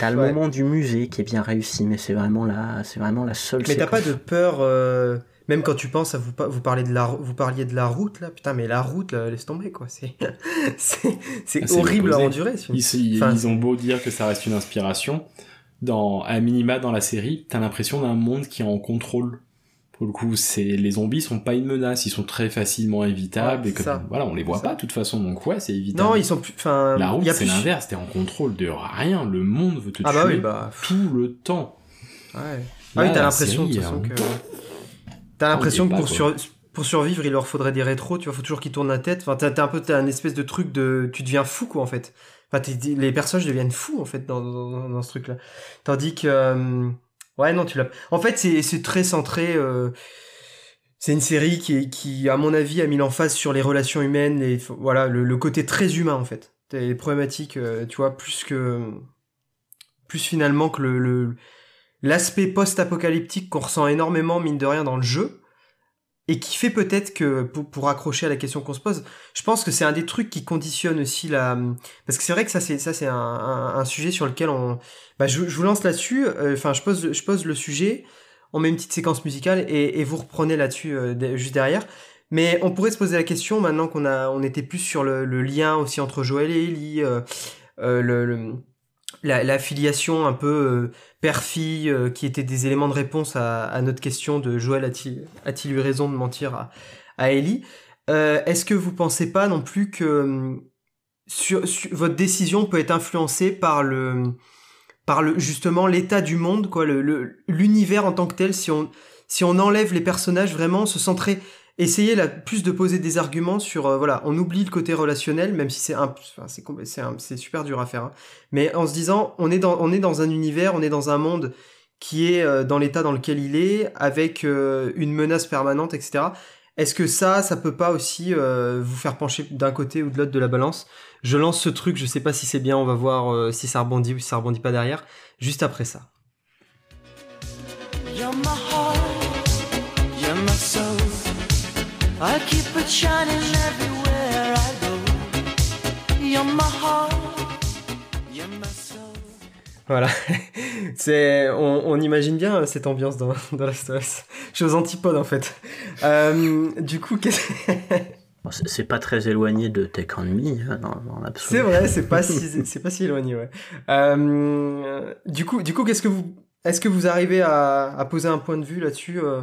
as le moment du musée qui est bien réussi, mais c'est vraiment la, c'est vraiment la seule. Mais t'as pas de peur. Euh, même quand tu penses à vous, vous parler de la, vous parliez de la route là, putain, mais la route, laisse tomber quoi. C'est, c'est, ah, horrible à endurer. Ils, ils, ont beau dire que ça reste une inspiration, dans à minima dans la série, t'as l'impression d'un monde qui est en contrôle. Pour le coup, c'est les zombies sont pas une menace, ils sont très facilement évitables et que voilà, on les voit pas de toute façon, donc ouais, c'est évitable. Non, ils sont plus. Enfin, la route, c'est l'inverse, t'es en contrôle de rien, le monde veut te ah bah tuer bah tout le temps. Ouais. ah oui, t'as l'impression de toute façon que T'as l'impression que pour, pour survivre, il leur faudrait des rétros, tu vois, faut toujours qu'ils tournent la tête. Enfin, t'as un peu t'as un espèce de truc de. Tu deviens fou, quoi, en fait. Enfin, les personnages deviennent fous, en fait, dans, dans, ce truc-là. Tandis que. Euh, ouais, non, tu l'as. En fait, c'est très centré. Euh, c'est une série qui, qui, à mon avis, a mis l'emphase sur les relations humaines et voilà, le, côté très humain, en fait. Les problématiques, euh, tu vois, plus que. Plus finalement que le l'aspect post-apocalyptique qu'on ressent énormément, mine de rien, dans le jeu, et qui fait peut-être que, pour, accrocher à la question qu'on se pose, je pense que c'est un des trucs qui conditionne aussi la... Parce que c'est vrai que ça, c'est ça c'est un, sujet sur lequel on... Bah, je, vous lance là-dessus, euh, enfin, je, pose, je pose le sujet, on met une petite séquence musicale, et, vous reprenez là-dessus euh, juste derrière. Mais on pourrait se poser la question, maintenant qu'on a, on était plus sur le, lien aussi entre Joël et Ellie, euh, le la, filiation un peu euh, père-fille euh, qui était des éléments de réponse à, notre question de Joël a-t-il eu raison de mentir à, à Ellie? Euh, Est-ce que vous pensez pas non plus que sur, votre décision peut être influencée par le par le justement l'état du monde quoi le l'univers en tant que tel si on si on enlève les personnages vraiment se centrer essayer là plus de poser des arguments sur euh, voilà on oublie le côté relationnel même si c'est un c'est super dur à faire hein. mais en se disant on est dans on est dans un univers on est dans un monde qui est euh, dans l'état dans lequel il est avec euh, une menace permanente etc est-ce que ça ça peut pas aussi vous faire pencher d'un côté ou de l'autre de la balance? Je lance ce truc je sais pas si c'est bien on va voir si ça rebondit ou si ça rebondit pas derrière juste après ça I keep it shining everywhere I go. You're my heart, you're my soul. Voilà, c'est on, on, imagine bien cette ambiance dans, dans la Us. Je suis aux antipodes en fait. Euh, du coup, qu'est-ce c'est pas très éloigné de Take On Me hein, dans, dans l'absolu. C'est vrai, c'est pas si c'est pas si éloigné, ouais. Euh, du coup, du coup, qu'est-ce que vous est-ce que vous arrivez à, à poser un point de vue là-dessus euh,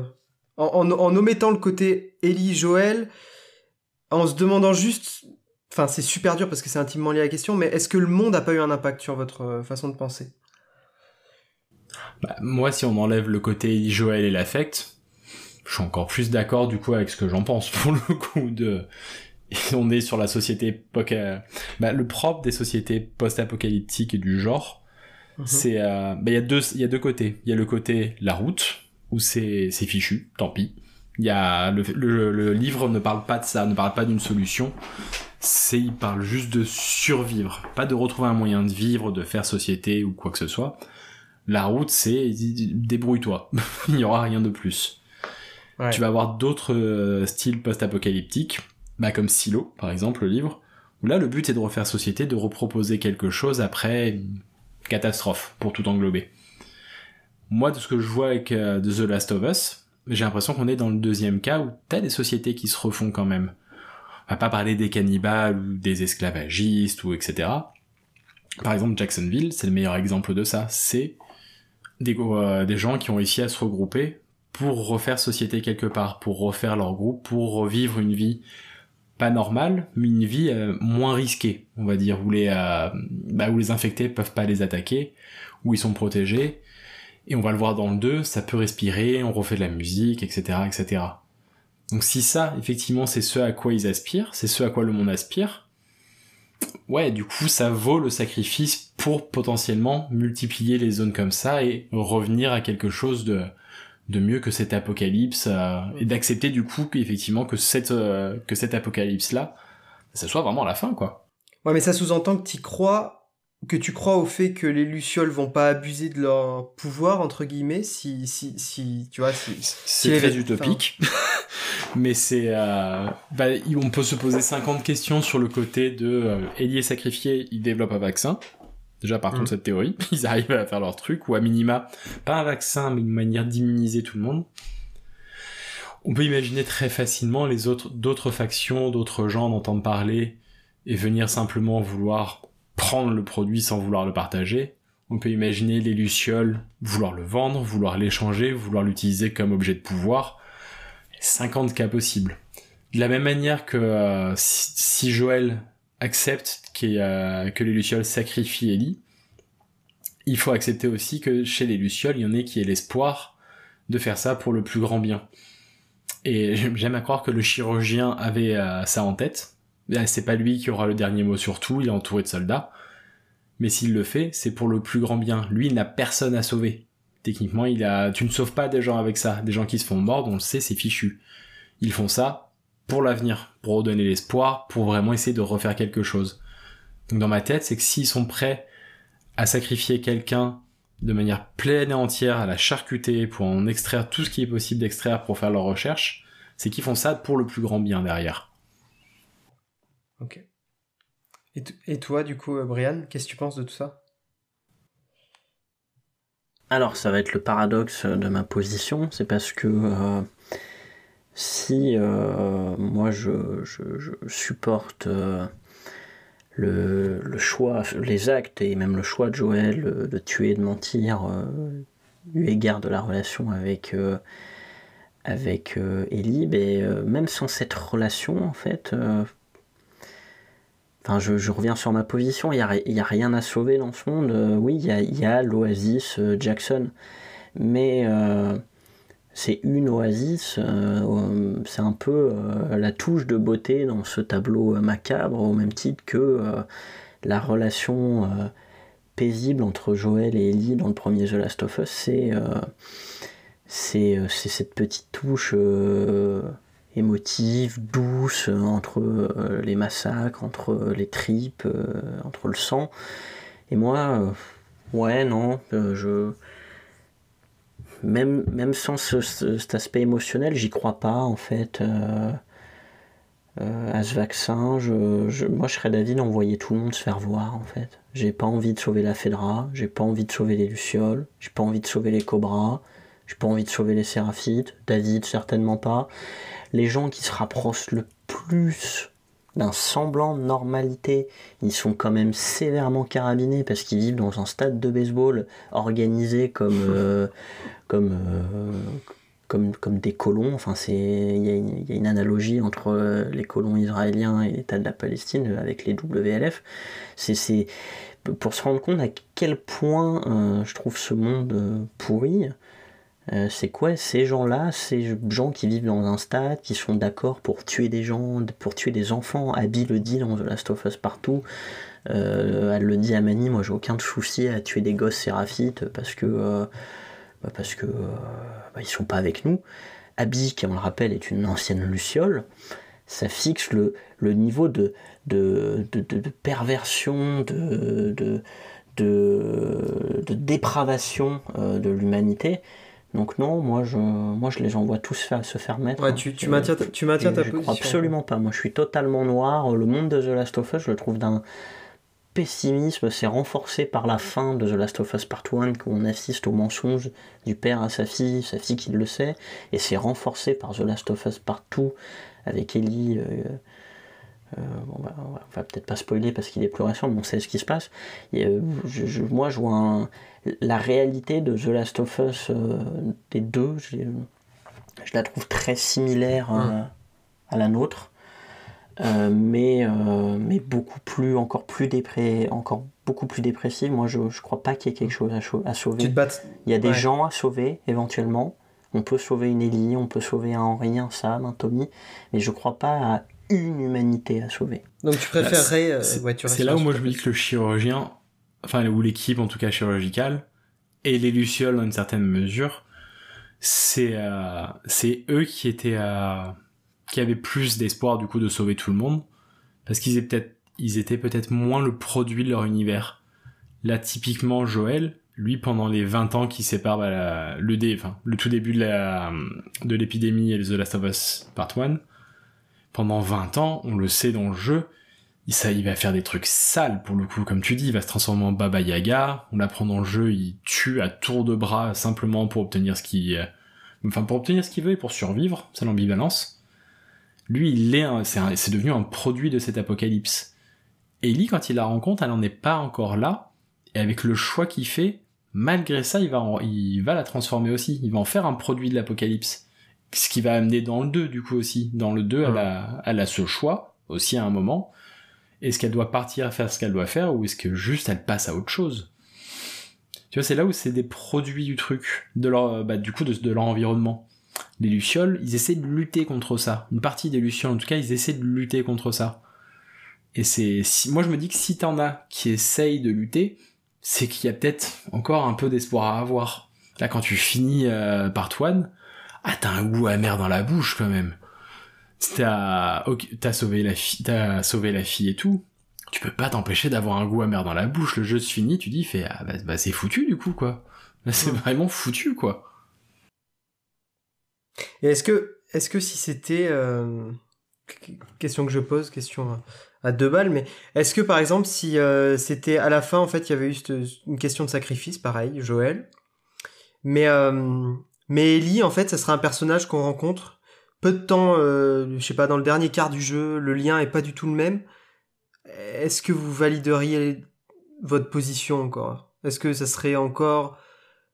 en, omettant le côté Ellie Joël, en se demandant juste, enfin c'est super dur parce que c'est intimement lié à la question, mais est-ce que le monde n'a pas eu un impact sur votre euh, façon de penser? Bah, Moi, si on enlève le côté Ellie Joël et l'affect, je suis encore plus d'accord du coup avec ce que j'en pense pour le coup de on est sur la société bah, le propre des sociétés post-apocalyptiques et du genre mhm. c'est euh, bah, il y a deux il y a deux côtés il y a le côté la route où c'est fichu, tant pis. Il y a le, le, livre ne parle pas de ça, ne parle pas d'une solution. C'est il parle juste de survivre, pas de retrouver un moyen de vivre, de faire société ou quoi que ce soit. La route, c'est débrouille-toi. il n'y aura rien de plus. Tu vas avoir d'autres euh, styles post-apocalyptiques, bah comme Silo par exemple, le livre, où là le but est de refaire société, de reproposer quelque chose après une catastrophe pour tout englober moi, de ce que je vois avec euh, The Last of Us, j'ai l'impression qu'on est dans le deuxième cas où t'as des sociétés qui se refont quand même. On va pas parler des cannibales ou des esclavagistes ou etc. Par exemple, Jacksonville, c'est le meilleur exemple de ça. C'est des, euh, des gens qui ont réussi à se regrouper pour refaire société quelque part, pour refaire leur groupe, pour revivre une vie pas normale, mais une vie euh, moins risquée, on va dire, où les, euh, bah, où les infectés peuvent pas les attaquer, où ils sont protégés. Et on va le voir dans le 2, ça peut respirer, on refait de la musique, etc., etc. Donc si ça, effectivement, c'est ce à quoi ils aspirent, c'est ce à quoi le monde aspire, ouais, du coup, ça vaut le sacrifice pour potentiellement multiplier les zones comme ça et revenir à quelque chose de, de mieux que cet apocalypse euh, et d'accepter du coup qu'effectivement que cette euh, que cet apocalypse là ça soit vraiment la fin quoi. Ouais mais ça sous-entend que tu crois que tu crois au fait que les lucioles vont pas abuser de leur pouvoir entre guillemets si si si tu vois si c'est très utopique mais c'est euh, bah, on peut se poser 50 questions sur le côté de euh, sacrifié il développe un vaccin Déjà, par contre, mm. cette théorie, ils arrivent à faire leur truc, ou à minima, pas un vaccin, mais une manière d'immuniser tout le monde. On peut imaginer très facilement les autres, d'autres factions, d'autres gens d'entendre parler, et venir simplement vouloir prendre le produit sans vouloir le partager. On peut imaginer les lucioles vouloir le vendre, vouloir l'échanger, vouloir l'utiliser comme objet de pouvoir. 50 cas possibles. De la même manière que euh, si Joël accepte euh, que les Lucioles sacrifient Ellie, il faut accepter aussi que chez les Lucioles, il y en ait qui aient l'espoir de faire ça pour le plus grand bien. Et j'aime à croire que le chirurgien avait euh, ça en tête. C'est pas lui qui aura le dernier mot sur tout, il est entouré de soldats. Mais s'il le fait, c'est pour le plus grand bien. Lui, il n'a personne à sauver. Techniquement, il a, tu ne sauves pas des gens avec ça. Des gens qui se font mordre, on le sait, c'est fichu. Ils font ça pour l'avenir, pour redonner l'espoir, pour vraiment essayer de refaire quelque chose. Donc dans ma tête, c'est que s'ils sont prêts à sacrifier quelqu'un de manière pleine et entière, à la charcuter pour en extraire tout ce qui est possible d'extraire pour faire leur recherche, c'est qu'ils font ça pour le plus grand bien derrière. Ok. Et, toi, du coup, euh, Brian, qu'est-ce que tu penses de tout ça? Alors, ça va être le paradoxe de ma position, c'est parce que euh, si euh, moi je, supporte le, choix, les actes et même le choix de Joël euh, de tuer, de mentir, euh, eu égard de la relation avec, euh, avec Ellie, même sans cette relation, en fait, enfin, je, reviens sur ma position, il n'y a, rien à sauver dans ce monde. oui, il y a, l'Oasis Jackson, mais c'est une oasis, euh, c'est un peu euh, la touche de beauté dans ce tableau euh, macabre, au même titre que la relation paisible entre Joël et Ellie dans le premier The Last of Us, c'est cette petite touche émotive, douce, entre les massacres, entre les tripes, entre le sang. Et moi, ouais, non, je même, même sans cet aspect émotionnel, j'y crois pas en fait euh, euh, à ce vaccin. Je, moi, je serais d'avis d'envoyer tout le monde se faire voir en fait. J'ai pas envie de sauver la Fedra, j'ai pas envie de sauver les Lucioles, j'ai pas envie de sauver les Cobras, j'ai pas envie de sauver les Séraphites, David certainement pas. Les gens qui se rapprochent le plus d'un semblant de normalité. Ils sont quand même sévèrement carabinés parce qu'ils vivent dans un stade de baseball organisé comme, euh, comme, euh, comme, comme des colons. Enfin, il y, a une analogie entre euh, les colons israéliens et l'État de la Palestine avec les WLF. C'est pour se rendre compte à quel point je trouve ce monde pourri. Euh, c'est quoi ces gens-là, ces gens qui vivent dans un stade, qui sont d'accord pour tuer des gens, pour tuer des enfants? Abby le dit dans The Last of Us partout. Euh, elle le dit à Mani, moi j'ai aucun souci à tuer des gosses séraphites parce que euh, bah, parce que bah, ils sont pas avec nous. Abby, qui on le rappelle, est une ancienne luciole. Ça fixe le, niveau de, de, perversion, de, de, de dépravation de l'humanité donc non, moi je, moi je les envoie tous se faire mettre. Ouais, tu, tu, maintiens, tu maintiens ta je Crois absolument pas. Moi je suis totalement noir. Le monde de The Last of Us, je le trouve d'un pessimisme s'est renforcé par la fin de The Last of Us Part 1, où on assiste au mensonge du père à sa fille, sa fille qui le sait, et c'est renforcé par The Last of Us Part 2, avec Ellie. Euh, euh, on va, peut-être pas spoiler parce qu'il est plus récent, mais on sait ce qui se passe. moi, je vois la réalité de The Last of Us des deux, je, la trouve très similaire hum. à la nôtre. Euh, mais, euh, mais beaucoup plus, encore plus dépré, encore beaucoup plus dépressive. Moi, je ne crois pas qu'il y ait quelque chose à, sauver. Il y a des gens à sauver, éventuellement. On peut sauver une Ellie, on peut sauver un Henri, un Sam, un Tommy, mais je crois pas à une humanité à sauver. Donc tu préférerais... Euh, c'est là où moi je me dis que le chirurgien, enfin, ou l'équipe en tout cas chirurgicale, et les Lucioles dans une certaine mesure, c'est c'est eux qui étaient à qui avaient plus d'espoir du coup de sauver tout le monde parce qu'ils étaient peut-être ils étaient peut-être moins le produit de leur univers. Là typiquement Joël, lui pendant les 20 ans qui séparent bah, le dé, enfin le tout début de la de l'épidémie et The Last of Us Part 1, pendant 20 ans, on le sait dans le jeu, il, va faire des trucs sales pour le coup, comme tu dis, il va se transformer en Baba Yaga, on l'apprend dans le jeu, il tue à tour de bras simplement pour obtenir ce qu'il enfin pour obtenir ce qu'il veut et pour survivre, c'est l'ambivalence. Lui, il est, c'est devenu un produit de cet apocalypse. Ellie, quand il la rencontre, elle n'en est pas encore là. Et avec le choix qu'il fait, malgré ça, il il va la transformer aussi. Il va en faire un produit de l'apocalypse. Ce qui va amener dans le 2, du coup, aussi. Dans le 2, elle, a, elle a ce choix, aussi à un moment. Est-ce qu'elle doit partir faire ce qu'elle doit faire, ou est-ce que juste elle passe à autre chose? Tu vois, c'est là où c'est des produits du truc, de leur, bah, du coup, de leur environnement les Lucioles, ils essaient de lutter contre ça. Une partie des Lucioles, en tout cas, ils essaient de lutter contre ça. Et c'est, si, moi je me dis que si t'en as qui essayent de lutter, c'est qu'il y a peut-être encore un peu d'espoir à avoir. Là, quand tu finis euh, part one, ah, t'as un goût amer dans la bouche quand même. T'as, t'as sauvé la fille, t'as sauvé la fille et tout. Tu peux pas t'empêcher d'avoir un goût amer dans la bouche. Le jeu se finit, tu dis, fait, ah, bah, bah c'est foutu du coup, quoi. c'est vraiment foutu, quoi. Et est-ce que, est-ce que si c'était euh, question que je pose, question à deux balles, mais est-ce que par exemple si euh, c'était à la fin en fait il y avait eu une question de sacrifice, pareil, Joël, mais euh, mais Ellie en fait ça serait un personnage qu'on rencontre peu de temps, je sais pas dans le dernier quart du jeu, le lien est pas du tout le même. Est-ce que vous valideriez votre position encore? Est-ce que ça serait encore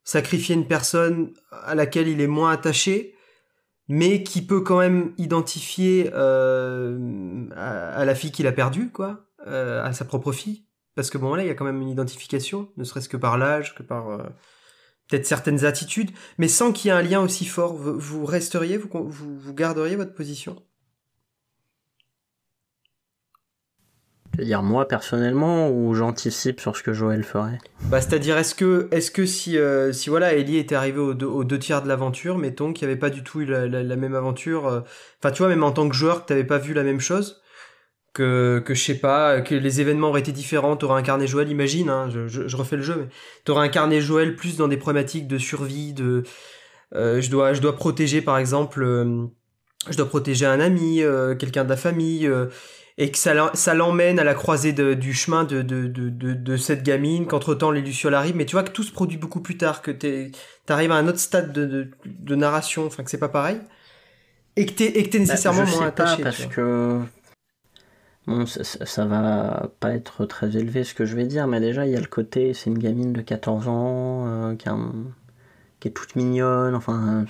sacrifier une personne à laquelle il est moins attaché mais qui peut quand même identifier euh, à, la fille qu'il a perdue, quoi, euh, à sa propre fille? Parce que bon, là, il y a quand même une identification, ne serait-ce que par l'âge, que par euh, peut-être certaines attitudes, mais sans qu'il y ait un lien aussi fort. Vous, resteriez, vous, vous garderiez votre position? C'est-à-dire moi personnellement ou j'anticipe sur ce que Joël ferait? Bah c'est-à-dire est-ce que est-ce que si euh, si voilà Ellie était arrivé aux deux, tiers de l'aventure, mettons qu'il n'y avait pas du tout eu la, même aventure, euh, enfin tu vois même en tant que joueur tu n'avais pas vu la même chose, que que je sais pas que les événements auraient été différents, t'aurais incarné Joël, imagine, hein, je, je, refais le jeu, mais t'aurais incarné Joël plus dans des problématiques de survie, de euh, je dois je dois protéger par exemple je dois protéger un ami, quelqu'un de la famille et que ça, l'emmène à la croisée du chemin de, de, cette gamine, qu'entre-temps les Lucioles arrivent, mais tu vois que tout se produit beaucoup plus tard, que t'arrives à un autre stade de, narration, enfin que c'est pas pareil, et que t'es, bah, nécessairement moins attaché. parce que... Bon, ça, va pas être très élevé ce que je vais dire, mais déjà il y a le côté, c'est une gamine de 14 ans, euh, qui, est toute mignonne, enfin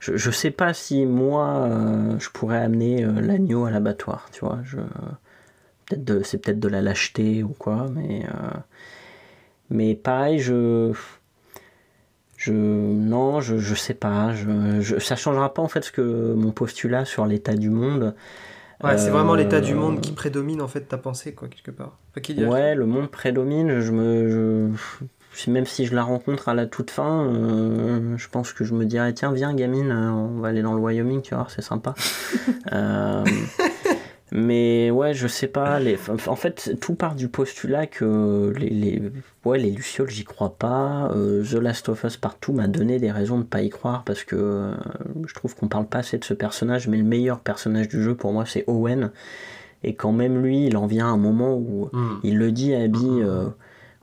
je, je sais pas si moi euh, je pourrais amener euh, l'agneau à l'abattoir, tu vois. Je, peut-être c'est peut-être de la lâcheté ou quoi, mais mais pareil, je je non, je, je sais pas, je, je, ça changera pas en fait ce que mon postulat sur l'état du monde. Ouais, c'est vraiment l'état du monde qui prédomine en fait ta pensée quoi quelque part. ouais, le monde prédomine. Je me, même si je la rencontre à la toute fin, euh, je pense que je me dirais tiens viens gamine, euh, on va aller dans le Wyoming, tu vois, c'est sympa. Euh, mais ouais, je sais pas. Les, en fait, tout part du postulat que les, les, ouais, les Lucioles, j'y crois pas. The Last of Us Partout m'a donné des raisons de pas y croire parce que je trouve qu'on parle pas assez de ce personnage, mais le meilleur personnage du jeu pour moi c'est Owen et quand même lui, il en vient à un moment où Hmm. il le dit à Abby, euh,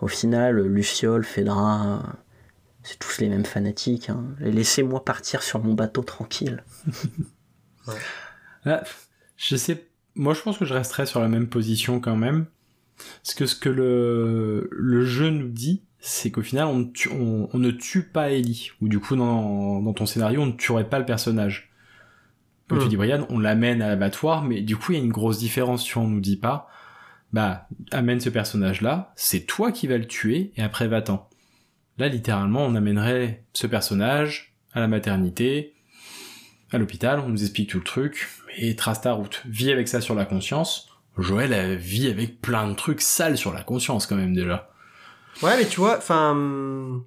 au final, Luciole, Fedra, c'est tous les mêmes fanatiques. hein. Laissez-moi partir sur mon bateau tranquille. Là, je sais, moi je pense que je resterai sur la même position quand même. Parce que ce que le, le jeu nous dit, c'est qu'au final, on, ne tue- on, on ne tue pas Ellie. Ou du coup, dans, dans ton scénario, on ne tuerait pas le personnage. Comme tu Hmm. dis, Brian, on l'amène à l'abattoir, mais du coup, il y a une grosse différence. Vois, on nous dit pas, bah, amène ce personnage-là, c'est toi qui vas le tuer, et après, va-t'en. Là, littéralement, on amènerait ce personnage à la maternité, à l'hôpital, on nous explique tout le truc, et trace ta route. Vis avec ça sur la conscience. Joël elle vit avec plein de trucs sales sur la conscience quand même déjà. Ouais, mais tu vois, enfin,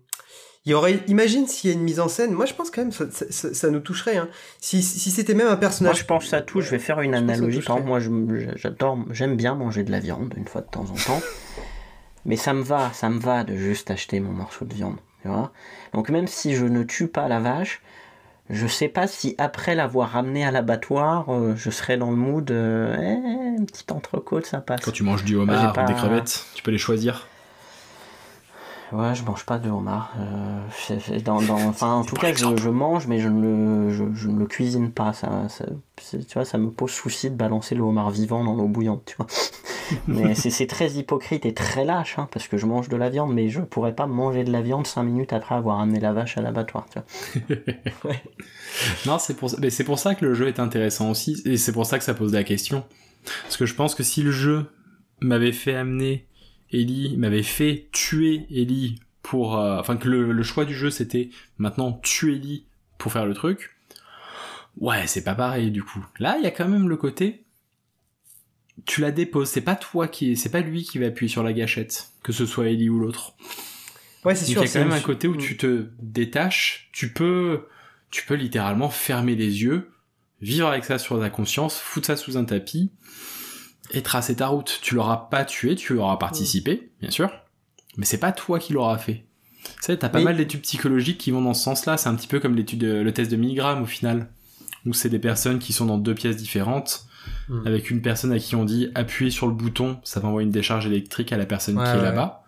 il y aurait, imagine s'il y a une mise en scène. Moi, je pense quand même, ça, ça, ça- ça nous toucherait. Hein. Si, si c'était même un Moi, personnage. je pense à tout. Je vais faire une Je analogie. Par exemple, moi, je- j'adore, j'aime bien manger de la viande une fois de temps en temps. Mais ça me va, ça me va de juste acheter mon morceau de viande. Tu vois Donc, même si je ne tue pas la vache, je sais pas si après l'avoir ramené à l'abattoir, euh, je serais dans le mood. Euh, eh, une petite entrecôte, ça passe. Quand tu manges du homard ou des crevettes, tu peux les choisir. Ouais, je mange pas de homard. Euh, dans, dans- enfin, en tout cas, je, je mange, mais je ne le, je, je ne le cuisine pas. Ça, ça, tu vois, ça me pose souci de balancer le homard vivant dans l'eau bouillante, tu vois. mais c'est c'est très hypocrite et très lâche, hein, parce que je mange de la viande, mais je pourrais pas manger de la viande 5 minutes après avoir amené la vache à l'abattoir, tu vois. Non, c'est pour, mais c'est pour ça que le jeu est intéressant aussi, et c'est pour ça que ça pose la question. Parce que je pense que si le jeu m'avait fait amener Ellie, m'avait fait tuer Ellie pour... euh, enfin, que le, le choix du jeu c'était maintenant tuer Ellie pour faire le truc, ouais, c'est pas pareil du coup. Là, il y a quand même le côté... Tu la déposes, c'est pas toi qui... C'est pas lui qui va appuyer sur la gâchette, que ce soit Ellie ou l'autre. Ouais, c'est sûr. il y a quand même un côté où Mm. tu te détaches, tu peux, tu peux littéralement fermer les yeux, vivre avec ça sur ta conscience, foutre ça sous un tapis et tracer ta route. Tu l'auras pas tué, tu auras participé, bien sûr, mais c'est pas toi qui l'auras fait. Tu sais, t'as pas Mais- mal d'études psychologiques qui vont dans ce sens-là. C'est un petit peu comme l'étude, de- le test de Milgram au final, où c'est des personnes qui sont dans deux pièces différentes, Mm. avec une personne à qui on dit appuyer sur le bouton, ça va envoyer une décharge électrique à la personne Ouais, qui est là-bas.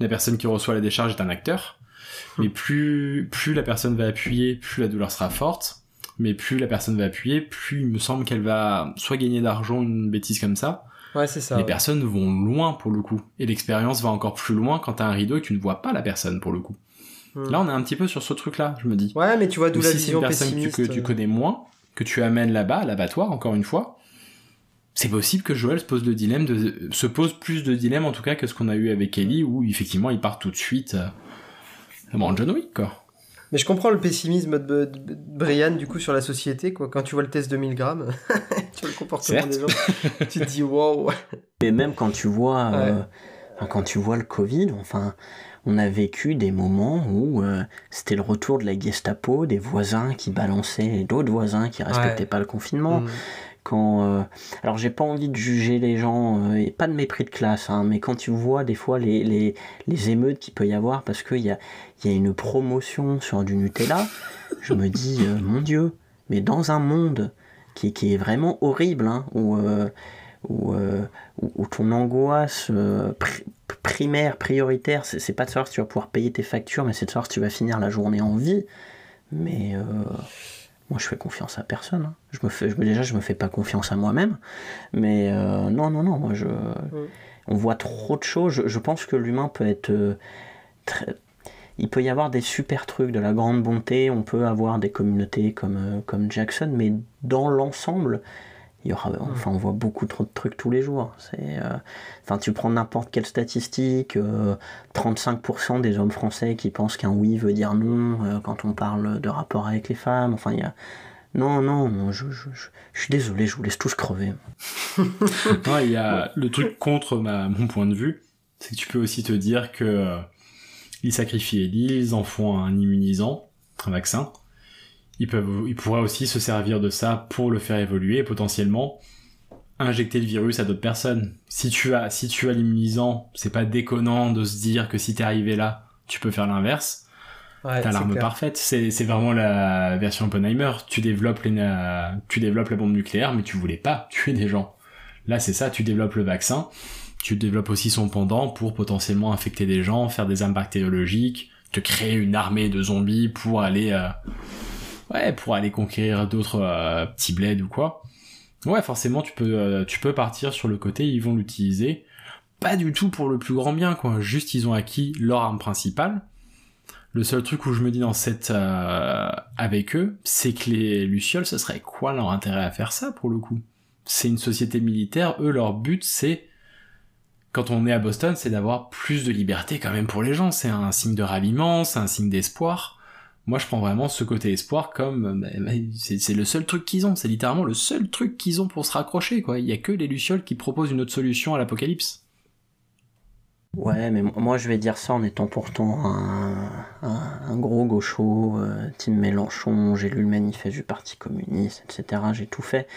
La personne qui reçoit la décharge est un acteur. Hmm. Mais plus, plus la personne va appuyer, plus la douleur sera forte. Mais plus la personne va appuyer, plus il me semble qu'elle va soit gagner d'argent, une bêtise comme ça. Ouais, c'est ça. les ouais. personnes vont loin pour le coup. Et l'expérience va encore plus loin quand t'as un rideau et que tu ne vois pas la personne pour le coup. Mm. Là, on est un petit peu sur ce truc-là, je me dis. Ouais, mais tu vois, d'où la si c'est vision une personne que tu, pessimiste. que tu euh. connais moins, que tu amènes là-bas, à l'abattoir, encore une fois, c'est possible que Joël se pose le dilemme de, se pose plus de dilemmes en tout cas que ce qu'on a eu avec Ellie où effectivement il part tout de suite euh, en John Wick quoi. Mais je comprends le pessimisme de, de- de Brian, du coup, sur la société, quoi. Quand tu vois le test de 1000 grammes, tu vois le comportement Certes. des gens, tu te dis, wow. Et même quand tu vois, euh, Ouais. quand tu vois le Covid, enfin, on a vécu des moments où euh, c'était le retour de la Gestapo, des voisins qui balançaient d'autres voisins qui respectaient Ouais. pas le confinement. Mm. Quand, euh, alors j'ai pas envie de juger les gens, euh, et pas de mépris de classe, hein, mais quand tu vois des fois les, les, les émeutes qu'il peut y avoir parce qu'il y a, il y a une promotion sur du Nutella, je me dis, euh, mon Dieu, mais dans un monde qui, qui est vraiment horrible, hein, où, euh, où, euh, où, où ton angoisse pri- primaire, prioritaire, c'est pas de savoir si tu vas pouvoir payer tes factures, mais c'est de savoir si tu vas finir la journée en vie. Mais moi, je fais confiance à personne. hein. Je me fais, je, déjà, je me fais pas confiance à moi-même. Mais non, non, non, moi, je, on voit trop de choses. Je, je pense que l'humain peut être très- il peut y avoir des super trucs, de la grande bonté, on peut avoir des communautés comme, euh, comme Jackson, mais dans l'ensemble, il y aura, enfin, on voit beaucoup trop de trucs tous les jours. C'est, euh, enfin, tu prends n'importe quelle statistique, euh, 35% des hommes français qui pensent qu'un oui veut dire non euh, quand on parle de rapport avec les femmes. Enfin, il y a, non, non, je, je, je, je suis désolé, je vous laisse tous crever. Ouais, il y a le truc contre ma, mon point de vue, c'est que tu peux aussi te dire que euh, ils sacrifient Ellie, ils en font un immunisant, un vaccin. Ils peuvent, ils pourraient aussi se servir de ça pour le faire évoluer et potentiellement injecter le virus à d'autres personnes. Si tu as, si tu as l'immunisant, c'est pas déconnant de se dire que si t'es arrivé là, tu peux faire l'inverse. Ouais, T'as l'arme parfaite. C'est, c'est vraiment la version Oppenheimer. Tu développes les, tu développes la bombe nucléaire, mais tu voulais pas tuer des gens. Là, c'est ça, tu développes le vaccin, tu développes aussi son pendant pour potentiellement infecter des gens, faire des armes bactériologiques, te créer une armée de zombies pour aller, euh, ouais, pour aller conquérir d'autres euh, petits bleds ou quoi. Ouais, forcément, tu peux, euh, tu peux partir sur le côté, ils vont l'utiliser. Pas du tout pour le plus grand bien, quoi. Juste, ils ont acquis leur arme principale. Le seul truc où je me dis dans cette avec eux, c'est que les lucioles, ce serait quoi leur intérêt à faire ça pour le coup? C'est une société militaire. Eux, leur but, c'est quand on est à Boston, c'est d'avoir plus de liberté quand même pour les gens. C'est un signe de ralliement, c'est un signe d'espoir. Moi, je prends vraiment ce côté espoir comme bah, bah, c'est le seul truc qu'ils ont. C'est littéralement le seul truc qu'ils ont pour se raccrocher. Quoi. Il y a que les lucioles qui proposent une autre solution à l'apocalypse. Ouais, mais moi je vais dire ça en étant pourtant un, gros gaucho, euh, Team Mélenchon, j'ai lu le manifeste du Parti communiste, etc. J'ai tout fait.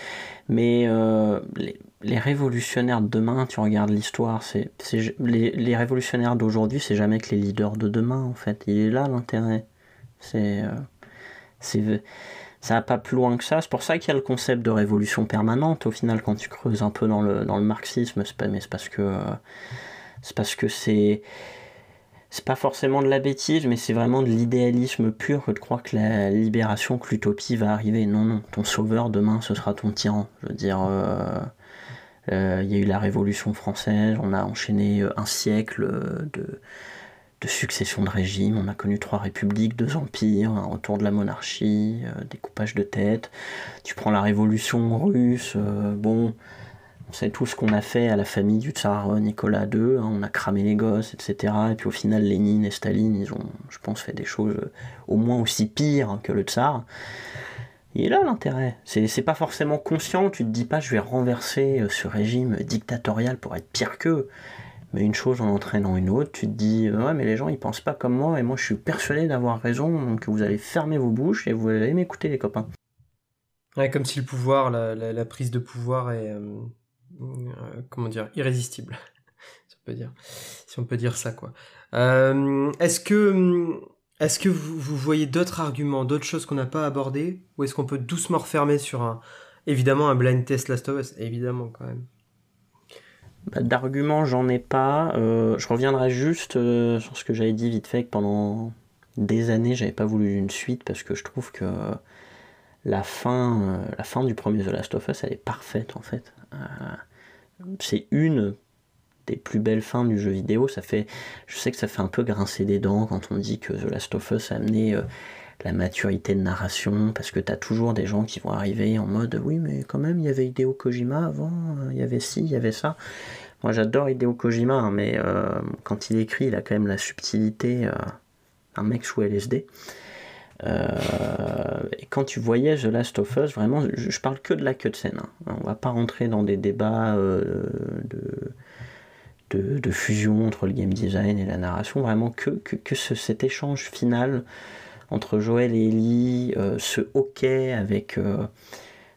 Mais euh, les, révolutionnaires de demain, tu regardes l'histoire, c'est, les, révolutionnaires d'aujourd'hui, c'est jamais que les leaders de demain en fait. Il est là l'intérêt. C'est, euh, ça va pas plus loin que ça. C'est pour ça qu'il y a le concept de révolution permanente. Au final, quand tu creuses un peu dans le, dans le marxisme, c'est mais c'est parce que c'est parce que c'est c'est pas forcément de la bêtise, mais c'est vraiment de l'idéalisme pur que de croire que la libération, que l'utopie va arriver. Non, non, ton sauveur demain, ce sera ton tyran. Je veux dire, euh, euh, il y a eu la Révolution française, on a enchaîné un siècle de, de succession de régimes, on a connu trois républiques, deux empires, un retour de la monarchie, euh, des coupages de tête. Tu prends la Révolution russe, bon c'est tout ce qu'on a fait à la famille du tsar Nicolas II. Hein. on a cramé les gosses, etc. Et puis au final, Lénine et Staline, ils ont, je pense, fait des choses euh, au moins aussi pires que le tsar. Il est là l'intérêt. C'est pas forcément conscient. Tu te dis pas, je vais renverser euh, ce régime dictatorial pour être pire qu'eux. Mais une chose en entraînant une autre, tu te dis, euh, ouais, mais les gens ils pensent pas comme moi et moi je suis persuadé d'avoir raison, donc vous allez fermer vos bouches et vous allez m'écouter, les copains. Ouais, comme si le pouvoir, la, prise de pouvoir est. Euh, comment dire, irrésistible, si on peut dire, si on peut dire ça quoi. Est-ce que est-ce que vous, voyez d'autres arguments, d'autres choses qu'on n'a pas abordées, ou est-ce qu'on peut doucement refermer sur un, évidemment un blind test Last of Us, évidemment quand même. Bah, d'arguments, j'en ai pas. Euh, je reviendrai juste sur ce que j'avais dit vite fait que pendant des années, j'avais pas voulu une suite parce que je trouve que la fin, la fin du premier The Last of Us, elle est parfaite en fait c'est une des plus belles fins du jeu vidéo. Ça fait, je sais que ça fait un peu grincer des dents quand on dit que The Last of Us a amené euh, la maturité de narration, parce que tu as toujours des gens qui vont arriver en mode oui, mais quand même, il y avait Hideo Kojima avant, euh, il y avait ci, il y avait ça. Moi j'adore Hideo Kojima, hein, mais euh, quand il écrit, il a quand même la subtilité, un mec sous LSD. Et quand tu voyais The Last of Us, vraiment, je, parle que de la cutscene. Hein. On va pas rentrer dans des débats de, de, fusion entre le game design et la narration. Vraiment que, que, cet échange final entre Joël et Ellie, euh, ce hockey avec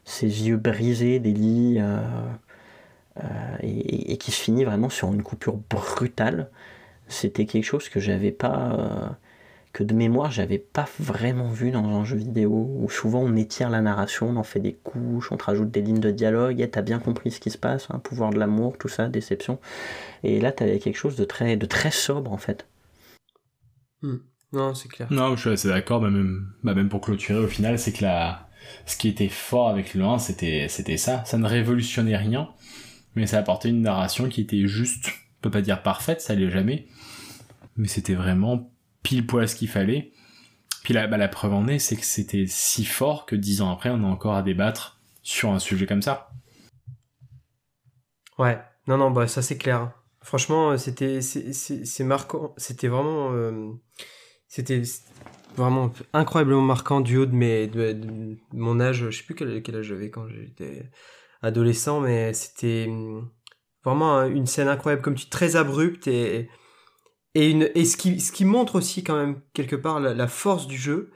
ses yeux brisés d'Ellie, et, et, qui se finit vraiment sur une coupure brutale. C'était quelque chose que j'avais pas que de mémoire j'avais pas vraiment vu dans un jeu vidéo où souvent on étire la narration, on en fait des couches, on te rajoute des lignes de dialogue, et t'as bien compris ce qui se passe, un hein, pouvoir de l'amour, tout ça, déception. Et là t'avais quelque chose de très, de très sobre en fait. Hmm. Non, c'est clair. Non, je suis assez d'accord, bah, même, bah, même pour clôturer au final, c'est que la... ce qui était fort avec le 1, c'était, c'était ça. Ça ne révolutionnait rien, mais ça apportait une narration qui était juste, on peut pas dire parfaite, ça l'est jamais, mais c'était vraiment pile poil ce qu'il fallait. Puis la, bah, la preuve en est, c'est que c'était si fort que dix ans après, on a encore à débattre sur un sujet comme ça. Ouais, non, non, bah ça c'est clair. Franchement, c'était c'est marquant, c'était vraiment euh, c'était vraiment incroyablement marquant du haut de mes de, mon âge. Je sais plus quel, âge j'avais quand j'étais adolescent, mais c'était vraiment une scène incroyable, comme tu très abrupte et et, ce, qui, qui montre aussi quand même quelque part la, force du jeu,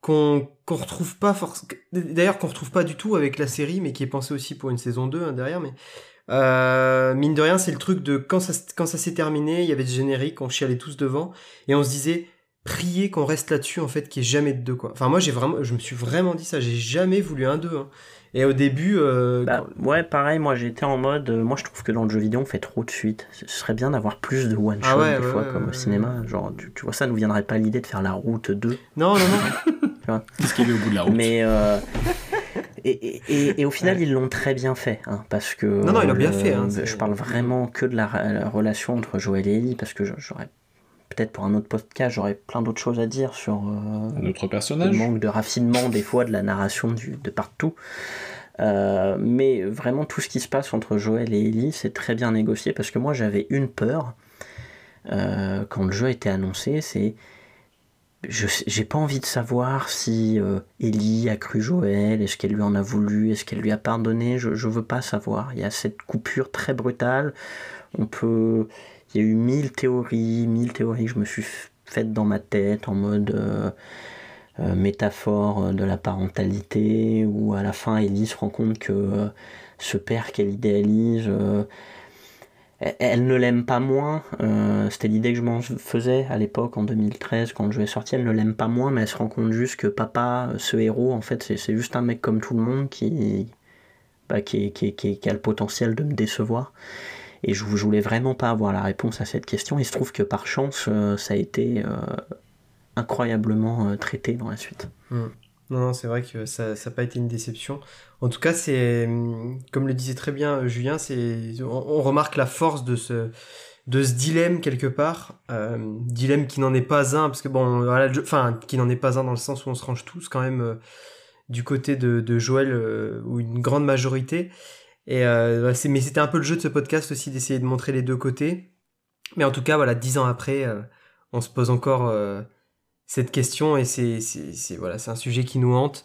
qu'on qu'on retrouve pas d'ailleurs qu'on retrouve pas du tout avec la série, mais qui est pensé aussi pour une saison 2 hein, derrière, mais euh, mine de rien, c'est le truc de quand ça, s'est terminé, il y avait ce générique, on chialait tous devant, et on se disait, prier qu'on reste là-dessus, en fait, qu'il n'y ait jamais de deux, quoi. Enfin, moi, j'ai vraiment, je me suis vraiment dit ça, j'ai jamais voulu un 2, hein. Et au début. Euh, bah, Ouais, pareil, moi j'étais en mode. Euh, moi je trouve que dans le jeu vidéo on fait trop de suites. Ce serait bien d'avoir plus de one-shot ah des fois, comme au cinéma. Genre, tu, vois, ça nous viendrait pas l'idée de faire la route 2. Non, non, non. Qu'est-ce qu'il est au bout de la route Mais. Euh, et, et, et, au final, ils l'ont très bien fait, hein, parce que. Non, non, ils l'ont bien fait. Hein, je parle vraiment que de la, relation entre Joël et Ellie, parce que j'aurais peut-être pour un autre podcast, j'aurais plein d'autres choses à dire sur euh, autre personnage. le manque de raffinement des fois de la narration du, de partout. Euh, mais vraiment tout ce qui se passe entre Joël et Ellie, c'est très bien négocié parce que moi j'avais une peur euh, quand le jeu a été annoncé, c'est j'ai pas envie de savoir si euh, Ellie a cru Joël, est-ce qu'elle lui en a voulu, est-ce qu'elle lui a pardonné, je, je veux pas savoir. Il y a cette coupure très brutale. On peut, il y a eu mille théories, mille théories que je me suis faites dans ma tête en mode euh, euh, métaphore de la parentalité, où à la fin Ellie se rend compte que euh, ce père qu'elle idéalise, elle ne l'aime pas moins. C'était l'idée que je m'en faisais à l'époque, en 2013, quand le jeu est sorti. Elle ne l'aime pas moins, mais elle se rend compte juste que papa, ce héros, en fait, c'est juste un mec comme tout le monde qui, bah, qui, qui, qui a le potentiel de me décevoir. Et je, voulais vraiment pas avoir la réponse à cette question. Il se trouve que par chance, euh, ça a été euh, incroyablement euh, traité dans la suite. Hmm. Non, non, c'est vrai que ça n'a pas été une déception. En tout cas, c'est comme le disait très bien Julien, c'est on, remarque la force de ce de ce dilemme quelque part, dilemme qui n'en est pas un, parce que bon, enfin, qui n'en est pas un dans le sens où on se range tous quand même du côté de, de Joël ou une grande majorité. Et euh, mais c'était un peu le jeu de ce podcast aussi d'essayer de montrer les deux côtés. Mais en tout cas, voilà, dix ans après, euh, on se pose encore euh, cette question et c'est voilà, c'est un sujet qui nous hante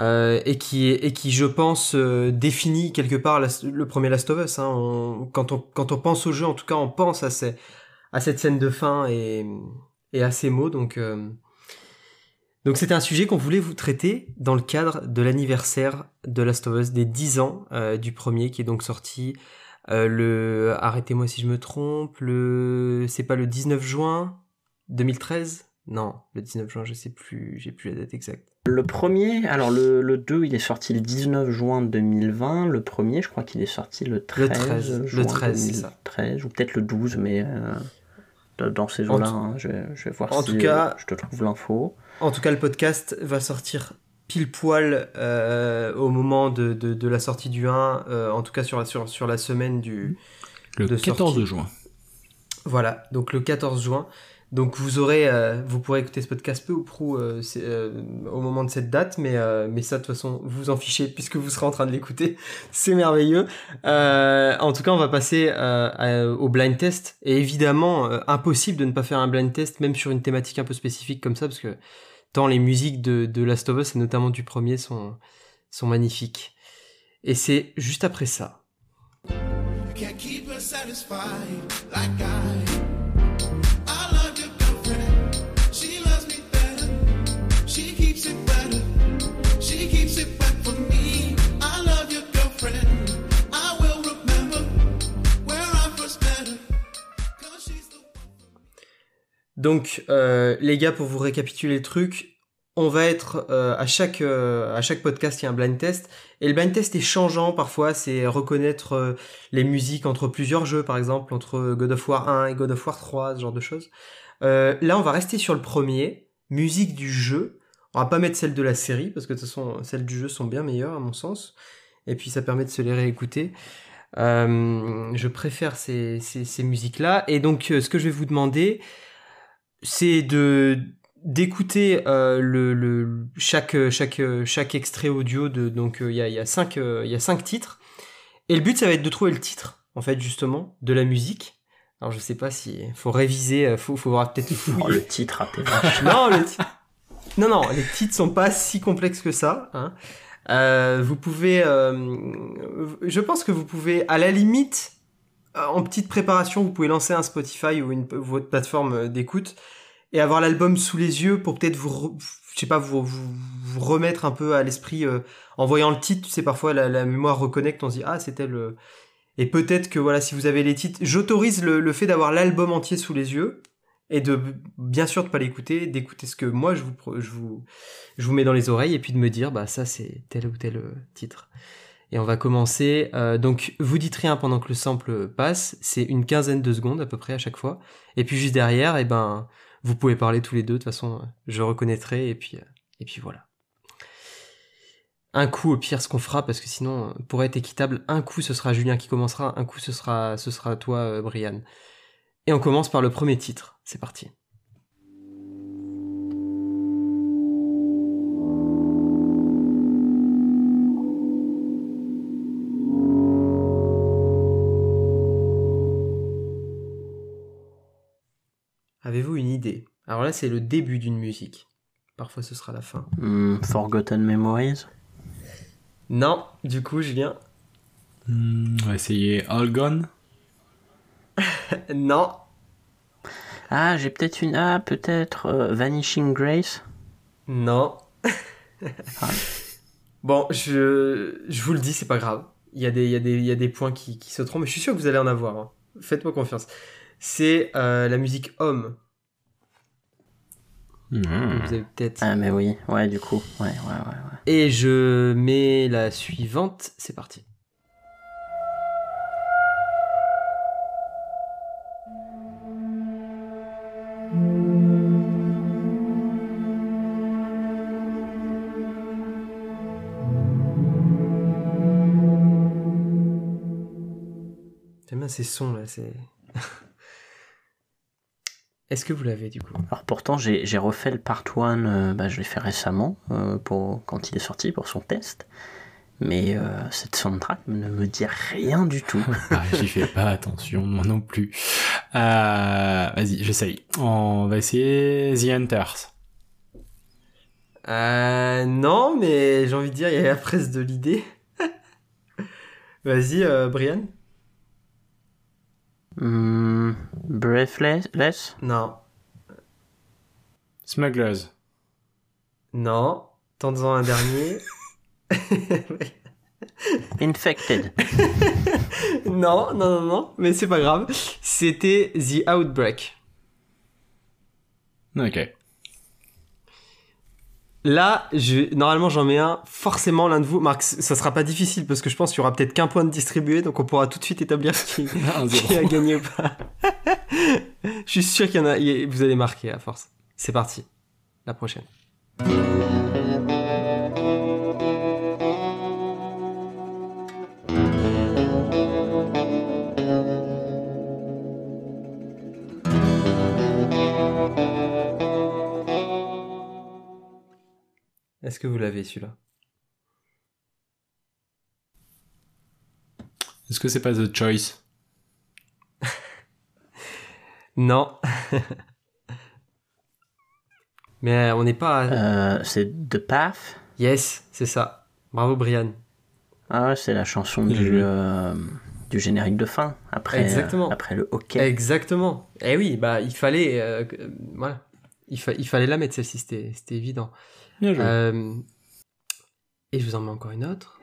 et qui et qui, je pense, définit quelque part le premier Last of Us. Hein. quand on quand on pense au jeu, en tout cas, on pense à ces, à cette scène de fin et et à ces mots. Donc donc c'était un sujet qu'on voulait vous traiter dans le cadre de l'anniversaire de Last of Us des 10 ans euh, du premier qui est donc sorti euh, le arrêtez-moi si je me trompe le c'est pas le 19 juin 2013 non le 19 juin je sais plus j'ai plus la date exacte. Le premier alors le, le 2 il est sorti le 19 juin 2020 le premier je crois qu'il est sorti le 13 le 13, juin le 13 c'est ça. 13 ou peut-être le 12 mais euh, dans ces jours là hein, je, vais voir en si tout cas, je te trouve l'info en tout cas, le podcast va sortir pile poil euh, au moment de, de, la sortie du 1, euh, en tout cas sur, sur, sur la semaine du... Le 14 juin. Voilà, donc le 14 juin. Donc vous aurez, euh, vous pourrez écouter ce podcast peu ou prou au moment de cette date, mais mais ça de toute façon vous en fichez puisque vous serez en train de l'écouter, c'est merveilleux. en tout cas, on va passer au blind test et évidemment impossible de ne pas faire un blind test même sur une thématique un peu spécifique comme ça parce que tant les musiques de, de Last of Us et notamment du premier sont, sont magnifiques. Et c'est juste après ça. Donc, euh, les gars, pour vous récapituler le truc, on va être euh, à chaque euh, à chaque podcast il y a un blind test. Et le blind test est changeant parfois c'est reconnaître les musiques entre plusieurs jeux par exemple entre God of War 1 et God of War 3 ce genre de choses. Là on va rester sur le premier musique du jeu. On va pas mettre celle de la série parce que de toute façon celles du jeu sont bien meilleures à mon sens. Et puis ça permet de se les réécouter. Je préfère ces, musiques là et donc ce que je vais vous demander c'est de d'écouter euh, le, le, chaque chaque chaque extrait audio de donc euh, il y, a, y a cinq euh, y a cinq titres. Et le but ça va être de trouver le titre en fait justement de la musique. Alors je sais pas si faut réviser faut faut voir peut-être oh, le titre non le non non les titres sont pas si complexes que ça hein. vous pouvez je pense que vous pouvez à la limite en petite préparation, vous pouvez lancer un Spotify ou une, votre plateforme d'écoute et avoir l'album sous les yeux pour peut-être vous, je sais pas, vous, vous, remettre un peu à l'esprit euh, en voyant le titre. Tu parfois la, mémoire reconnecte, on se dit ah c'était le. Et peut-être que voilà, si vous avez les titres, j'autorise le, le fait d'avoir l'album entier sous les yeux et de bien sûr de pas l'écouter, d'écouter ce que moi je vous, je vous, je vous mets dans les oreilles et puis de me dire bah ça c'est tel ou tel euh, titre. Et on va commencer. Euh, donc vous dites rien pendant que le sample passe, c'est une quinzaine de secondes à peu près à chaque fois. Et puis juste derrière, et eh ben vous pouvez parler tous les deux. De toute façon, je reconnaîtrai et puis et puis voilà. Un coup au pire ce qu'on fera parce que sinon pour être équitable, un coup ce sera Julien qui commencera, un coup ce sera ce sera toi Brian. Et on commence par le premier titre. C'est parti. Avez-vous une idée? Alors là, c'est le début d'une musique. Parfois, ce sera la fin. Hmm, Forgotten Memories? Non, du coup, Julien? Hmm, on va essayer All Gone non. Ah, j'ai peut-être une. Ah, peut-être euh, Vanishing Grace Non. Ah. Bon, je, je vous le dis, c'est pas grave. Il y, a des, il, y a des, il y a des points qui, qui sauteront, mais je suis sûr que vous allez en avoir. Hein. Faites-moi confiance. C'est euh, la musique Homme. Hmm. Vous avez peut-être. Ah, mais oui, ouais, du coup. Ouais, ouais, ouais, ouais. Et je mets la suivante, c'est parti. ces sons là, c'est. Est-ce que vous l'avez du coup Alors pourtant j'ai refait le part 1, euh, bah, je l'ai fait récemment euh, pour, quand il est sorti pour son test. Mais euh, cette soundtrack ne me dit rien du tout. ah, J'y fais pas attention, moi non plus. Vas-y, j'essaye. On va essayer The Hunters. non, mais j'ai envie de dire, il y a la presse de l'idée. Vas-y, Brian. Hmm, breathless? Non. Smugglers Non. Tentons un dernier. Infected. non, non, non, non, mais c'est pas grave. C'était The Outbreak. Ok. Là, je, normalement, j'en mets un. Forcément, l'un de vous, Marc, ça sera pas difficile parce que je pense qu'il y aura peut-être qu'un point de distribué, donc on pourra tout de suite établir qui, qui a gagné ou pas. je suis sûr qu'il y en a. Vous allez marquer à force. C'est parti. La prochaine. Est-ce que vous l'avez celui-là? Est-ce que c'est pas The Choice? Non. Mais on n'est pas. Euh, c'est The Path? Yes, c'est ça. Bravo Brian. Ah, c'est la chanson du, euh, du générique de fin après, Exactement. après le hockey. Exactement. Eh oui, bah il fallait, euh, voilà, il, il, fallait la mettre celle-ci, c'était évident. Euh, et je vous en mets encore une autre.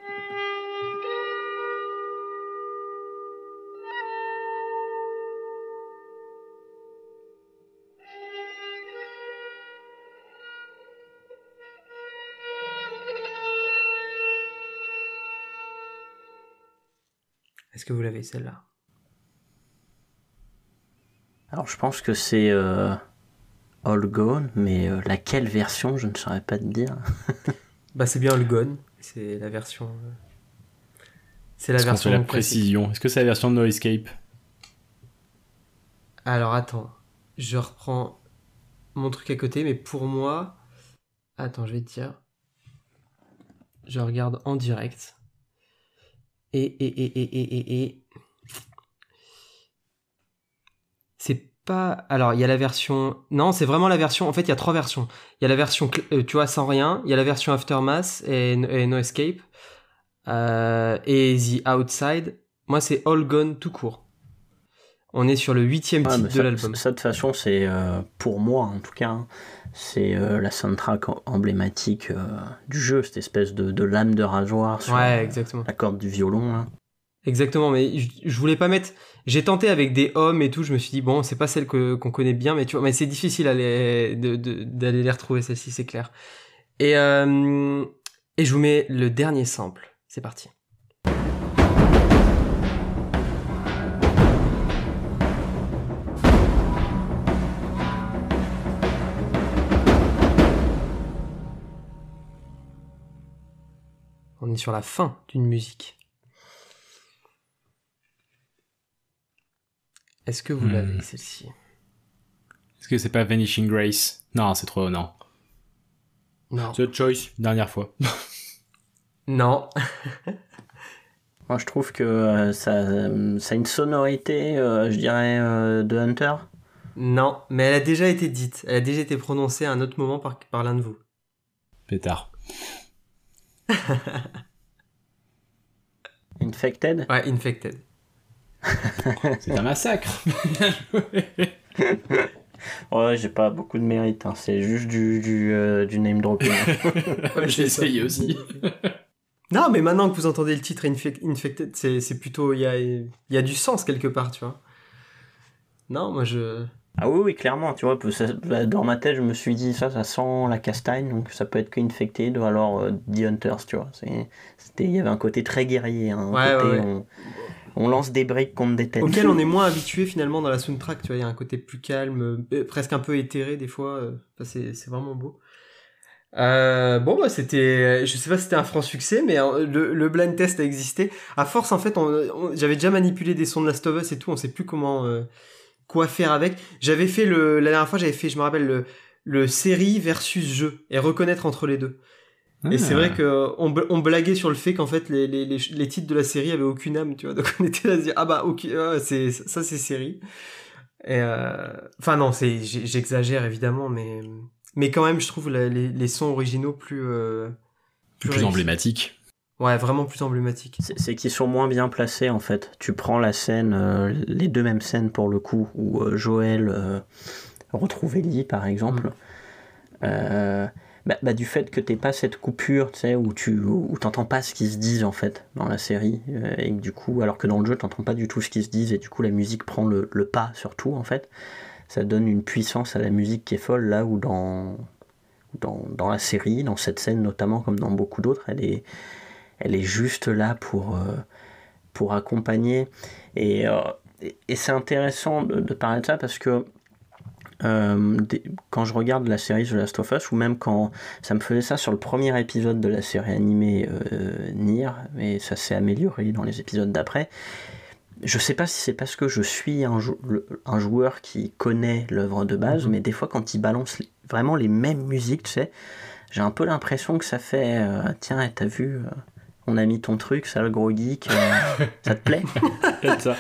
Est-ce que vous l'avez celle-là? Alors je pense que c'est euh, All Gone, mais euh, laquelle version, je ne saurais pas te dire. bah c'est bien All Gone, c'est la version. Euh, c'est la version. la précision. Est-ce que c'est la version de No Escape? Alors attends, je reprends mon truc à côté, mais pour moi, attends, je vais te dire, je regarde en direct. Et et et et et et, et... c'est pas. Alors, il y a la version. Non, c'est vraiment la version. En fait, il y a trois versions. Il y a la version, euh, tu vois, sans rien. Il y a la version Aftermath et, No Escape. Euh, et The Outside. Moi, c'est All Gone tout court. On est sur le huitième titre de l'album. Ça, de toute façon, c'est euh, pour moi, en tout cas, hein, c'est la soundtrack emblématique du jeu, cette espèce de, lame de rasoir sur ouais, exactement. la corde du violon. Exactement, mais je, voulais pas mettre. J'ai tenté avec des hommes et tout. Je me suis dit bon, c'est pas celle que qu'on connaît bien, mais tu vois, mais c'est difficile d'aller les retrouver celle-ci, c'est clair. Et euh, et je vous mets le dernier sample. C'est parti. On est sur la fin d'une musique. Est-ce que vous l'avez, hmm. celle-ci? Est-ce que c'est pas Vanishing Grace? Non, c'est trop, non. Non. The Choice, dernière fois. non. Moi, je trouve que euh, ça, ça, a une sonorité, euh, je dirais, euh, de Hunter. Non, mais elle a déjà été dite. Elle a déjà été prononcée à un autre moment par, par l'un de vous. Pétard. infected? Ouais, Infected. c'est un massacre. ouais, j'ai pas beaucoup de mérite, hein. c'est juste du, du, euh, du name dropping. j'ai essayé aussi. non, mais maintenant que vous entendez le titre Infected, c'est plutôt. Il y a, y a du sens quelque part, tu vois. Non, moi je. Ah oui, oui, clairement, tu vois, bah, dans ma tête, je me suis dit, ça, ça sent la castagne, donc ça peut être que Infected ou alors euh, The Hunters, tu vois. Il y avait un côté très guerrier, hein, un côté, On, lance des briques contre des têtes. Auquel on est moins habitué finalement dans la soundtrack, tu vois, il y a un côté plus calme, euh, presque un peu éthéré des fois, euh, c'est vraiment beau. bon bah c'était, je sais pas si c'était un franc succès, mais le, le, blind test a existé. À force en fait, j'avais déjà manipulé des sons de Last of Us et tout, on sait plus comment quoi faire avec. J'avais fait le, la dernière fois, j'avais fait, je me rappelle, le, le série versus jeu et reconnaître entre les deux. Et c'est vrai ah. que on, blaguait sur le fait qu'en fait les, les, les, titres de la série avaient aucune âme, tu vois. Donc on était là à se dire ah bah ok, c'est ça c'est série. Et euh... enfin non, c'est j'exagère évidemment, mais mais quand même je trouve les, les sons originaux plus euh, plus, plus emblématiques. Ouais, vraiment plus emblématique. C'est qu'ils sont moins bien placés en fait. Tu prends la scène, euh, les deux mêmes scènes pour le coup, où euh, Joël euh, retrouve Ellie par exemple. Mm. Bah, bah, du fait que t'aies pas cette coupure, tu sais, où tu où t'entends pas ce qu'ils se disent en fait dans la série, et du coup, alors que dans le jeu t'entends pas du tout ce qu'ils se disent, et du coup la musique prend le, le pas sur tout en fait. Ça donne une puissance à la musique qui est folle là où dans, dans, dans la série, dans cette scène notamment comme dans beaucoup d'autres, elle est elle est juste là pour, euh, pour accompagner. Euh, et, et, c'est intéressant de, parler de ça parce que euh, quand je regarde la série The Last of Us, ou même quand ça me faisait ça sur le premier épisode de la série animée Nier, mais ça s'est amélioré dans les épisodes d'après. Je sais pas si c'est parce que je suis un, un joueur qui connaît l'œuvre de base, mhm. mais des fois quand il balance vraiment les mêmes musiques, tu sais, j'ai un peu l'impression que ça fait tiens, t'as vu on a mis ton truc, ça le gros geek, euh, ça te plaît?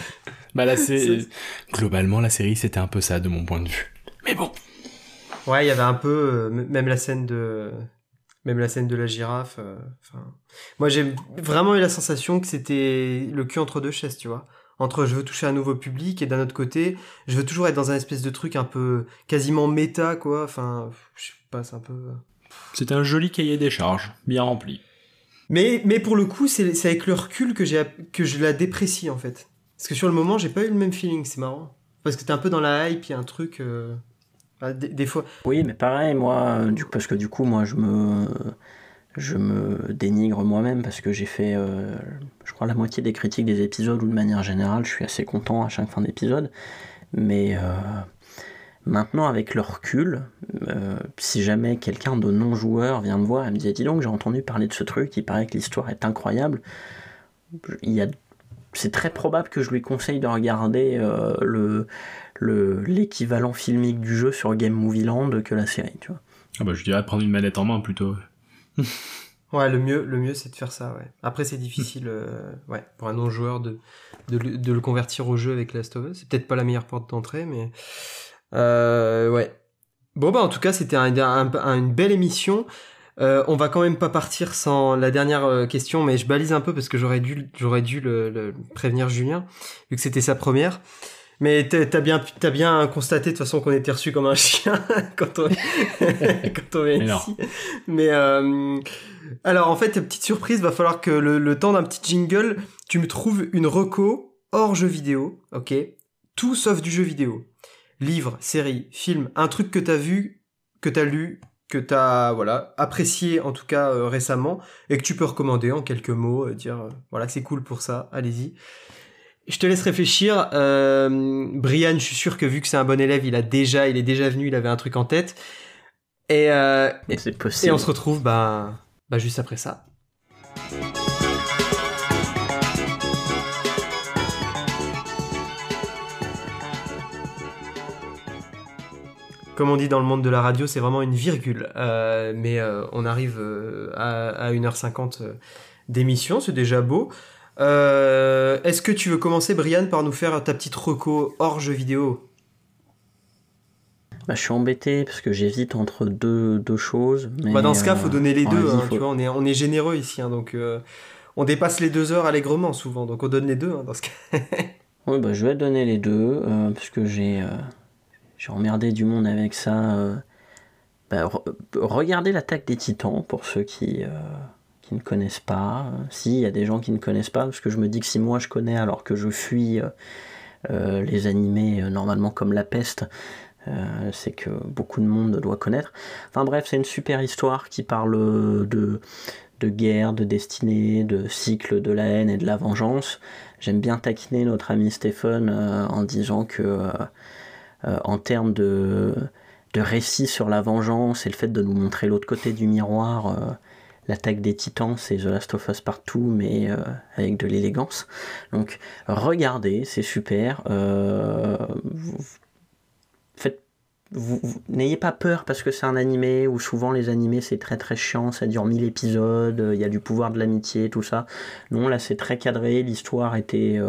Bah là, c'est globalement la série, c'était un peu ça de mon point de vue. Mais bon. Ouais, il y avait un peu euh, même la scène de même la scène de la girafe. Euh, moi j'ai vraiment eu la sensation que c'était le cul entre deux chaises, tu vois. Entre je veux toucher un nouveau public et d'un autre côté, je veux toujours être dans un espèce de truc un peu quasiment méta, quoi. Enfin, je sais pas, c'est un peu. C'était un joli cahier des charges, bien rempli. Mais, mais pour le coup, c'est avec le recul que, j'ai que je la déprécie en fait. Parce que sur le moment, j'ai pas eu le même feeling, c'est marrant. Parce que t'es un peu dans la hype, il y a un truc. Euh, bah. Oui, mais pareil, moi, du, parce que du coup, moi, je me, je me dénigre moi-même parce que j'ai fait, euh, je crois, la moitié des critiques des épisodes ou de manière générale, je suis assez content à chaque fin d'épisode. Mais. Euh, Maintenant, avec le recul, euh, si jamais quelqu'un de non-joueur vient me voir et me dit Dis donc, j'ai entendu parler de ce truc, il paraît que l'histoire est incroyable, il c'est très probable que je lui conseille de regarder euh, le, l'équivalent filmique du jeu sur Game Movie Land que la série, tu vois. Ah bah je dirais prendre une manette en main plutôt. ouais, le mieux, le mieux c'est de faire ça, ouais. Après c'est difficile, euh, ouais, pour un non-joueur de, de, de, le convertir au jeu avec Last of Us. C'est peut-être pas la meilleure porte d'entrée, mais euh, ouais. Bon bah en tout cas c'était une belle émission. Euh, on va quand même pas partir sans la dernière euh, question, mais je balise un peu parce que j'aurais dû, j'aurais dû le, prévenir Julien vu que c'était sa première. Mais t'as bien, as bien constaté de toute façon qu'on était reçu comme un chien quand on, quand on est ici. Mais euh, alors en fait, petite surprise, va falloir que le, temps d'un petit jingle, tu me trouves une reco hors jeu vidéo, ok? Tout sauf du jeu vidéo. Livre, série, film, un truc que t'as vu, que t'as lu, que t'as voilà apprécié en tout cas euh, récemment et que tu peux recommander en quelques mots, euh, dire voilà c'est cool pour ça, allez-y. Je te laisse réfléchir. Euh, Brian, je suis sûr que vu que c'est un bon élève, il a déjà, il est déjà venu, il avait un truc en tête. Et, euh, c'est possible. Et on se retrouve bah, bah juste après ça. Comme on dit dans le monde de la radio, c'est vraiment une virgule. Euh, mais on arrive à, à 1h50 d'émission, c'est déjà beau. Euh, est-ce que tu veux commencer, Brian, par nous faire ta petite reco hors jeu vidéo? Bah, je suis embêté parce que j'hésite entre deux, deux choses. bah dans ce cas, faut donner les euh, deux. Hein, tu vois, on est, on est généreux ici, hein, donc euh, on dépasse les deux heures allègrement souvent, donc on donne les deux hein, dans ce cas. oui, bah, je vais donner les deux parce que j'ai j'ai emmerdé du monde avec ça. Bah, regardez l'attaque des Titans pour ceux qui qui ne connaissent pas. Si, il y a des gens qui ne connaissent pas, parce que je me dis que si moi je connais alors que je fuis euh, euh, les animés euh, normalement comme la peste, c'est que beaucoup de monde doit connaître. Enfin bref, c'est une super histoire qui parle de, de guerre, de destinée, de cycle de la haine et de la vengeance. J'aime bien taquiner notre ami Stephen en disant que en termes de, de récit sur la vengeance et le fait de nous montrer l'autre côté du miroir, l'attaque des titans, c'est The Last of Us partout, mais euh, avec de l'élégance. Donc regardez, c'est super. Euh, faites, n'ayez pas peur parce que c'est un animé, où souvent les animés c'est très très chiant, ça dure 1000 épisodes, il y a du pouvoir de l'amitié, tout ça. Non, là c'est très cadré, l'histoire était...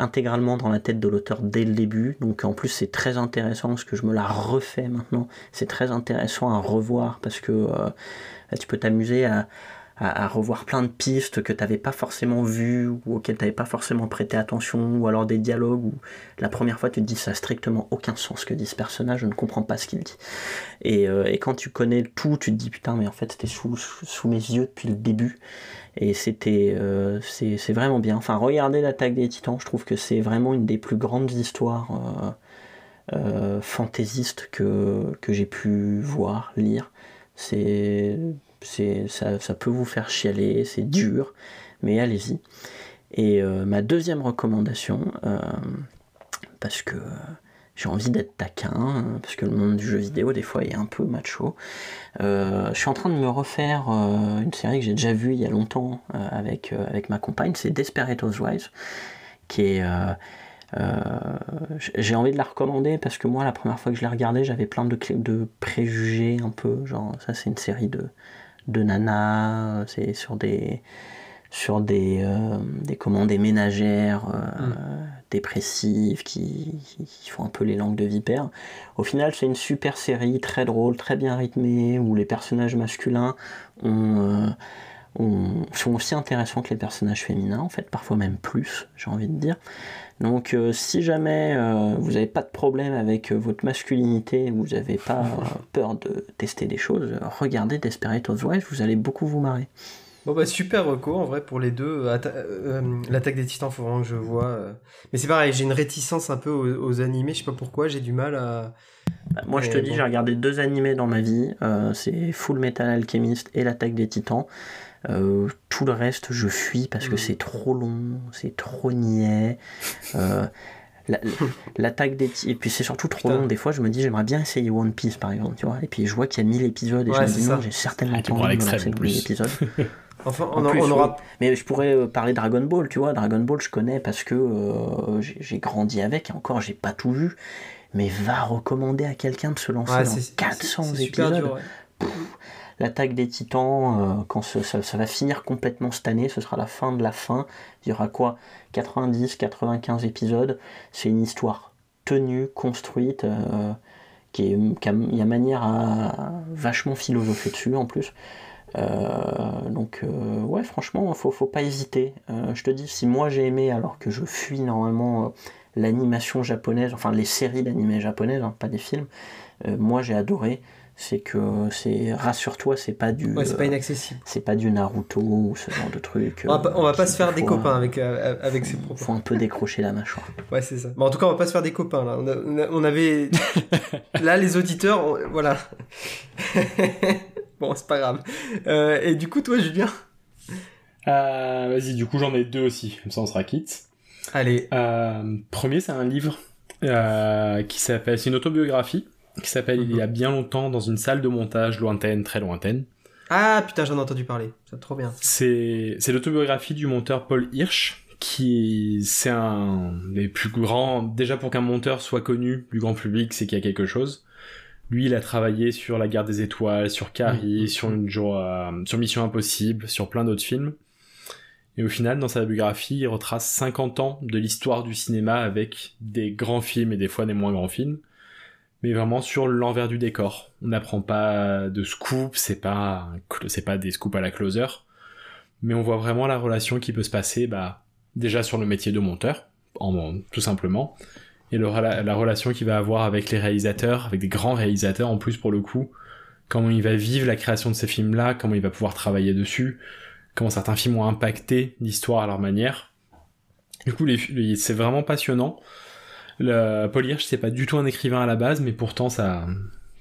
Euh, intégralement dans la tête de l'auteur dès le début. Donc en plus c'est très intéressant parce que je me la refais maintenant. C'est très intéressant à revoir parce que tu peux t'amuser à, revoir plein de pistes que tu n'avais pas forcément vues ou auxquelles tu n'avais pas forcément prêté attention, ou alors des dialogues où la première fois tu te dis ça n'a strictement aucun sens que dit ce personnage, je ne comprends pas ce qu'il dit. Et, euh, quand tu connais tout, tu te dis putain mais en fait c'était sous, sous, mes yeux depuis le début. Et c'était euh, c'est vraiment bien. Enfin regardez l'attaque des titans, je trouve que c'est vraiment une des plus grandes histoires euh, fantaisistes que, que j'ai pu voir, lire. C'est, c'est, ça, ça, peut vous faire chialer, c'est dur, mais allez-y. Et euh, ma deuxième recommandation, euh, parce que j'ai envie d'être taquin, parce que le monde du jeu vidéo des fois est un peu macho. Euh, je suis en train de me refaire une série que j'ai déjà vue il y a longtemps avec, avec ma compagne, c'est Desperate Housewives, qui est j'ai envie de la recommander parce que moi, la première fois que je l'ai regardée, j'avais plein de, de préjugés un peu. Genre, ça, c'est une série de, de nanas, c'est sur des sur des, euh, des, comment, des ménagères euh, mm. dépressives qui, qui, font un peu les langues de vipère. Au final, c'est une super série, très drôle, très bien rythmée, où les personnages masculins ont, sont aussi intéressants que les personnages féminins, en fait, parfois même plus, j'ai envie de dire. Donc euh, si jamais euh, vous n'avez pas de problème avec euh, votre masculinité, vous n'avez pas peur de tester des choses, regardez Desperate Housewives, vous allez beaucoup vous marrer. Bon bah super recours en vrai pour les deux. L'attaque des titans, faut vraiment que je vois. Mais c'est pareil, j'ai une réticence un peu aux, animés, je sais pas pourquoi, j'ai du mal à... Bah, moi je te dis, j'ai regardé deux animés dans ma vie, c'est Full Metal Alchemist et l'attaque des titans. Euh, tout le reste, je fuis parce que mm. c'est trop long, c'est trop niais. Euh, l'attaque des et puis c'est surtout trop long. Des fois je me dis j'aimerais bien essayer One Piece par exemple tu vois. Et puis je vois qu'il y a 1000 épisodes et je me dis non j'ai certainement ah, pas envie de lancer épisodes. Enfin on, aura mais je pourrais euh, parler Dragon Ball tu vois. Dragon Ball je connais parce que j'ai grandi avec et encore j'ai pas tout vu. Mais va recommander à quelqu'un de se lancer dans 400 épisodes l'attaque des titans, euh, quand ça, va finir complètement cette année, ce sera la fin de la fin. Il y aura quoi? 90, 95 épisodes. C'est une histoire tenue, construite, euh, qui est, il y a manière à vachement philosopher dessus en plus. Euh, donc ouais franchement faut, faut pas hésiter je te dis si moi j'ai aimé alors que je fuis normalement l'animation japonaise, enfin les séries d'animés japonaises, hein, pas des films, moi j'ai adoré c'est que c'est rassure-toi c'est pas du ouais, c'est pas inaccessible. c'est pas du Naruto ou ce genre de truc on va pas, va pas se faire des copains avec avec ces propos. faut un peu décrocher la mâchoire. Ouais c'est ça. Mais en tout cas on va pas se faire des copains là. On, avait là les auditeurs voilà. Bon c'est pas grave. Et du coup toi Julien? Vas-y du coup j'en ai deux aussi. Comme ça on sera quitte allez. Premier c'est un livre qui s'appelle c'est une autobiographie qui s'appelle Il y a mhm. bien longtemps dans une salle de montage lointaine, très lointaine. Ah putain, j'en ai entendu parler. C'est trop bien. C'est l'autobiographie du monteur Paul Hirsch qui c'est un des plus grands déjà pour qu'un monteur soit connu du grand public, c'est qu'il y a quelque chose. Lui, il a travaillé sur La Guerre des Étoiles, sur Carrie, mhm. sur une euh, sur Mission Impossible, sur plein d'autres films. Et au final, dans sa biographie, il retrace 50 ans de l'histoire du cinéma avec des grands films et des fois des moins grands films mais vraiment sur l'envers du décor. On n'apprend pas de scoop, c'est pas c'est pas des scoops à la closer, mais on voit vraiment la relation qui peut se passer, bah déjà sur le métier de monteur, en, tout simplement, et la, relation qu'il va avoir avec les réalisateurs, avec des grands réalisateurs en plus pour le coup, comment il va vivre la création de ces films-là, comment il va pouvoir travailler dessus, comment certains films ont impacté l'histoire à leur manière. Du coup, c'est vraiment passionnant. Le, Paul Hirsch, c'est pas du tout un écrivain à la base, mais pourtant ça,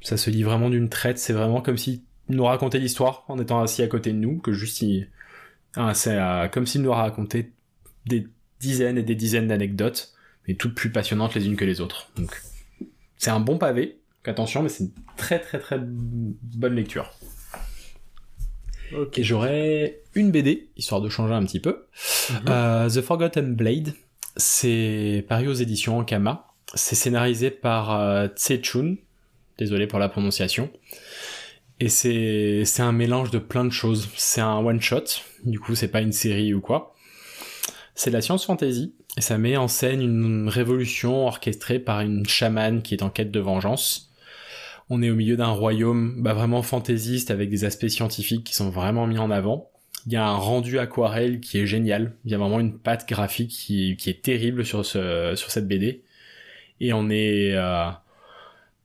ça se lit vraiment d'une traite. C'est vraiment comme s'il nous racontait l'histoire en étant assis à côté de nous, que juste il, ah, c'est euh, comme s'il nous racontait des dizaines et des dizaines d'anecdotes, mais toutes plus passionnantes les unes que les autres. Donc, c'est un bon pavé. Attention, mais c'est une très très très bonne lecture. Et j'aurais une BD, histoire de changer un petit peu. Mhm. Euh, The Forgotten Blade, c'est paru aux éditions Ankama. C'est scénarisé par euh, Tse Chun. Désolé pour la prononciation. Et c'est, un mélange de plein de choses. C'est un one shot. Du coup, c'est pas une série ou quoi. C'est la science fantasy. Et ça met en scène une révolution orchestrée par une chamane qui est en quête de vengeance. On est au milieu d'un royaume bah, vraiment fantaisiste avec des aspects scientifiques qui sont vraiment mis en avant. Il y a un rendu aquarelle qui est génial. Il y a vraiment une patte graphique qui, qui est terrible sur ce sur cette BD. Et on est euh,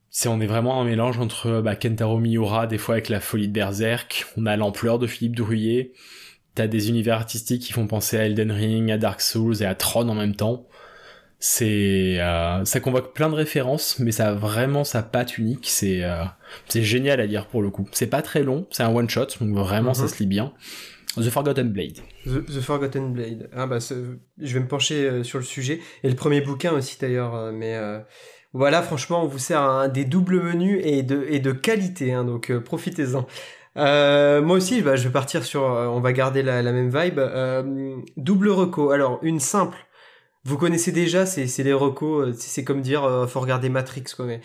c'est on est vraiment un mélange entre bah, Kentaro Miura des fois avec la folie de Berserk. On a l'ampleur de Philippe Druillet. T'as des univers artistiques qui font penser à Elden Ring, à Dark Souls et à Tron en même temps. C'est euh, ça convoque plein de références, mais ça a vraiment sa patte unique. C'est euh, c'est génial à lire pour le coup. C'est pas très long, c'est un one shot, donc vraiment ça mhm. se lit bien. The Forgotten Blade. The, Forgotten Blade. Ah bah, je vais me pencher euh, sur le sujet. Et le premier bouquin aussi d'ailleurs. Euh, mais euh, voilà, franchement, on vous sert un, des doubles menus et de, et de qualité. Hein, donc profitez-en. moi aussi, bah, je vais partir sur. on va garder la, même vibe. double reco. Alors, une simple. Vous connaissez déjà, c'est les recos. C'est comme dire, faut regarder Matrix, quoi. Mais,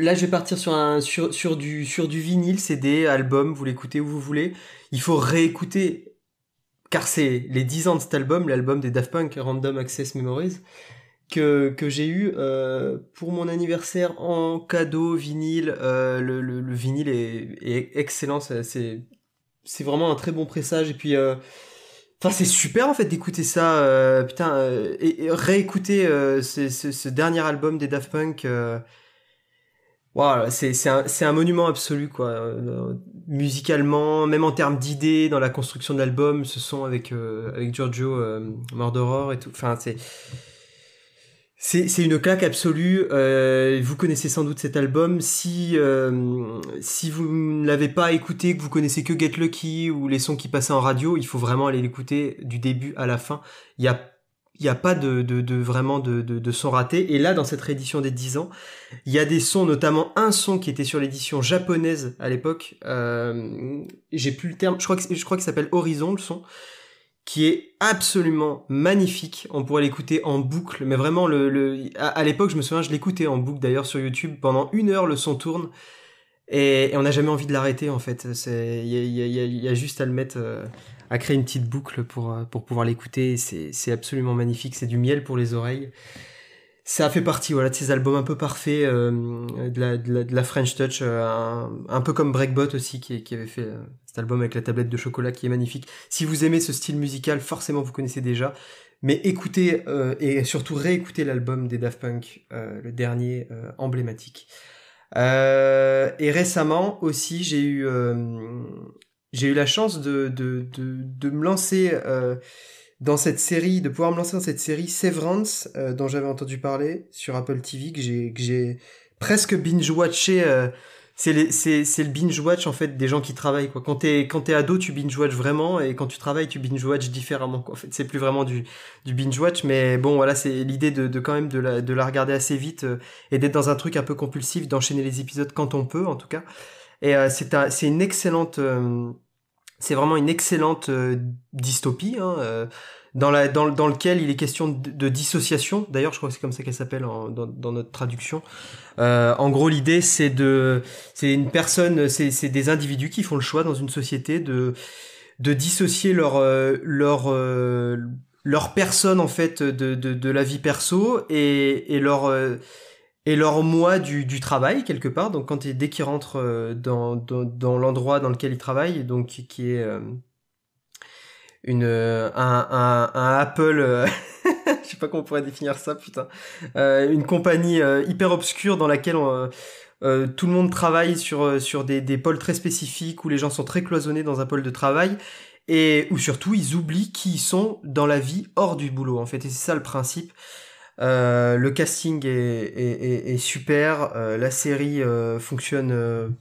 Là, je vais partir sur un sur, du sur du vinyle, CD, album, vous l'écoutez où vous voulez. Il faut réécouter car c'est les 10 ans de cet album, l'album des Daft Punk Random Access Memories que, que j'ai eu euh, pour mon anniversaire en cadeau vinyle. Euh, le, le, vinyle est, excellent, c'est vraiment un très bon pressage et puis euh, c'est super en fait d'écouter ça, putain, et, réécouter ce, dernier album des Daft Punk Wow, c'est un, un, monument absolu quoi. Euh, musicalement, même en termes d'idées, dans la construction de l'album, ce son avec euh, avec Giorgio euh, Mordoror et tout. Enfin, c'est c'est une claque absolue. Euh, vous connaissez sans doute cet album. Si si vous ne l'avez pas écouté, que vous connaissez que Get Lucky ou les sons qui passaient en radio, il faut vraiment aller l'écouter du début à la fin. Il y a il n'y a pas de, vraiment de, son raté. Et là, dans cette réédition des 10 ans, il y a des sons, notamment un son qui était sur l'édition japonaise à l'époque. Euh, J'ai plus le terme. Je crois que je crois s'appelle Horizon le son, qui est absolument magnifique. On pourrait l'écouter en boucle, mais vraiment à, l'époque, je me souviens, je l'écoutais en boucle d'ailleurs sur YouTube pendant une heure. Le son tourne. Et, on n'a jamais envie de l'arrêter en fait. Il y a, juste à le mettre, euh, à créer une petite boucle pour, euh, pour pouvoir l'écouter. C'est absolument magnifique, c'est du miel pour les oreilles. Ça fait partie voilà, de ces albums un peu parfaits, euh, de, la, French Touch, euh, un, peu comme Breakbot aussi, qui, qui avait fait cet album avec la tablette de chocolat qui est magnifique. Si vous aimez ce style musical, forcément vous connaissez déjà. mais écoutez et surtout réécoutez l'album des Daft Punk, le dernier emblématique. et récemment aussi, j'ai eu j'ai eu la chance de, de, de, de me lancer dans cette série, de pouvoir me lancer dans cette série Severance, euh, dont j'avais entendu parler sur Apple TV, que j'ai, que j'ai presque binge-watché. Euh, c'est, c'est, c'est le binge-watch en fait des gens qui travaillent. Quoi. Quand t'es, quand t'es ado, tu binge-watch vraiment, et quand tu travailles, tu binge-watch différemment. Quoi. En fait, c'est plus vraiment du, du binge-watch, mais bon, voilà, c'est l'idée de, de quand même de la, de la regarder assez vite euh, et d'être dans un truc un peu compulsif, d'enchaîner les épisodes quand on peut, en tout cas. Et c'est, un, c'est une excellente c'est vraiment une excellente euh, dystopie, hein, euh, dans, la, dans, dans, lequel il est question de, dissociation. D'ailleurs, je crois que c'est comme ça qu'elle s'appelle dans, notre traduction. Euh, en gros, l'idée, c'est de, c'est une personne, c'est des individus qui font le choix dans une société de, de dissocier leur, leur, leur personne en fait de, de, de la vie perso et, et leur et leur moi du, du travail quelque part. Donc quand dès qu'ils rentrent euh, dans, dans, dans l'endroit dans lequel ils travaillent, donc qui est euh, une euh, un, un, un Apple, je sais pas comment on pourrait définir ça, putain, une compagnie hyper obscure dans laquelle on, tout le monde travaille sur sur des, des pôles très spécifiques où les gens sont très cloisonnés dans un pôle de travail. Et où surtout ils oublient qui ils sont dans la vie hors du boulot en fait. Et c'est ça le principe euh, le casting est, super, euh, la série euh, fonctionne,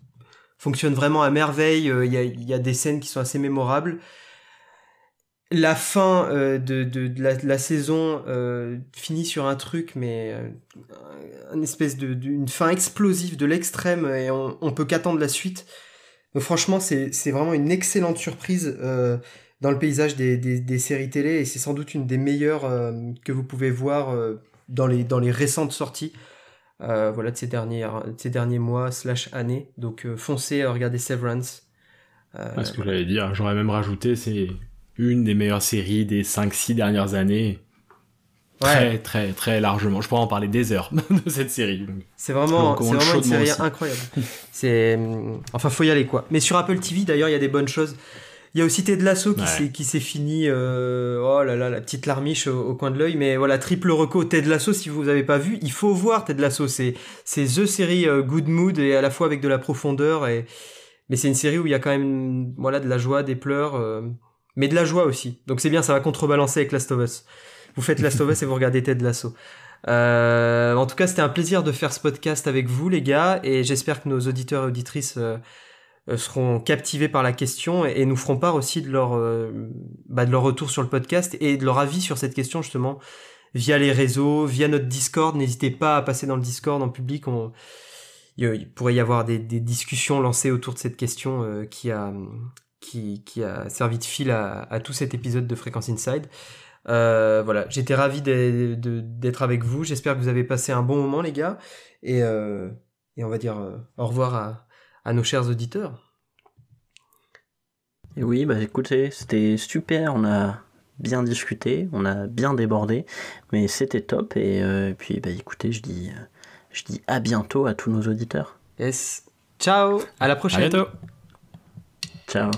fonctionne vraiment à merveille, il y a, des scènes qui sont assez mémorables. La fin de, la, saison finit sur un truc, mais une espèce d'une fin explosive de l'extrême, et on, peut qu'attendre la suite. Donc franchement, c'est vraiment une excellente surprise dans le paysage des, séries télé et c'est sans doute une des meilleures que vous pouvez voir dans les, dans les récentes sorties euh, voilà, de, ces dernières, ces derniers mois slash années. Donc euh, foncez, regardez Severance. Euh, ce que j'allais dire, j'aurais même rajouté, c'est une des meilleures séries des 5-6 dernières années. Très, très, très largement. Je pourrais en parler des heures de cette série. C'est vraiment, c'est vraiment une série incroyable. c'est, enfin, faut y aller, quoi. Mais sur Apple TV, d'ailleurs, il y a des bonnes choses. Il y a aussi Ted Lasso qui s'est qui s'est fini euh, oh là là la petite larmiche au, coin de l'œil. Mais voilà triple reco Ted Lasso si vous avez pas vu il faut voir Ted Lasso. C'est c'est the série euh, good mood et à la fois avec de la profondeur et mais c'est une série où il y a quand même voilà de la joie des pleurs euh, mais de la joie aussi. Donc c'est bien ça va contrebalancer avec Last of Us. Vous faites Last of Us et vous regardez Ted Lasso. En tout cas c'était un plaisir de faire ce podcast avec vous les gars et j'espère que nos auditeurs et auditrices euh, seront captivés par la question et, nous feront part aussi de leur, euh, bah, de leur retour sur le podcast et de leur avis sur cette question justement via les réseaux, via notre Discord. N'hésitez pas à passer dans le Discord en public. On, il pourrait y avoir des, des discussions lancées autour de cette question euh, qui, a, qui, qui, a servi de fil à, à, tout cet épisode de Fréquence Inside. Euh, voilà, j'étais ravi d'être avec vous. J'espère que vous avez passé un bon moment, les gars. Et, euh, et on va dire au revoir à, à nos chers auditeurs. Et oui, bah écoutez, c'était super, on a bien discuté, on a bien débordé, mais c'était top et, euh, puis bah écoutez, je dis, je dis à bientôt à tous nos auditeurs. Yes. Ciao, à la prochaine. À bientôt. Ciao.